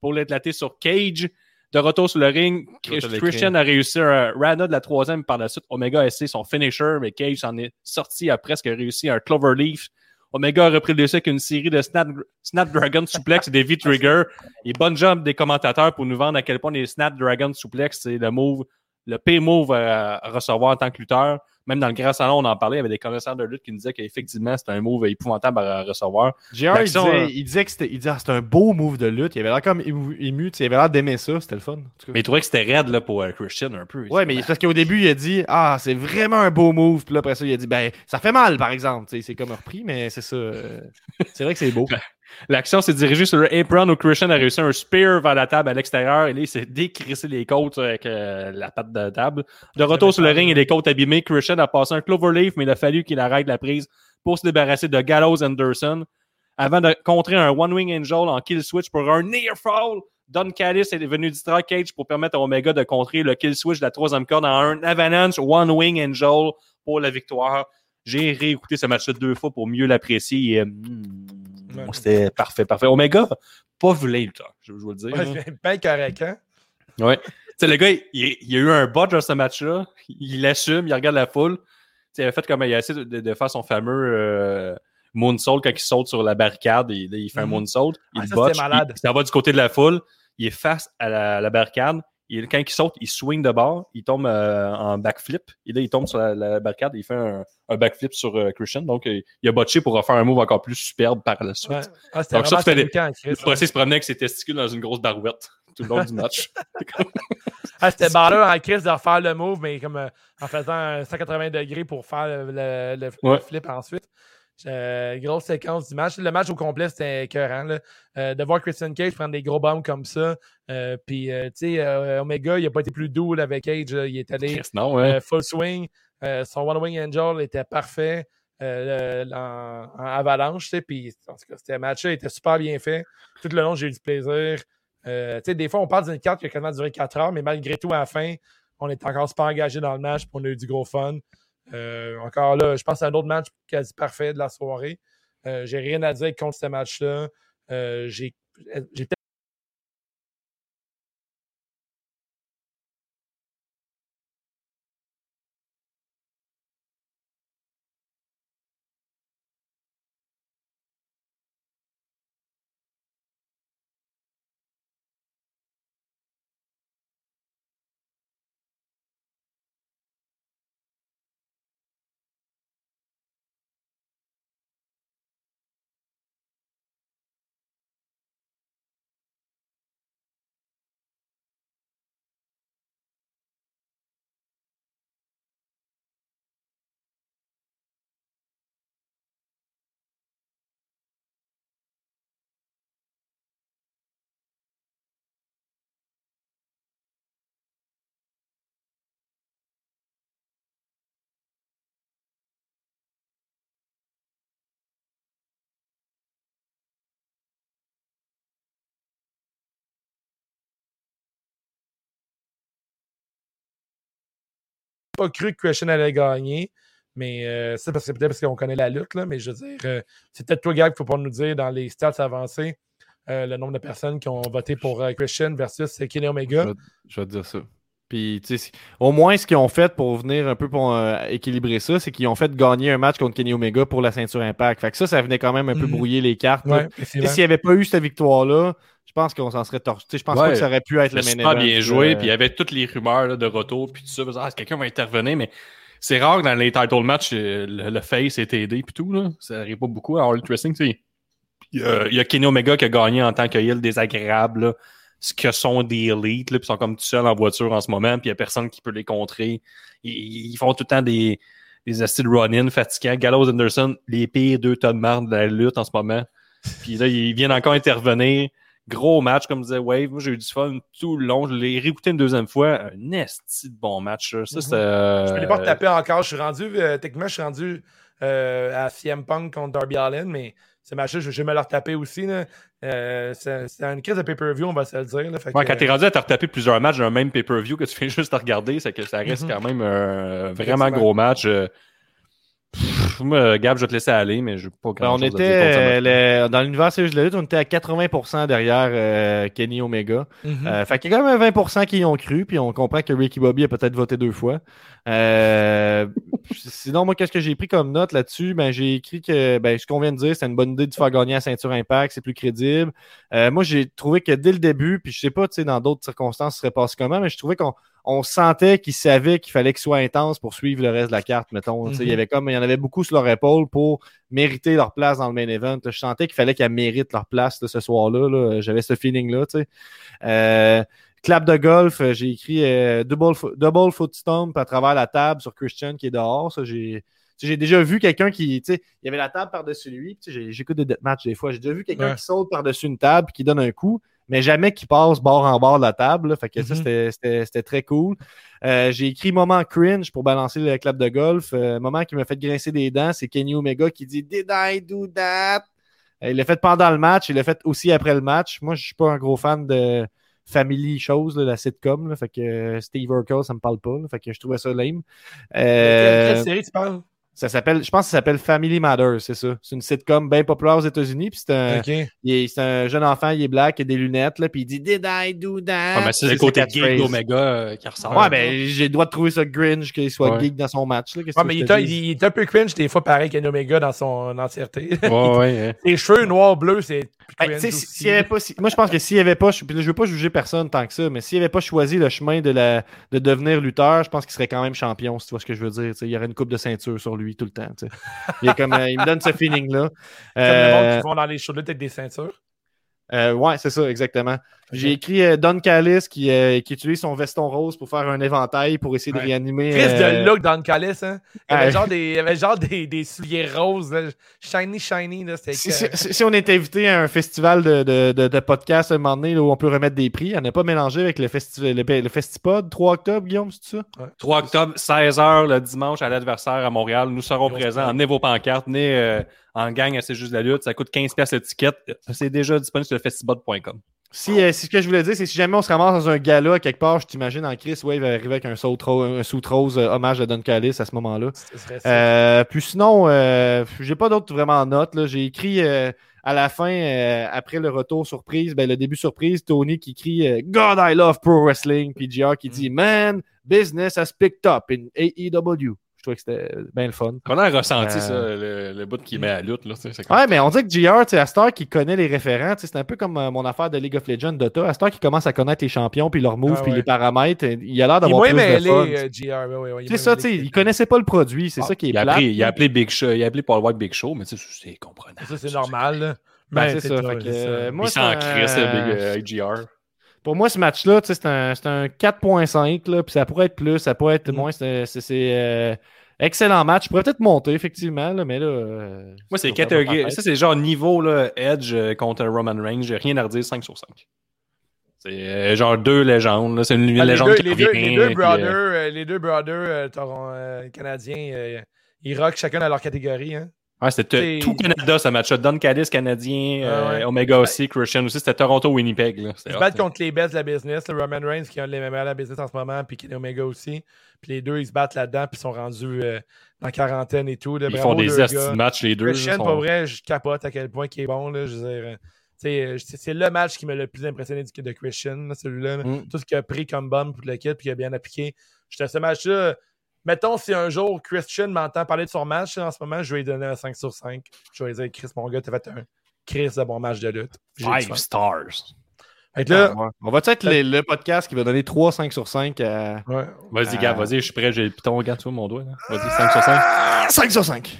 pour l'éclater sur Cage. De retour sur le ring. Christian a réussi un Rana de la troisième par la suite. Omega a essayé son finisher, mais Cage s'en est sorti, a presque réussi un Cloverleaf. Omega a repris le dessus avec une série de Snap, Snapdragon suplex et des V-Trigger. Et bonne job des commentateurs pour nous vendre à quel point les Snapdragon suplex, c'est le move, le P-move à, recevoir en tant que lutteur. Même dans le grand salon, on en parlait, il y avait des connaisseurs de lutte qui nous disaient qu'effectivement, c'était un move épouvantable à recevoir. JR, il disait, euh, il disait que c'était il disait, ah, c'était un beau move de lutte. Il avait l'air comme ému, il avait l'air d'aimer ça. C'était le fun. Mais il trouvait que c'était raide là, pour euh, Christian un peu. Ouais, mais parce qu'au début, il a dit Ah, c'est vraiment un beau move. Puis là, après ça, il a dit Ben, ça fait mal, par exemple. C'est comme repris, mais c'est ça. euh, C'est vrai que c'est beau. L'action s'est dirigée sur le apron où Christian a réussi un spear vers la table à l'extérieur et là, il s'est décrissé les côtes avec euh, la patte de table. De retour sur le ring et les côtes abîmées, Christian a passé un cloverleaf, mais il a fallu qu'il arrête la prise pour se débarrasser de Gallows Anderson avant de contrer un One Wing Angel en kill switch pour un near fall. Don Callis est venu distraire Cage pour permettre à Omega de contrer le kill switch de la troisième corde en un Avalanche One Wing Angel pour la victoire. J'ai réécouté ce match-là deux fois pour mieux l'apprécier. et, mm, Ouais. C'était parfait, parfait. Omega, pas vilain, le temps, je je veux le dire. Ouais, bien correct, hein? Ouais. Tu sais, le gars, il, il a eu un botch dans ce match-là. Il l'assume, il regarde la foule. Tu sais, il a fait comme il a essayé de, de faire son fameux euh, moonsault quand il saute sur la barricade. Et, il fait un Mhm. moonsault. Il Ah, ça, botch. malade. Il, il s'en va du côté de la foule. Il est face à la, la barricade. Et quand il saute, il swing de bord. Il tombe euh, en backflip. Et là, il tombe sur la, la barricade. Et il fait un, un backflip sur euh, Christian. Donc, euh, il a botché pour refaire un move encore plus superbe par la suite. Ouais. Ah, Donc, ça, Le procès se promenait avec ses testicules dans une grosse barouette tout le long du match. Ah, c'était baller en crise de refaire le move, mais comme euh, en faisant un 180 degrés pour faire le, le- le- le Ouais. flip ensuite. Euh, grosse séquence du match. Le match au complet, c'était écœurant. là. Euh, de voir Christian Cage prendre des gros bombes comme ça. Euh, Puis, tu sais, Omega, il n'a pas été plus doux là, avec Cage. là. Il est allé Chris, non, ouais. full swing. Son One Wing Angel était parfait le- en, en avalanche. tu sais, Puis, en tout cas, c'était match il était super bien fait. Tout le long, j'ai eu du plaisir. Euh, des fois, on parle d'une carte qui a quasiment duré 4 heures, mais malgré tout, à la fin, on est encore super engagé dans le match puis on a eu du gros fun. Euh, encore là, je pense à un autre match quasi parfait de la soirée. Euh, j'ai rien à dire contre ce match-là. Euh, j'ai pas cru que Christian allait gagner. Mais euh, c'est parce que peut-être parce qu'on connaît la lutte, là, mais je veux dire, euh, c'est peut-être toi, Gag, qu'il ne faut pas nous dire dans les stats avancés euh, le nombre de personnes qui ont voté pour euh, Christian versus euh, Kenny Omega. Je vais, je vais te dire ça. Puis, tu sais, au moins, ce qu'ils ont fait pour venir un peu pour euh, équilibrer ça, c'est qu'ils ont fait gagner un match contre Kenny Omega pour la ceinture Impact. Fait que ça, ça venait quand même un peu Mhm. brouiller les cartes. Ouais, Et s'il n'y avait pas eu cette victoire-là, pense qu'on s'en serait torché. Je pense Ouais. pas que ça aurait pu être le main event. bien joué, euh, puis il y avait toutes les rumeurs là, de retour, puis tout ça. Ah, quelqu'un va intervenir, mais c'est rare que dans les title matchs, euh, le, le face est aidé, puis tout. Là. Ça arrive pas beaucoup à All Wrestling. Il y, a, il y a Kenny Omega qui a gagné en tant que heel désagréable, là, ce que sont des élites, là, puis ils sont comme tout seuls en voiture en ce moment, puis il y a personne qui peut les contrer. Ils, ils font tout le temps des, des acides run-in fatigants. Gallows Anderson, les pires deux tonnes de marde de la lutte en ce moment. Puis là, ils viennent encore intervenir. Gros match, comme disait Wave. Moi, j'ai eu du fun tout le long. Je l'ai réécouté une deuxième fois. Un esti de bon match. Ça, Mhm. euh, Je ne l'ai pas retapé encore. Je suis rendu, euh, techniquement, je suis rendu euh, à CM Punk contre Darby Allin, mais ce match-là, je vais me le retaper aussi. Euh, c'est une crise de pay-per-view, on va se le dire. là. Fait Ouais, que, quand t'es rendu à te retaper plusieurs matchs d'un même pay-per-view que tu fais juste à regarder, c'est que ça reste Mhm. quand même un vraiment gros match. euh. Pff, moi, Gab, je vais te laisser aller, mais je pas Ben, grand on chose à était dire euh, le- dans l'univers juste de la lutte, on était à 80% derrière euh, Kenny Omega. Euh, fait qu'il y a quand même un 20% qui y ont cru, puis on comprend que Ricky Bobby a peut-être voté deux fois. Euh, sinon, moi, qu'est-ce que j'ai pris comme note là-dessus? Ben, j'ai écrit que ben, ce qu'on vient de dire, c'est une bonne idée de faire gagner la ceinture Impact, c'est plus crédible. Euh, moi, j'ai trouvé que dès le début, puis je sais pas, tu sais, dans d'autres circonstances, ce serait passé comment, mais je trouvais qu'on on sentait qu'ils savaient qu'il fallait qu'il soit intense pour suivre le reste de la carte, mettons. Il y Mhm. avait comme il y en avait beaucoup sur leur épaule pour mériter leur place dans le main event. Je sentais qu'il fallait qu'ils méritent leur place là, ce soir-là. là. J'avais ce feeling-là. Euh, clap de golf, euh, j'ai écrit euh, double, double foot stomp à travers la table sur Christian qui est dehors. Ça, j'ai. déjà vu quelqu'un qui, tu sais, il y avait la table par-dessus lui. J'écoute des deathmatch des fois. J'ai déjà vu quelqu'un Ouais. qui saute par-dessus une table puis qui donne un coup, mais jamais qui passe bord en bord de la table. là. Fait que ça, Mhm. c'était- très cool. Euh, j'ai écrit moment cringe pour balancer le clap de golf. Euh, moment qui m'a fait grincer des dents, c'est Kenny Omega qui dit Did I do that? Euh, Il l'a fait pendant le match, il l'a fait aussi après le match. Moi, je suis pas un gros fan de Family Shows, là, la sitcom. là. fait que euh, Steve Urkel, ça me parle pas. là. fait que je trouvais ça lame. Quelle, Euh, quelle série tu parles? Ça s'appelle, je pense que ça s'appelle Family Matters, c'est ça. C'est une sitcom bien populaire aux États-Unis. Puis c'est un, Ok. il est- c'est un jeune enfant, il est black, il a des lunettes, là, puis il dit Did I do that? Ouais, mais c'est le côté geek d'Omega euh, qui ressort. Ouais, ben, j'ai le droit de trouver ça cringe qu'il soit Ouais. geek dans son match. Là. Qu'est-ce Ouais, que mais il te est, un- dis? il est un peu cringe des fois, pareil qu'un Omega dans son entièreté. Ouais, ouais, ouais. Ses cheveux noirs bleus, c'est plus Ben, si- y avait pas, si- moi, je pense que s'il n'y avait pas, je, je veux pas juger personne tant que ça, mais s'il avait pas choisi le chemin de, la, de devenir lutteur, je pense qu'il serait quand même champion, si tu vois ce que je veux dire. Il y aurait une coupe de ceinture sur lui tout le temps. Il, est comme, euh, il me donne ce feeling-là. Comme le monde Euh, qui vont dans les shows de lutte avec des ceintures. euh, ouais, c'est ça, exactement. J'ai écrit euh, Don Callis qui, euh, qui utilise son veston rose pour faire un éventail pour essayer de Ouais. réanimer. Chris euh, de look dans le calice, hein. Il y avait Ouais. genre des, il y avait genre des, des souliers roses, là. shiny, shiny, là. Si, que- si- si- on est invité à un festival de, de, de, de podcast à un moment donné là, où on peut remettre des prix, on n'a pas mélangé avec le, festi le, le Festipod 3 octobre, Guillaume, c'est ça? 3 octobre, 16h le dimanche à l'adversaire à Montréal. Nous serons présents. Emmenez vos pancartes. Venez euh, en gang à C'est juste la lutte. Ça coûte 15$ piastres l'étiquette. C'est déjà disponible sur le festival.com. Si, euh, si ce que je voulais dire, c'est si jamais on se ramasse dans un gala quelque part, je t'imagine en Chris Wave arriver avec un saut un suit rose euh, hommage à Don Callis à ce moment-là. Euh, puis sinon, euh, j'ai pas d'autres vraiment notes. là. J'ai écrit euh, à la fin, euh, après le retour surprise, ben, le début surprise, Tony qui crie euh, God, I love pro wrestling. Puis JR qui dit Man, business has picked up in AEW. Je trouvais que c'était bien le fun. On a ressenti Euh, ça, le, le bout qui met à lutte. Là, c'est comme- Ouais, mais on dit que JR, à Star qui connaît les référents, c'est un peu comme euh, mon affaire de League of Legends Dota. À Star qui commence à connaître les champions, puis leurs moves, Ah puis ouais. les paramètres, il a l'air d'avoir plus de mêlé, fun. euh, JR. ouais, ouais, C'est moins ça, tu sais, il connaissait pas le produit, c'est Ah, ça qui est il, a plate. appelé, il a appelé Big Show, il a appelé Paul White Big Show, mais tu sais, c'est comprenable. Ça, c'est normal, là. Ben, Mais c'est c'est ça, ça, fait que, c'est ça. euh, moi, il s'en c'est un- crisse, le Big IGR. Pour moi, ce match-là, tu sais, c'est un, c'est un 4.5, là, puis ça pourrait être plus, ça pourrait être Mm. moins. C'est c'est- c'est, euh, excellent match. Je pourrais peut-être monter, effectivement, là, mais là. euh, Moi, c'est catégorie. Ça, c'est genre niveau là, Edge euh, contre Roman Reigns. J'ai rien à redire 5 sur 5. C'est euh, genre deux légendes. C'est une Ah, les, légende deux, qui les, deux, revient. les deux puis, brothers, euh, euh, les deux brothers euh, euh, canadiens, euh, ils rockent chacun dans leur catégorie. Hein. Ouais, c'était tout Canada, ce match-là. Don Callis, Canadien. Ah euh, ouais. Omega aussi, Christian aussi. C'était Toronto-Winnipeg. Ils se battent contre les best de la business, le Roman Reigns qui est un des meilleurs de la business en ce moment, puis Omega aussi. Puis les deux, ils se battent là-dedans, puis ils sont rendus euh, dans quarantaine et tout. là. Ils font des estis gars. de match, les deux. Christian, sont- pour vrai, je capote à quel point il est bon. Là, je veux dire, euh, c'est le match qui m'a le plus impressionné du de Christian, là, celui-là. là. Mm. Tout ce qu'il a pris comme bombe pour le kit, puis qu'il a bien appliqué. J'étais ce match-là. Mettons, si un jour Christian m'entend parler de son match en ce moment, je vais lui donner un 5 sur 5. Je vais lui dire, Chris, mon gars, t'as fait un Chris de bon match de lutte. Five stars. Fait que là, Ah, ouais. On va être le, le podcast qui va donner 3 5 sur 5 à. ouais. Vas-y, Ah. gars, vas-y, je suis prêt. J'ai le piton, regarde, tu vois mon doigt. Vas-y, 5 sur 5. 5 sur 5.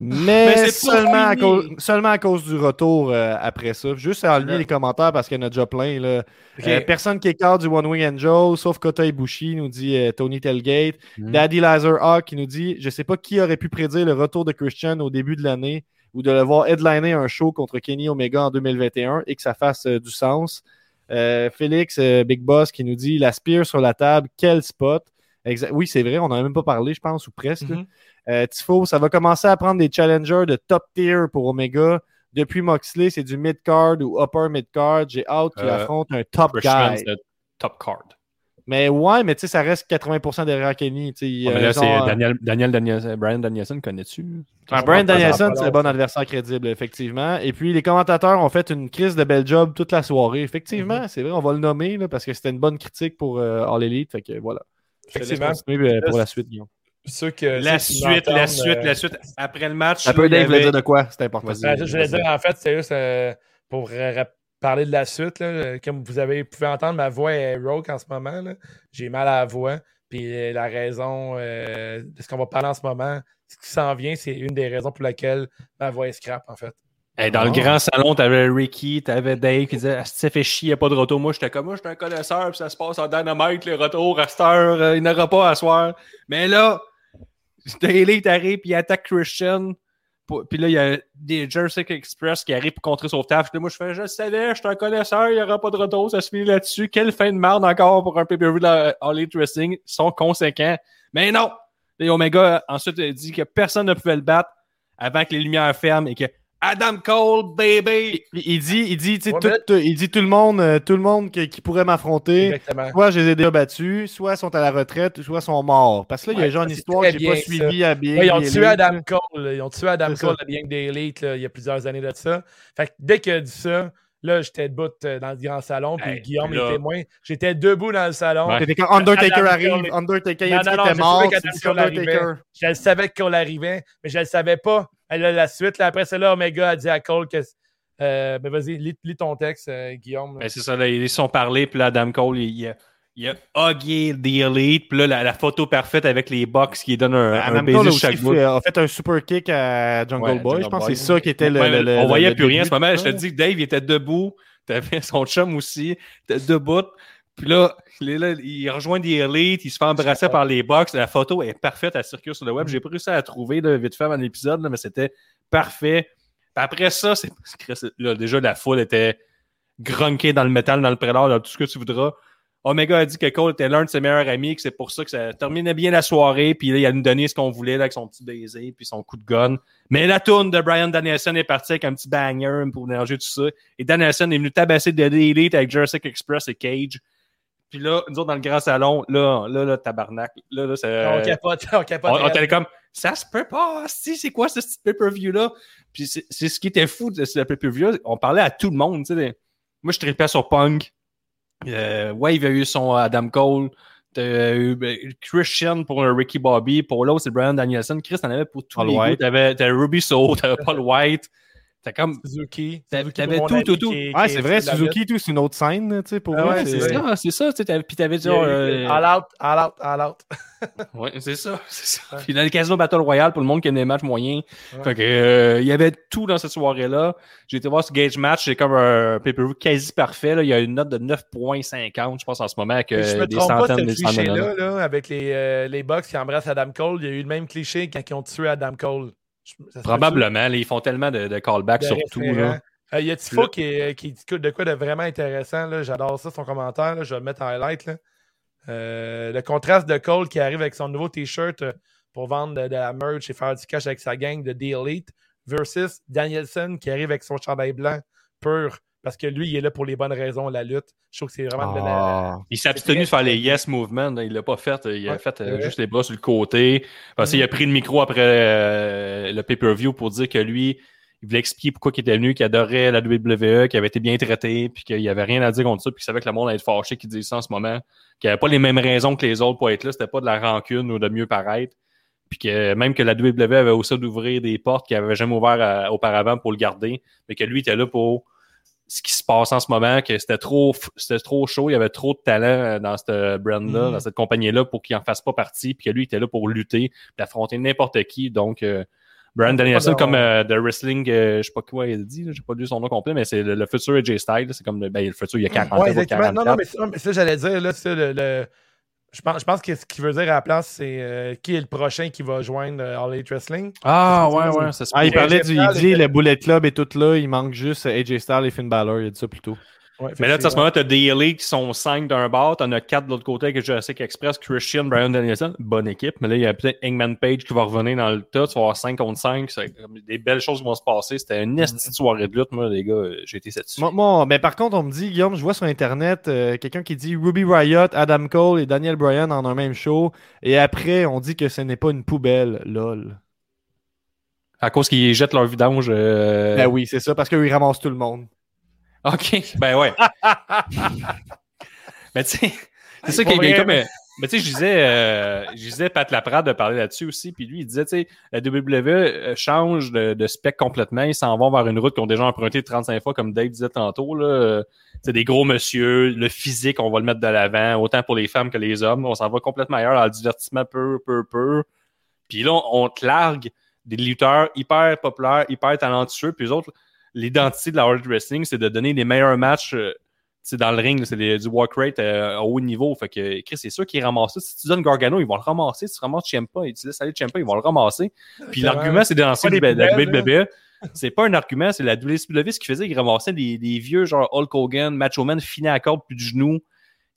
Mais, pas seulement, à cause, seulement à cause du retour euh, après ça. Juste à enlever les commentaires parce qu'il y en a déjà plein. Là. Euh, personne qui écarte du One Wing Angel, sauf Kota Ibushi, nous dit euh, Tony Telgate. Mm. Daddy Laser Hawk qui nous dit Je sais pas qui aurait pu prédire le retour de Christian au début de l'année ou de le voir headliner un show contre Kenny Omega en 2021 et que ça fasse du sens. Félix, Big Boss, qui nous dit La spear sur la table, quel spot. Exa- oui, c'est vrai, on n'en a même pas parlé, je pense, ou presque. Mhm. Euh, Tifo, ça va commencer à prendre des challengers de top tier pour Omega. Depuis Moxley, c'est du mid-card ou upper mid-card. J'ai hâte qu'il Euh, affronte un top guy. top card. Mais ouais, mais tu sais, ça reste 80% derrière Kenny. tu sais, Ouais, mais euh, là, c'est euh, Daniel, Daniel Danielson. Brian Danielson, connais-tu? Ah, Brian Danielson, c'est un bon adversaire crédible, effectivement. Et puis, les commentateurs ont fait une crise de bel job toute la soirée. Effectivement, Mhm. c'est vrai, on va le nommer là, parce que c'était une bonne critique pour euh, All Elite. Fait que voilà. Je te continuer, euh, pour la suite, Guillaume. Ceux que, La ceux suite, la suite, euh, la suite. Après le match, Ça peut Dave avait- dire de quoi? C'est important. Ben, je voulais dire, en fait, c'est juste euh, pour euh, parler de la suite. là, euh, comme vous avez pu entendre, ma voix est rauque en ce moment. là. J'ai mal à la voix. Puis euh, la raison euh, de ce qu'on va parler en ce moment, ce qui s'en vient, c'est une des raisons pour laquelle ma voix est scrap, en fait. Hey, dans le Ah. grand salon, t'avais Ricky, t'avais Dave qui disait Ah, ça fait chier, il n'y a pas de retour. Moi, j'étais comme moi, j'étais un connaisseur, puis ça se passe en dynamite, les retours à cette heure, euh, il n'aura pas à soir. Mais là, Daily t'arrive, puis il attaque Christian. Puis là, il y a des Jersey Express qui arrivent pour contrer son taf. Puis moi, je fais, je savais, je suis un connaisseur, il n'y aura pas de retour, ça se finit là-dessus. Quelle fin de merde encore pour un pay-per-view de All Elite Wrestling. Ils sont conséquents. Mais non! Les Omega, ensuite, dit que personne ne pouvait le battre avant que les lumières ferment et que Adam Cole, baby! Il, il dit, il dit, tu sais, Ouais, tout, là- il dit tout le monde, euh, tout le monde qui, qui pourrait m'affronter. Exactement. Soit je les ai déjà battus, soit sont à la retraite, soit sont morts. Parce que là, il y a genre une histoire que j'ai pas suivie à bien. Ouais, ils ont tué. Adam Cole. Ils ont tué Adam Cole ça. à Bien là, il y a plusieurs années de ça. Fait que dès qu'il a dit ça, là, j'étais debout euh, dans le grand salon, puis Hey, Guillaume là- est témoin. J'étais debout dans le salon. Ouais. C'était quand Undertaker Adam arrive, Cole- Undertaker il était mort. Je le savais Cole arrivait, mais je le savais pas. Là, la suite, là, après cela, Omega a dit à Cole que. Euh, ben vas-y, lis, lis ton texte, euh, Guillaume. là. Ben, c'est ça, là, ils se sont parlé, puis là, Adam Cole, il, il a, il a hugué The Elite, puis là, la, la photo parfaite avec les box qui donne un, un Adam baiser Cole chaque bout. fait, a fait un super kick à Jungle Ouais, Boy. Jungle Je pense que c'est ça qui était le. Ouais, le- le- on voyait le plus rien en ce moment. Je te dis que Dave il était debout. T'avais son chum aussi. Il était debout. Puis là, là, il rejoint des élites. Il se fait embrasser par les box. La photo est parfaite. Elle circule sur le web. J'ai pas réussi à la trouver là, vite fait avant l'épisode, mais c'était parfait. Puis après ça, c'est là, déjà la foule était grunkée dans le métal, dans le prélat, dans tout ce que tu voudras. Omega a dit que Cole était l'un de ses meilleurs amis, que c'est pour ça que ça terminait bien la soirée. Puis là, il a nous donné ce qu'on voulait là, avec son petit baiser puis son coup de gun. Mais la tourne de Brian Danielson est partie avec un petit banger pour mélanger tout ça. Et Danielson est venu tabasser de Elite avec Jurassic Express et Cage. Puis là, nous autres, dans le grand salon, là, là, là, tabarnak. Là, là, ça, on capote, on capote. on, on était comme, ça se peut pas, si, c'est quoi ce petit pay-per-view-là? Puis c'est c'est ce qui était fou de ce pay-per-view-là. On parlait à tout le monde, tu sais. Moi, je tripais sur Punk. Euh, Wave a eu son Adam Cole. T'as eu ben, Christian pour un Ricky Bobby. Pour l'autre, c'est Brian Danielson. Chris, t'en avais pour tous Paul les White. goûts. T'avais t'avais Ruby Soho, t'avais Paul White. T'as comme... Suzuki. T'avais- Suzuki, t'avais mon tout, tout, tout. Ouais, c'est est vrai, Suzuki, tout, c'est une autre scène, tu sais, pour Ah ouais, c'est c'est ça, c'est ça. tu sais, t'avais- Puis t'avais genre... euh, All out, all out, all out. Ouais, c'est ça, c'est ça. Puis dans le Casino Battle Royale, pour le monde qui aime des matchs moyens. Ouais. Fait que, euh, il y avait tout dans cette soirée-là. J'ai été voir ce Gage Match, c'est comme un pay-per-view quasi parfait. Là. Il y a une note de 9.50, je pense, en ce moment, euh, me des centaines de cliché-là, là, avec les, euh, les Bucks qui embrassent Adam Cole, il y a eu le même cliché quand ils ont tué Adam Cole. Ça Probablement, là, ils font tellement de, de callbacks surtout. Là. Euh, Il y a Tifo qui, est- qui dit de quoi de vraiment intéressant. J'adore ça, son commentaire. là. Je vais le mettre en highlight. là. Euh, le contraste de Cole qui arrive avec son nouveau T-shirt euh, pour vendre de, de la merch et faire du cash avec sa gang de The Elite versus Danielson qui arrive avec son chandail blanc pur parce que lui, il est là pour les bonnes raisons, la lutte. Je trouve que c'est vraiment de la- Ah. Il s'est abstenu de faire les yes movements. Il l'a pas fait. Il a Ouais, fait euh, juste les bras sur le côté. Parce qu'il a pris le micro après euh, le pay-per-view pour dire que lui, il voulait expliquer pourquoi il était venu, qu'il adorait la WWE, qu'il avait été bien traité, puis qu'il n'y avait rien à dire contre ça, puis qu'il savait que le monde allait être fâché qu'il dise ça en ce moment, qu'il n'avait pas les mêmes raisons que les autres pour être là, c'était pas de la rancune ou de mieux paraître. Puis que même que la WWE avait aussi d'ouvrir des portes qu'il n'avait jamais ouvert à- auparavant pour le garder, mais que lui était là pour passe en ce moment, que c'était trop, c'était trop chaud, il y avait trop de talent euh, dans cette brand-là, Mhm. dans cette compagnie-là pour qu'il en fasse pas partie, puis que lui était là pour lutter, puis affronter n'importe qui. Donc, euh, Brian Danielson, comme euh, de wrestling, euh, je sais pas quoi il dit, j'ai pas lu son nom complet, mais c'est le, le futur AJ Styles, c'est comme le, ben, le futur, il y a 40 ans, Ouais, pas exactement. 44. Non, non, mais ça, j'allais dire, là, ça, le, le- Je pense, je pense que ce qu'il veut dire à la place, c'est euh, qui est le prochain qui va joindre euh, All Elite Wrestling? Ah, ouais, ouais, ça se Ah, il parlait du. Il dit le Bullet Club est tout là, il manque juste AJ Styles et Finn Balor, il a dit ça plus tôt. Ouais, Mais là, tu sais, à ce moment-là, t'as des Elite qui sont 5 d'un bord, t'en as 4 de l'autre côté avec Jurassic Express, Christian, Brian Danielson, bonne équipe. Mais là, il y a peut-être Hangman Page qui va revenir dans le tas, tu vas avoir 5 contre 5, c'est comme des belles choses vont se passer. C'était une esti de soirée de lutte, moi, les gars, j'ai été satisfait. Moi, moi, mais par contre, on me dit, Guillaume, je vois sur Internet euh, quelqu'un qui dit Ruby Riot, Adam Cole et Daniel Bryan en un même show. Et après, on dit que ce n'est pas une poubelle. Lol. À cause qu'ils jettent leur vidange. euh, Ben oui, c'est ça, parce qu'ils ramassent tout le monde. OK, ben ouais. mais tu sais, c'est ça y a vrai, comme. Mais tu sais, je disais, euh, je disais Pat Laprade de parler là-dessus aussi, puis lui, il disait, tu sais, la WWE euh, change de, de spec complètement, ils s'en vont vers une route qu'ils ont déjà emprunté 35 fois, comme Dave disait tantôt, là. C'est des gros monsieur, le physique, on va le mettre de l'avant, autant pour les femmes que les hommes. On s'en va complètement ailleurs dans le divertissement peu, peu, peu. Puis là, on, on te largue des lutteurs hyper populaires, hyper talentueux, puis eux autres, l'identité de la World Wrestling, c'est de donner les meilleurs matchs euh, dans le ring, c'est du work rate euh, à haut niveau. Fait que Chris, c'est sûr qu'il ramasse ça. Si tu donnes Gargano, ils vont le ramasser. Si tu ramasses Ciampa et tu laisses aller Ciampa, ils vont le ramasser. Puis l'argument, c'est de lancer la poubelles, WWE. C'est pas un argument, c'est la WWE ce qu'ils faisait. Ils ramassaient des, des vieux genre Hulk Hogan, Macho Man, finis à corde, plus de genoux.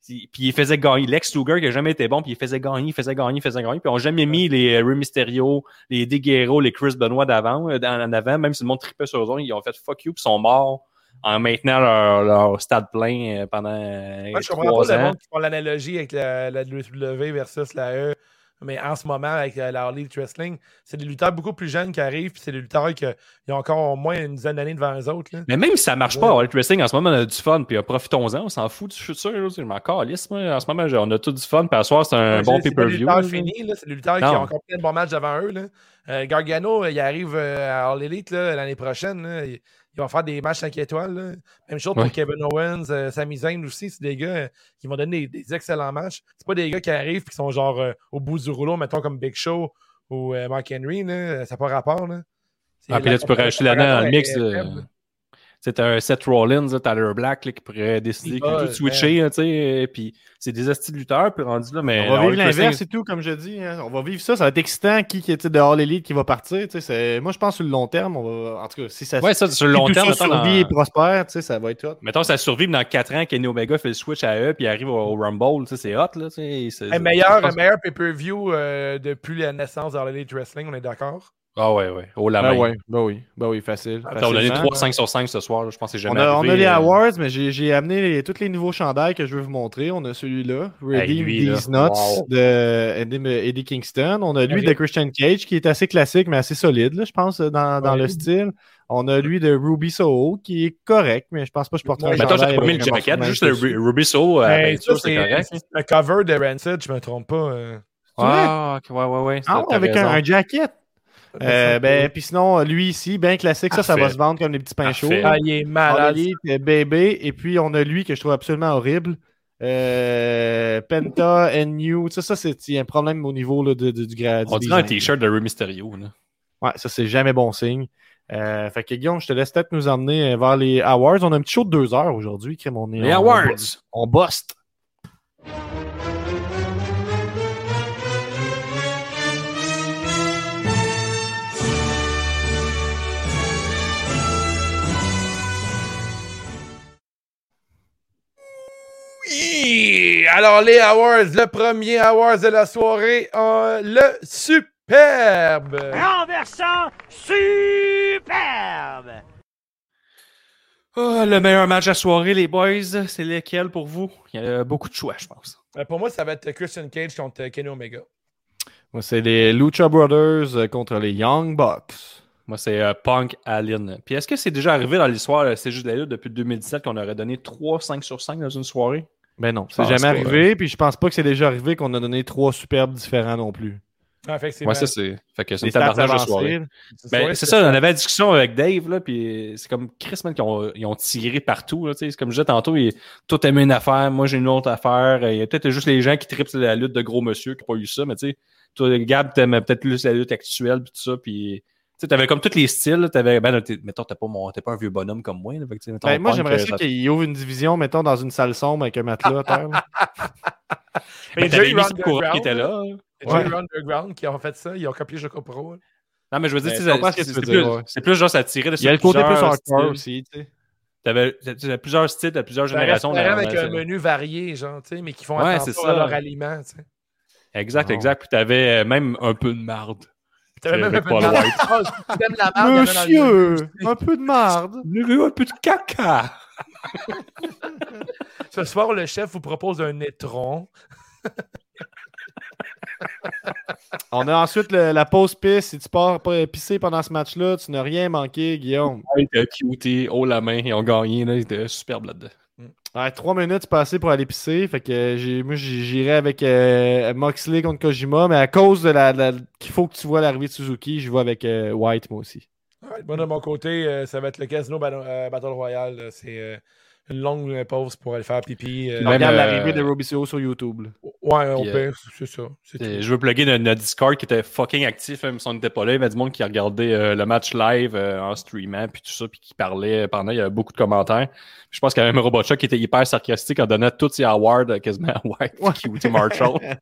Puis il faisait gagner. Lex Luger, qui a jamais été bon, puis il faisait gagner, il faisait gagner, il faisait gagner. Puis ils ont jamais mis les euh, Rey Mysterio, les Deguero, les Chris Benoit d'avant, euh, en avant, même si le monde tripait sur eux, autres, ils ont fait fuck you, puis ils sont morts en maintenant leur, leur stade plein euh, pendant Moi, je comprends pas le monde qui font l'analogie avec la, la WWE versus la E. Mais en ce moment, avec euh, la All Elite Wrestling, c'est des lutteurs beaucoup plus jeunes qui arrivent, puis c'est des lutteurs qui ont encore au moins une dizaine d'années devant eux autres. Là. Mais même si ça marche pas, World Wrestling, en ce moment, on a du fun, puis euh, profitons-en, on s'en fout du futur. Je m'en calisse. En ce moment, on a tout du fun, puis à soir, c'est un Ouais, bon c'est- c'est des pay-per-view. lutteurs c'est des lutteurs qui ont encore plein de bons matchs devant eux. Là. Euh, Gargano, il arrive euh, à All Elite l'année prochaine. là. Il, il va faire des matchs 5 étoiles. là. Même chose pour Ouais. Kevin Owens, euh, Sami Zayn aussi. C'est des gars euh, qui vont donner des, des excellents matchs. C'est pas des gars qui arrivent et qui sont genre euh, au bout du rouleau, mettons comme Big Show ou euh, Mark Henry. Là. Ça n'a pas rapport. Là. Ah, puis là, tu peux rajouter là-dedans dans le est- mix. Est euh. C'est un Seth Rollins, là, Tyler Black, là, qui pourrait décider Il qu'il veut switcher, hein, tu sais. Puis c'est des astuces lutteurs, puis rendu là, mais. On va vivre l'inverse et tout, comme je dis. hein. On va vivre ça. Ça va être excitant. Qui, qui était de All Elite qui va partir. tu sais, c'est- Moi, je pense sur le long terme. On va... En tout cas, si ça, Ouais, ça, sur le si long tout terme, ça survit et prospère, tu sais, ça va être hot. mettons, ça survive dans 4 ans, Kenny Omega fait le switch à eux, puis arrive au, Rumble, tu sais, c'est hot, là, c'est- Un meilleur, meilleur pay-per-view euh, depuis la naissance de All Elite Wrestling, on est d'accord? Ah ouais, ouais. Oh la Ben main. ouais, ben oui, ben oui, facile. Attends, on a donné facilement. 3 5 sur 5 ce soir, là, je pense que c'est On jamais a, on a les euh, awards, mais j'ai j'ai amené les- tous les nouveaux chandails que je veux vous montrer. On a celui-là, Redeem là. These Nuts Wow. de Eddie, Eddie Kingston. On a lui de Christian Cage qui est assez classique, mais assez solide, là, je pense, dans, dans Ouais. le style. On a lui de Ruby Soho qui est correct, mais je pense pas que je porterai un Ouais, Mettons, chandail j'ai pas mis le un jacket, juste le. Ru- Ruby So à Ben, ça, c'est correct. le cover de Rancid, je me trompe pas. euh. Ah, ouais, ouais, ouais. Ah, avec un, un jacket. Euh, ben, puis sinon, lui ici, bien classique, ça, ça va se vendre comme des petits pains chauds. Ah, il est malade. Elite, euh, bébé, et puis on a lui que je trouve absolument horrible. Euh, Penta, NU, ça, ça c'est un problème au niveau là, de, de- du grade. On dirait un t-shirt de Rey Mysterio. Là. Ouais, ça c'est jamais bon signe. Euh, fait que Guillaume, je te laisse peut-être nous emmener euh, vers les awards. On a un petit show de deux heures aujourd'hui. On Les on- awards! On, on boste. Oui! Alors, les awards, le premier awards de la soirée, euh, le superbe. renversant superbe. Ah, le meilleur match à soirée, les boys, c'est lequel pour vous? Il y a beaucoup de choix, je pense. Euh, Pour moi, ça va être Christian Cage contre Kenny Omega. Moi, c'est les Lucha Brothers euh, contre les Young Bucks. Moi, c'est euh, Punk Allen. Puis est-ce que c'est déjà arrivé dans l'histoire, euh, c'est juste la lutte depuis 2017 qu'on aurait donné 3 5 sur 5 dans une soirée? Ben non, c'est jamais arrivé, puis je pense pas que c'est déjà arrivé qu'on a donné trois superbes différents non plus. Ah, effectivement. Ouais, ça c'est. Fait que c'est Les une de soirée. Ben, c'est ça, on avait la discussion avec Dave, là, puis c'est comme Chris, man, qui ont, ils ont tiré partout, là, tu sais. C'est comme je disais tantôt, il, toi t'aimais une affaire, moi j'ai une autre affaire. Il y a peut-être juste les gens qui trippent sur la lutte de gros monsieur qui n'ont pas eu ça, mais tu sais, toi, Gab, t'aimais peut-être plus la lutte actuelle, puis tout ça, puis tu sais, t'avais comme tous les styles, t'avais, ben, t'es- mettons, t'es pas, mon, t'es pas un vieux bonhomme comme moi, là, fait mettons, Ben, moi, j'aimerais euh, ça qu'il ouvre une division, mettons, dans une salle sombre avec un matelas à terre. là. Ben, Et t'avais Jerry mis Courant qui était là. Jerry Ouais. Underground qui ont fait ça, ils ont copié Choco Pro. Non, mais je veux dire, Ben, tu je sais, comprends ce que c'est tu veux c'est plus, dire, ouais. c'est plus genre ça tirait de Il y a le côté plus hardcore aussi, tu sais. T'avais t'avais plusieurs styles, t'avais plusieurs Un générations. dans- avec un menu varié, genre, tu sais, mais qui font Ouais, attention c'est à ça. leur aliment, tu sais. Exact, exact. Puis t'avais euh, même un peu de marde. T'avais même un Avec peu de marde. T'aimes la marde, menu. Monsieur, un peu de marde. Un peu de caca. Ce soir, le chef vous propose un étron. On a ensuite le- la pause pisse. Si tu pars pas pisser pendant ce match-là, tu n'as rien manqué, Guillaume. Cuté, haut la main, ils ont gagné, là, ils étaient superbes là-dedans. Ouais, trois minutes passées pour aller pisser. Fait que euh, moi, j'irais avec euh, Moxley contre Kojima, mais à cause de la, qu'il faut que tu vois l'arrivée de Suzuki, je vais avec euh, White, moi aussi. Moi, de mon côté, ça va être le Casino Battle, Royale. C'est une longue pause pour aller faire pipi. euh, On Même, regarde euh, l'arrivée de Robisio sur YouTube. là. Ouais, on Puis, peut, c'est ça. Et Je veux plugger notre, notre Discord qui était fucking actif, même si on n'était pas là. Il y avait du monde qui regardait euh, le match live euh, en streamant, puis tout ça, puis qui parlait pendant. Il y avait beaucoup de commentaires. Je pense qu'il y avait même Robotcha qui était hyper sarcastique en donnant tous ses awards euh, quasiment à White, Cutie Marshall.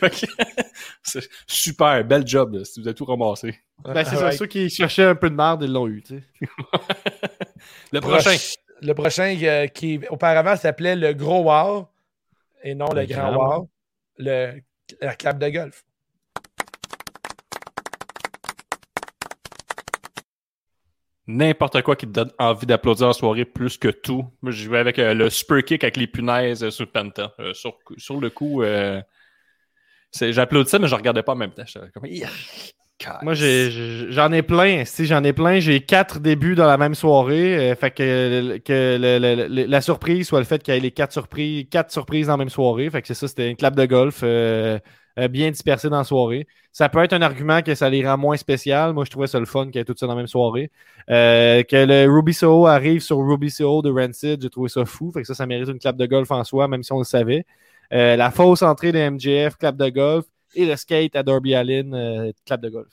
C'est super, bel job, là, si vous avez tout ramassé. Ben, c'est ceux qui cherchaient un peu de marde, ils l'ont eu. tu sais. Le prochain. Le prochain euh, qui auparavant s'appelait le Gros Wow et non le, Le Grand Grand Wow. Le, la clap de golf. N'importe quoi qui te donne envie d'applaudir en soirée plus que tout. Moi, j'y vais avec euh, le super kick avec les punaises euh, sur le Penta. Sur, sur le coup, j'applaudissais, mais je regardais pas en même temps. Comme. Moi, j'en ai plein. Si j'en ai plein, j'ai quatre débuts dans la même soirée. euh, fait que, que le- le- le- la surprise soit le fait qu'il y ait les quatre surprises, quatre surprises dans la même soirée. Fait que c'est ça, c'était une clap de golf euh, euh, bien dispersée dans la soirée. Ça peut être un argument que ça les rend moins spécial. Moi, je trouvais ça le fun qu'il y ait tout ça dans la même soirée. Euh, que le Ruby arrive sur Ruby de Rancid, j'ai trouvé ça fou. Fait que ça, ça mérite une clap de golf en soi, même si on le savait. Euh, la fausse entrée de MJF, clap de golf. Et le skate à Darby Allin, euh, clap de golf.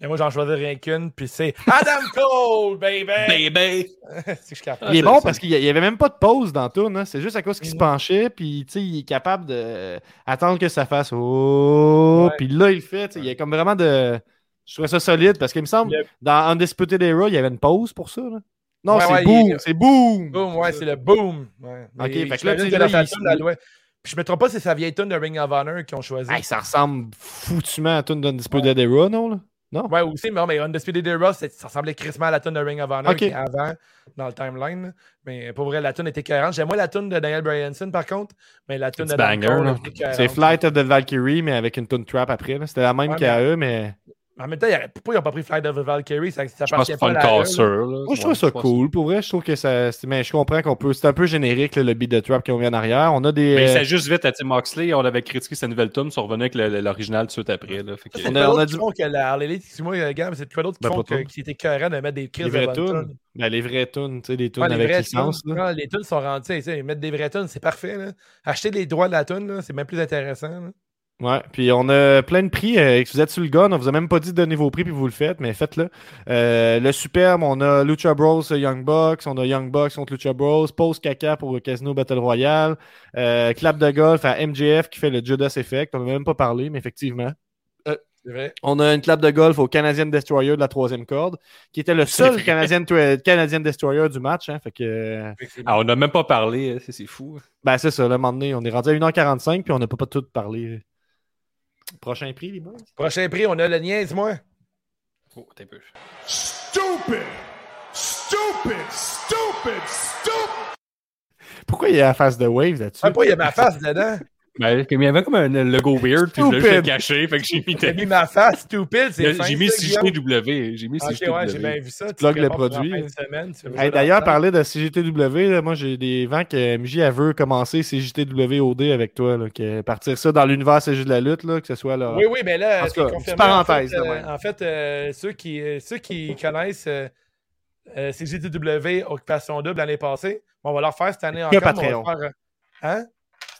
Et moi, j'en choisis rien qu'une, puis c'est Adam Cole, baby! Baby! c'est que. Il est bon ça. parce qu'il n'y avait même pas de pause dans tout. Hein. C'est juste à cause qu'il se Mhm. penchait. Puis tu sais, il est capable de attendre que ça fasse Oh. Ouais. Puis là, il le fait. tu sais, Il y a comme vraiment de. Je trouvais ça solide parce qu'il me semble, Le- dans Undisputed Era, il y avait une pause pour ça. là. Non, Ouais, c'est ouais, boom. il- C'est boom. Boom, ouais, c'est le boom. Ouais. Ok, fait que là, tu dis que Puis je me trompe pas, c'est sa vieille tune de Ring of Honor qu'ils ont choisi. Hey, ça ressemble foutument à la tune d'Undisputed Era, non? Là? Non? Ouais, aussi, mais non, mais Undisputed Era, ça ressemblait crissement à la tune de Ring of Honor Ok. qui est avant, dans le timeline. Mais pour vrai, la tune était cohérente. J'aime moins la tune de Daniel Bryanson, par contre, mais la tune de banger. C'est Flight of the Valkyrie, mais avec une tune trap après. C'était la même Ouais, qu'à eux, mais. En même temps, pourquoi ils n'ont pas pris Flight of the Valkyrie? Ça, ça Je pense pas une cassure. Moi, je Ouais, trouve ça cool. Pour vrai, je trouve que ça. c'est- Mais je comprends qu'on peut. C'est un peu générique, là, le beat de trap ont mis en arrière. On a des. Mais euh, c'est juste vite à Tim Moxley, on avait critiqué sa nouvelle tune, ils revenait avec l'original tout de suite après. Là. Fait que- C'est On a- on a qui du- font que la Harley excuse-moi, euh, Gab, c'est quoi d'autre qui Ben, font que, qui était cohérent de mettre des les crises de vraies tunes. Ben, les vraies tunes, tu sais, des tunes Ouais, les avec licence. là. Ah, les tunes sont rendues, sais, mettre des vraies tunes, c'est parfait. Acheter les droits de la tune, c'est même plus intéressant. Ouais, puis on a plein de prix. euh, si vous êtes sur le gun, on vous a même pas dit de donner vos prix, puis vous le faites, mais faites-le. Euh, le superbe, on a Lucha Bros euh, Young Bucks, on a Young Bucks contre Lucha Bros, Pause Caca pour le Casino Battle Royale, euh, Clap de golf à MJF qui fait le Judas Effect. On n'a même pas parlé, mais effectivement. Vrai. On a une clap de golf au Canadian Destroyer de la troisième corde, qui était le seul. Canadian, Canadian Destroyer du match. Hein, fait que, Ah, on n'a même pas parlé, euh, c'est fou. ben c'est ça, un moment donné, on est rendu à 1h45 puis on n'a pas, pas tout parlé. Prochain prix, les boys? Prochain prix, on a le niaise-moi. Oh, t'es peu. Stupid! Stupid! Stupid! Stupid! Pourquoi il y a la face de Wave là-dessus? Même pas, il y a ma face dedans? Ben, il y avait comme un logo weird, puis je Stupid. cacher, fait que j'ai mis, J'ai mis ma face, stupid, c'est j'ai mis. CJTW. J'ai mis Ok, CJTW. ouais, j'ai bien vu ça. Tu le produit, D'ailleurs, parler de CGTW, là, moi j'ai des vents que MJ elle veut commencer CGTW OD avec toi, là, que partir ça dans l'univers c'est juste de la lutte, là, que ce soit là. Oui, oui, mais là, c'est confirmé. parenthèse, En fait, euh, en fait, euh, ceux, qui, euh, ceux qui connaissent euh, euh, CGTW Occupation Double l'année passée, on va leur faire cette année encore. mais Patreon. Faire, hein?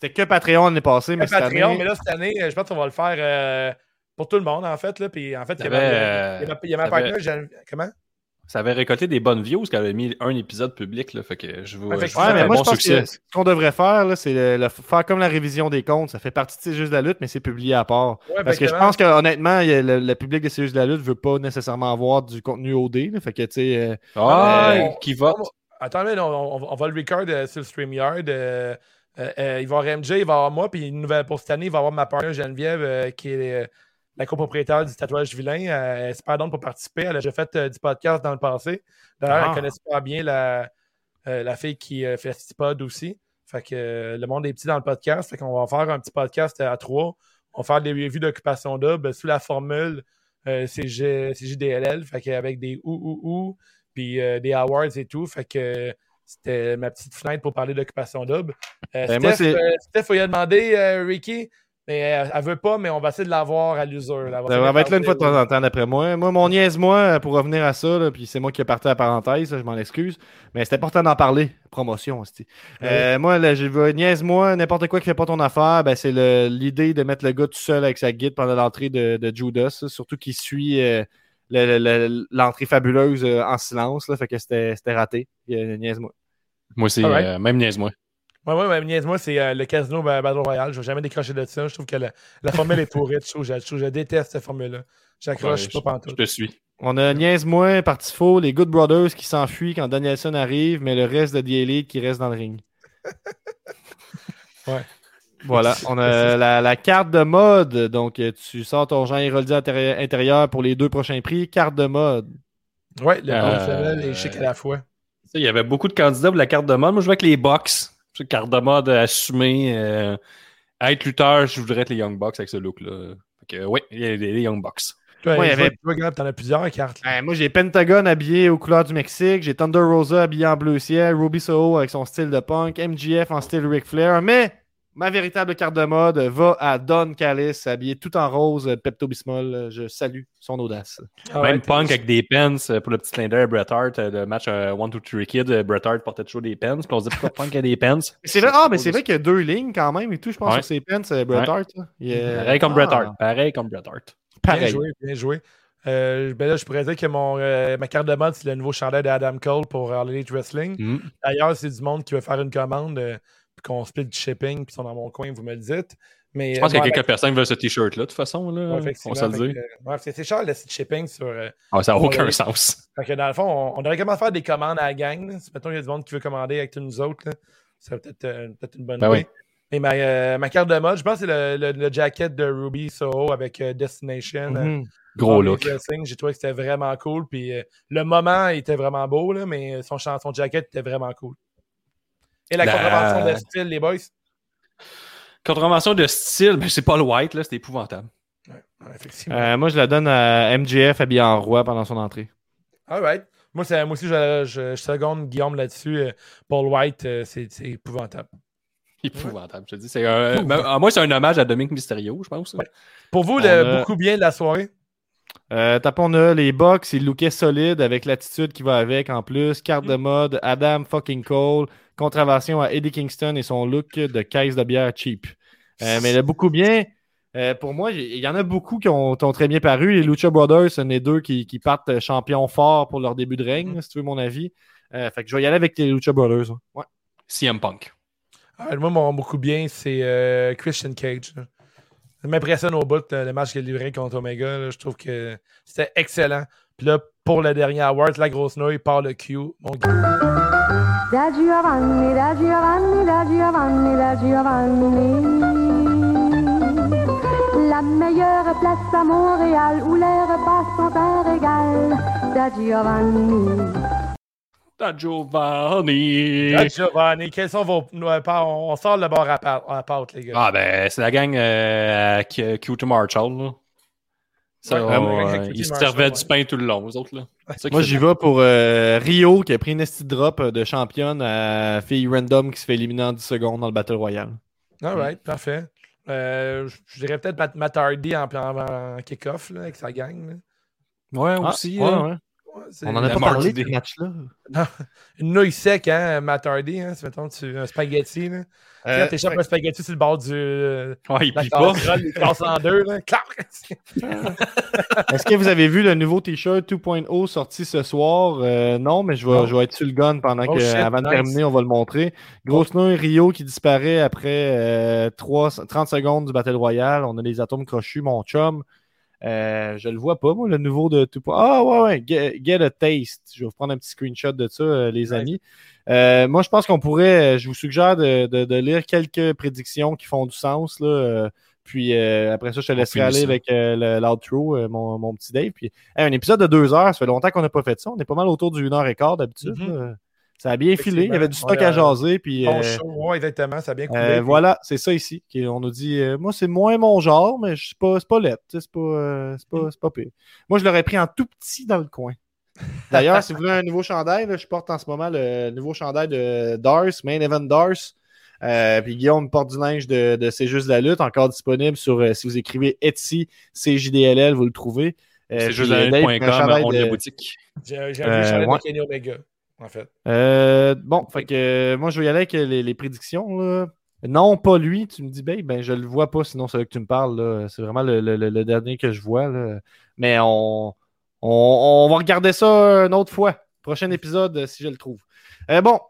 C'était que Patreon l'année passée, mais cette Patreon, année. mais là, cette année, euh, je pense qu'on va le faire euh, pour tout le monde, en fait. Là, puis en fait, il y a ma, T'avais, il y Comment? ça avait récolté des bonnes views parce qu'elle avait mis un épisode public. Là, fait que je veux. Ouais, je mais moi, bon je pense succès. que ce qu'on devrait faire, là, c'est le, le- faire comme la révision des comptes. Ça fait partie de C'est juste de la lutte, mais c'est publié à part. Ouais, Parce que je pense que honnêtement, le, le public de C'est juste de la lutte veut pas nécessairement avoir du contenu OD. là. fait que, tu sais, euh, Ah, Euh, qui vote. Non, on, on- on va le record euh, sur le StreamYard. Euh, euh, il va avoir MJ, il va avoir moi, puis une nouvelle pour cette année, il va avoir ma partenaire Geneviève, euh, qui est la copropriétaire du tatouage vilain. Elle est super pour participer. Elle a déjà fait du podcast dans le passé. D'ailleurs, Ah. elle connaît super bien la, la fille qui euh, fait Stipod aussi. Fait que le monde est petit dans le podcast. Fait qu'on va faire un petit podcast à trois. On va faire des reviews d'occupation double sous la formule CG, CJDLL. Fait qu'avec des ou ou ou puis des awards et tout. Fait que c'était ma petite fenêtre pour parler d'occupation double. Euh, Ben, moi, Steph, c'est- euh, Steph, il a demandé euh, Ricky, mais elle, elle veut pas, mais on va essayer de l'avoir à l'usure. là. ça va être là une fois de temps en temps, d'après moi. Moi, mon niaise-moi, euh, pour revenir à ça, là, puis c'est moi qui ai parti la parenthèse, là, je m'en excuse, mais c'est important d'en parler. Promotion, aussi. Euh, moi, là, je niaise-moi, n'importe quoi qui fait pas ton affaire, ben, c'est l'idée de mettre le gars tout seul avec sa guide pendant l'entrée de, de Judas, surtout qu'il suit euh, le- le- l'entrée fabuleuse euh, en silence, là, fait que c'était c'était raté. Euh, niaise-moi. Moi aussi, Alright. euh, même niaise-moi. Ouais, ouais, ouais, niaise-moi, c'est euh, le casino Ba- Battle Royale. Je vais jamais décrocher de ça. Je trouve que la, la formule est pourrie. Je, trouve, je, je je déteste cette formule-là. J'accroche Ouais, pas pantoute. je te suis. On a niaise-moi, parti faux, les Good Brothers qui s'enfuient quand Danielson arrive, mais le reste de The Elite qui reste dans le ring. Ouais. Voilà, on a la, la carte de mode. Donc, tu sors ton Jean Héroldi intérie- intérieur pour les deux prochains prix. Carte de mode. Ouais, le Euh, professionnel et chic à la fois. Il y avait beaucoup de candidats pour la carte de mode. Moi, je vais avec les une carte de mode assumée. euh, être lutteur, je voudrais être les Young Bucks avec ce look-là. Fait que, oui, il y a les, les Young Bucks. Toi, Ouais, il y avait- t'en as plusieurs cartes. Ben, moi, j'ai Pentagon habillé aux couleurs du Mexique. J'ai Thunder Rosa habillé en bleu ciel. Ruby Soho avec son style de punk. MGF en style Ric Flair. Mais ma véritable carte de mode va à Don Callis habillé tout en rose. Pepto-Bismol. Je salue son audace. Ah Même ouais, Punk avec des pens euh, pour le petit clin d'œil Bret Hart. euh, Le match 1, 2, 3 Kid, euh, Bret Hart portait toujours des pens. Puis on se dit pourquoi Punk a des pens. C'est vrai, ah, mais c'est vrai qu'il y a deux lignes quand même et tout, je pense, Ouais. sur ses pants, c'est Bret Ouais. Hart. Pareil comme Ah, Bret Hart. Pareil comme Bret Hart. Bien Pareil. joué, bien joué. Euh, ben là, je pourrais dire que mon, euh, ma carte de mode, c'est le nouveau chandail d'Adam Cole pour All Elite Wrestling. Mm. D'ailleurs, c'est du monde qui veut faire une commande, euh, qu'on split du shipping, puis sont dans mon coin, vous me le dites. Mais, Je pense qu'il y a euh, quelques personnes qui veulent ce t-shirt-là, de toute façon. Là, ouais, on se le ouais, c'est cher le site shipping sur. euh, Ah, ça n'a aucun sens. fait que dans le fond, on, on devrait comment faire des commandes à la gang. là. Si mettons, il y a du monde qui veut commander avec tous nous autres, là, ça serait peut-être euh, une bonne Ben idée. oui. Et ma, euh, ma carte de mode, je pense que c'est le, le, le jacket de Ruby Soho avec euh, Destination. euh, Mhm. Gros look. J'ai trouvé que c'était vraiment cool. Puis euh, le moment était vraiment beau, là, mais son, chan- son jacket était vraiment cool. Et la La- contravention de style, les boys? Contravention de style, ben, c'est pas le white, là, c'est épouvantable. Ouais, effectivement. Euh, moi, je la donne à MGF habillé en roi pendant son entrée. All right. Moi, c'est- moi aussi, je, je, je seconde Guillaume là-dessus. Euh, Paul White, euh, c'est c'est épouvantable. Épouvantable, je te dis. C'est un... ben, à moi, c'est un hommage à Dominique Mysterio, je pense. Ouais. Pour vous, le, a- beaucoup bien de la soirée? Euh, tapons, on a les box, il lookait solide avec l'attitude qui va avec en plus. Carte de mode, Adam fucking Cole. Contravention à Eddie Kingston et son look de caisse de bière cheap. Euh, mais le beaucoup bien, euh, pour moi, il y en a beaucoup qui ont, très bien paru. Les Lucha Brothers, ce sont les deux qui, qui partent champions forts pour leur début de règne, si tu veux mon avis. Euh, fait que je vais y aller avec les Lucha Brothers. hein. Ouais. CM Punk. Ah, moi, mon beaucoup bien, c'est euh, Christian Cage. Ça m'impressionne au bout, le match qu'il a livré contre Omega. là. je trouve que c'était excellent. Puis là, pour le dernier award, la grosse nouille par le Q. Mon gars. Da Giovanni, da Giovanni, da Giovanni, da Giovanni. La meilleure place à Montréal où les repas sont un régal. Da Giovanni. Da Giovanni. Ah, Giovanni, quels sont vos. On sort le bord à, pâte, les gars. Ah, ben, c'est la gang euh, à Q Q to Marshall, là. Ça, Ouais, on, ouais, euh, ils se servaient ouais. du pain tout le long, eux autres, là. Moi, j'y vais pour euh, Rio qui a pris une esti drop de championne à fille random qui se fait éliminer en 10 secondes dans le Battle Royale. All right, parfait. Euh, je- dirais peut-être Matt, Hardy en, en, en kick-off là, avec sa gang. là. Ouais, Ah, aussi. ouais, On en a pas parlé de ce match-là. Une nouille sec, hein, Matt Hardy, hein, si mettons, tu, un spaghetti. Là. Tu Euh, quand t'échappes un spaghetti sur le bord du. euh, Ouais, il la plie pas. il casse en deux, là. Clac! Est-ce que vous avez vu le nouveau t-shirt 2.0 sorti ce soir? Euh, non, mais je vais, Non. je vais être sur le gun pendant Oh que, shit, avant de terminer, on va le montrer. Grosse nouille Rio qui disparaît après euh, 3 30 secondes du Battle Royale. On a les atomes crochus, mon chum. Euh, je le vois pas, moi, le nouveau de 2.0. Ah ouais, ouais, get, Get a Taste. Je vais vous prendre un petit screenshot de ça, euh, les amis. Euh, moi, je pense qu'on pourrait, euh, je vous suggère de, de- de lire quelques prédictions qui font du sens. Là, euh, puis euh, après ça, je te laisserai aller ça. avec euh, l'outro, euh, mon, mon petit Dave. Puis hey, un épisode de deux heures, ça fait longtemps qu'on n'a pas fait ça. On est pas mal autour du 1 heure et quart d'habitude. Mhm. Ça a bien filé. Il y avait du stock a- à jaser. Puis, Bon euh, show, ouais, exactement, ça a bien coulé. euh, puis- voilà, c'est ça ici. On nous dit, euh, moi, c'est moins mon genre, mais je suis pas, c'est pas lettre. C'est pas, euh, c'est pas, c'est pas pire. Moi, je l'aurais pris en tout petit dans le coin. D'ailleurs, si vous voulez un nouveau chandail, là, je porte en ce moment le nouveau chandail de Dars, Main Event Dars. Euh, puis Guillaume porte du linge de, de C'est juste la lutte, encore disponible sur, euh, si vous écrivez Etsy, CJDLL, vous le trouvez. Euh, C'est juste on de- la boutique. J'ai un chandail de Kenny Omega, en fait. Euh, bon, fait que euh, moi, je vais y aller avec les, les prédictions. là. Non, pas lui. Tu me dis, ben, ben je le vois pas, sinon c'est là que tu me parles. là. C'est vraiment le, le- le- le dernier que je vois. là. Mais on, on, on va regarder ça une autre fois. Prochain épisode, euh, si je le trouve. Euh, bon,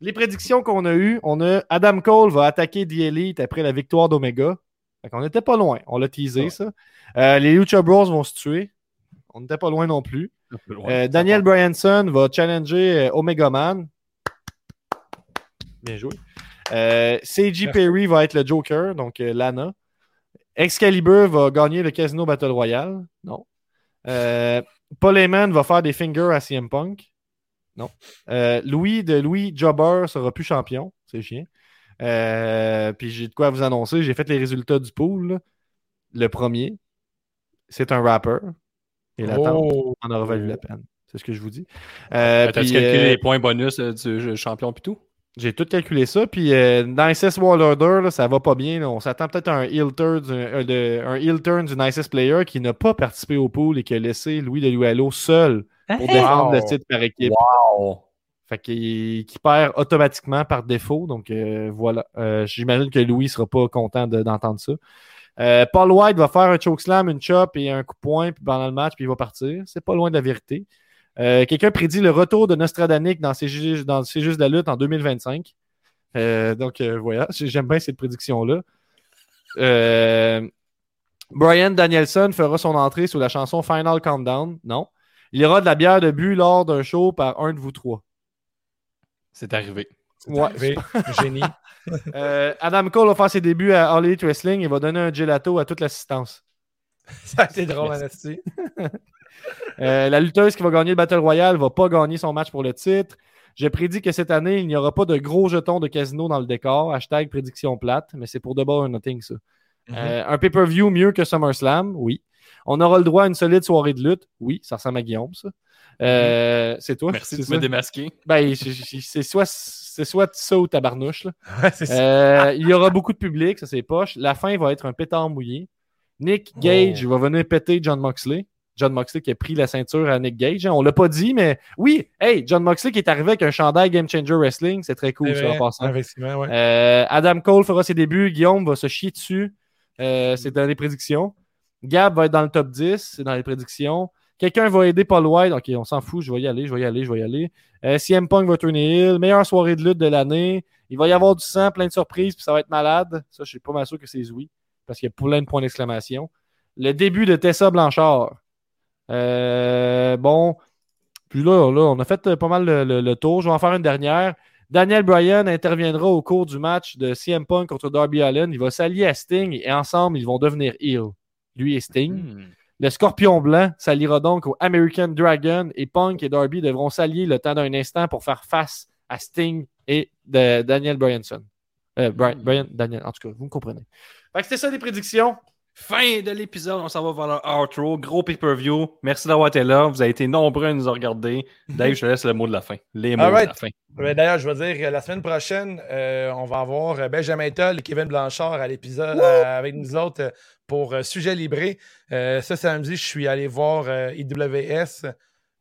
les prédictions qu'on a eues, on a Adam Cole va attaquer The Elite après la victoire d'Omega. Fait qu'on n'était pas loin. On l'a teasé, ça. Euh, les Lucha Bros vont se tuer. On n'était pas loin non plus. Euh, Daniel Bryanson va challenger euh, Omega Man. Bien joué. Euh, CG Perry va être le Joker, donc euh, Lana. Excalibur va gagner le Casino Battle Royale. Non. Paul Heyman va faire des fingers à CM Punk. Non. Louis de Louis Jobber sera plus champion. C'est chiant. Puis j'ai de quoi vous annoncer. J'ai fait les résultats du pool. Le premier, c'est un rapper. Et l'attente Oh! en aura valu la peine. C'est ce que je vous dis. Euh, T'as-tu puis, calculé euh, les points bonus euh, du jeu champion pis tout? j'ai tout calculé ça. Puis euh, dans SS World Order, là, ça va pas bien. là. On s'attend peut-être à un heel turn, du, euh, de- un heel turn du nicest player qui n'a pas participé au pool et qui a laissé Louis de Luello seul pour défendre le titre par équipe. Fait qu'il qui perd automatiquement par défaut. Donc euh, voilà. Euh, J'imagine que Louis sera pas content de- d'entendre ça. Euh, Paul White va faire un chokeslam, une chop et un coup de poing puis pendant le match, puis il va partir. C'est pas loin de la vérité. Euh, Quelqu'un prédit le retour de Nostradanic dans C'est juste, de la lutte en 2025. Euh, donc voilà, j'aime bien cette prédiction-là. Brian Danielson fera son entrée sous la chanson Final Countdown. Non. Il y aura de la bière de but lors d'un show par un de vous trois. C'est arrivé. Ouais. Arrivé. Génie. Euh, Adam Cole va faire ses débuts à All Elite Wrestling et va donner un gelato à toute l'assistance. Ça a été drôle, Anastie. Euh, la lutteuse qui va gagner le Battle Royale va pas gagner son match pour le titre. J'ai prédit que cette année, il n'y aura pas de gros jetons de casino dans le décor. Hashtag prédiction plate, mais c'est pour Double or Nothing, ça. Euh, un pay-per-view mieux que SummerSlam, oui. On aura le droit à une solide soirée de lutte, oui. Ça ressemble à Guillaume, ça. Euh, C'est toi? Merci de ça? me démasquer. Ben, c'est soit, c'est soit ça ou tabarnouche, là. Ouais, c'est ça. Euh, il y aura beaucoup de public, ça c'est poche. La fin va être un pétard mouillé. Nick Gage va venir péter John Moxley. John Moxley qui a pris la ceinture à Nick Gage. hein. On l'a pas dit, mais oui, hey, John Moxley qui est arrivé avec un chandail Game Changer Wrestling, c'est très cool ça en passant. Ouais. Euh, Adam Cole fera ses débuts. Guillaume va se chier dessus. Euh, c'est dans les prédictions. Gab va être dans le top 10. C'est dans les prédictions. Quelqu'un va aider Paul White. Ok, on s'en fout. Je vais y aller. Je vais y aller. Je vais y aller. Euh, CM Punk va tourner Hill. Meilleure soirée de lutte de l'année. Il va y avoir du sang, plein de surprises, puis ça va être malade. Ça, je suis pas mal sûr que c'est oui. Parce qu'il y a plein de points d'exclamation. Le début de Tessa Blanchard. Euh, bon. Puis là, là, on a fait euh, pas mal le, le- tour. Je vais en faire une dernière. Daniel Bryan interviendra au cours du match de CM Punk contre Darby Allin. Il va s'allier à Sting et ensemble, ils vont devenir heel. Lui et Sting. Hmm. Le Scorpion Blanc s'alliera donc au American Dragon et Punk et Darby devront s'allier le temps d'un instant pour faire face à Sting et Daniel Bryanson. Euh, Daniel, en tout cas, vous me comprenez. Fait que c'était ça les prédictions. Fin de l'épisode, on s'en va vers le outro. Gros pay-per-view. Merci d'avoir été là. Vous avez été nombreux à nous regarder. Dave, je te laisse le mot de la fin. Les mots de la fin. Ben, D'ailleurs, je veux dire, euh, la semaine prochaine, euh, on va avoir euh, Benjamin Toll et Kevin Blanchard à l'épisode euh, avec nous autres pour euh, Sujet Libré. Ce samedi, je suis allé voir IWS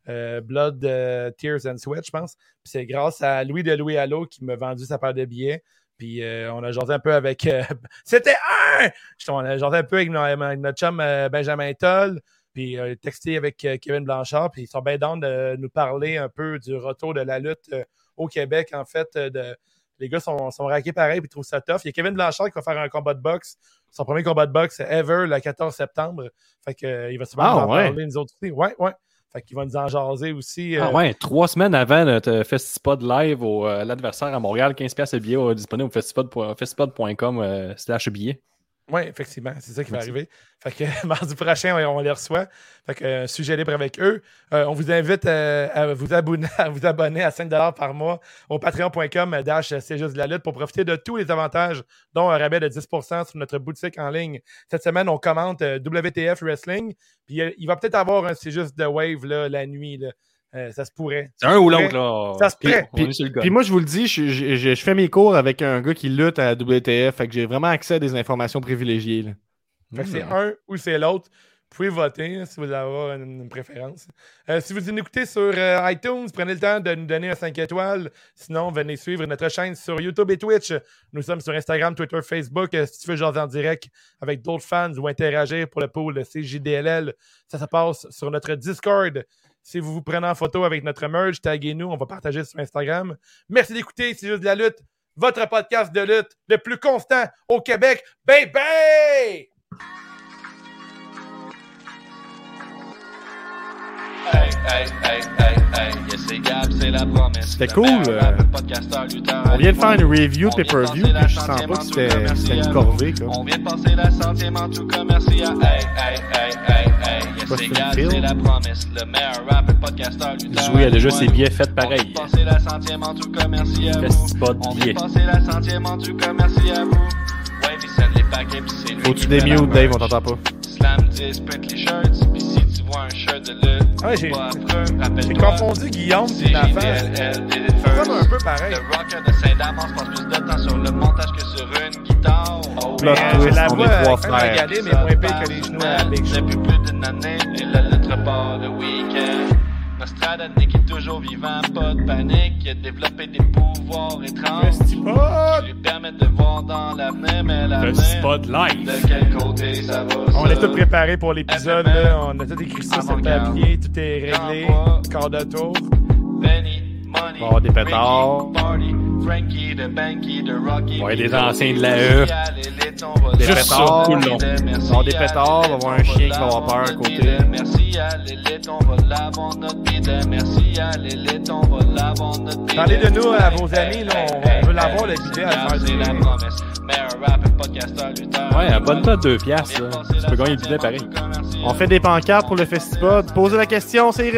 euh, Blood, euh, Tears and Sweat, je pense. C'est grâce à Louis de Louis Allo qui m'a vendu sa paire de billets. Puis euh, on a jasé un peu avec. euh, C'était un! On a jasé un peu avec, no- avec notre chum euh, Benjamin Toll. Puis euh, texté avec euh, Kevin Blanchard. Puis ils sont bien down de nous parler un peu du retour de la lutte au Québec, en fait. de, les gars sont, sont raqués pareil, puis ils trouvent ça tough. Il y a Kevin Blanchard qui va faire un combat de boxe, son premier combat de boxe ever, le 14 septembre. Fait que, il va sûrement Ah, nous en ouais. parler, nous autres aussi. Ouais, ouais. Fait qu'il va nous en jaser aussi. Ah euh, ouais, trois semaines avant notre Festipod live au euh, l'adversaire à Montréal, 15$ piastres le billet euh, disponible au festipod- festipod.com euh, slash billet. Oui, effectivement, c'est ça qui va arriver. Fait que mardi prochain, on, on les reçoit. Fait que euh, sujet libre avec eux. Euh, on vous invite euh, à, vous abonner, à vous abonner à 5 par mois au patreon.com dash c'est juste de la lutte pour profiter de tous les avantages, dont un rabais de 10% sur notre boutique en ligne. Cette semaine, on commente euh, WTF Wrestling. Puis euh, il va peut-être avoir un c'est juste de wave là, la nuit. Là. Euh, ça se pourrait. C'est un ou l'autre, là. Ça se Puis, le gun. Puis moi, je vous le dis, je, je- je- je fais mes cours avec un gars qui lutte à la WTF, fait que j'ai vraiment accès à des informations privilégiées. là. Fait que c'est Hmm. un ou c'est l'autre. Vous pouvez voter hein, si vous avez une, une préférence. Euh, si vous nous écoutez sur euh, iTunes, prenez le temps de nous donner un 5 étoiles. Sinon, venez suivre notre chaîne sur YouTube et Twitch. Nous sommes sur Instagram, Twitter, Facebook. Euh, si tu veux jaser en direct avec d'autres fans ou interagir pour le pool CJDLL, ça se passe sur notre Discord. Si vous vous prenez en photo avec notre merge, taguez-nous, on va partager sur Instagram. Merci d'écouter, c'est juste de la lutte. Votre podcast de lutte le plus constant au Québec. Baby! Hey, C'était cool, euh, On vient de faire une review de pay-per-view, je sens pas que c'était une corvée. Quoi. On vient de passer la centième en tout commercial. Hey, hey, hey, hey, hey, yes, Pas c'est fil. c'est la promesse. Le meilleur rappeur, podcasteur, lutteur. Jouer a déjà ses billets faits On vient pareil. de passer la centième en tout commercial. Festipod On vient de passer la centième en tout commercial. Ouais, puis send les paquets, puis c'est lui Faut que qui tu fait la démutes, Dave, on t'entend pas. Slam 10, print les shirts, puis si tu vois un shirt de lutte, Ah, j'ai- affreux, J'ai rappelle-toi. confondu Guillaume C'est et Nathan. C'est comme un peu pareil. Le rocker de Saint-Damas passe plus de temps sur le montage que sur une guitare. Oh, Plot twist, la on est trois frères. regarder, mais moins pire que les genoux à Big Show. Depuis plus d'une année, et la lettre part le week-end. Nostradamus est toujours vivant, pas de panique. Il a développé des pouvoirs étranges Festipod! qui lui permettent de voir dans l'avenir, mais l'avenir. Festipod live. De quel côté ça va? On ça? est tout préparé pour l'épisode. là. On a tout écrit ça sur le Avant-garde. papier. Tout est réglé. Quart de tour. Benny, Money, Bon, des pétards. Ricky, Party, Frankie, de Banky, de Rocky. Ouais, des anciens de la E. Des Juste pétards. tout le long. Des pétards, on va voir un chien qui va avoir peur à côté. Parlez de nous à vos amis, là, on veut l'avoir, le bidet, à faire. Ouais, abonne-toi à 2 piastres. là. Tu peux gagner le billet pareil. On fait des pancartes pour le festival. Posez la question, c'est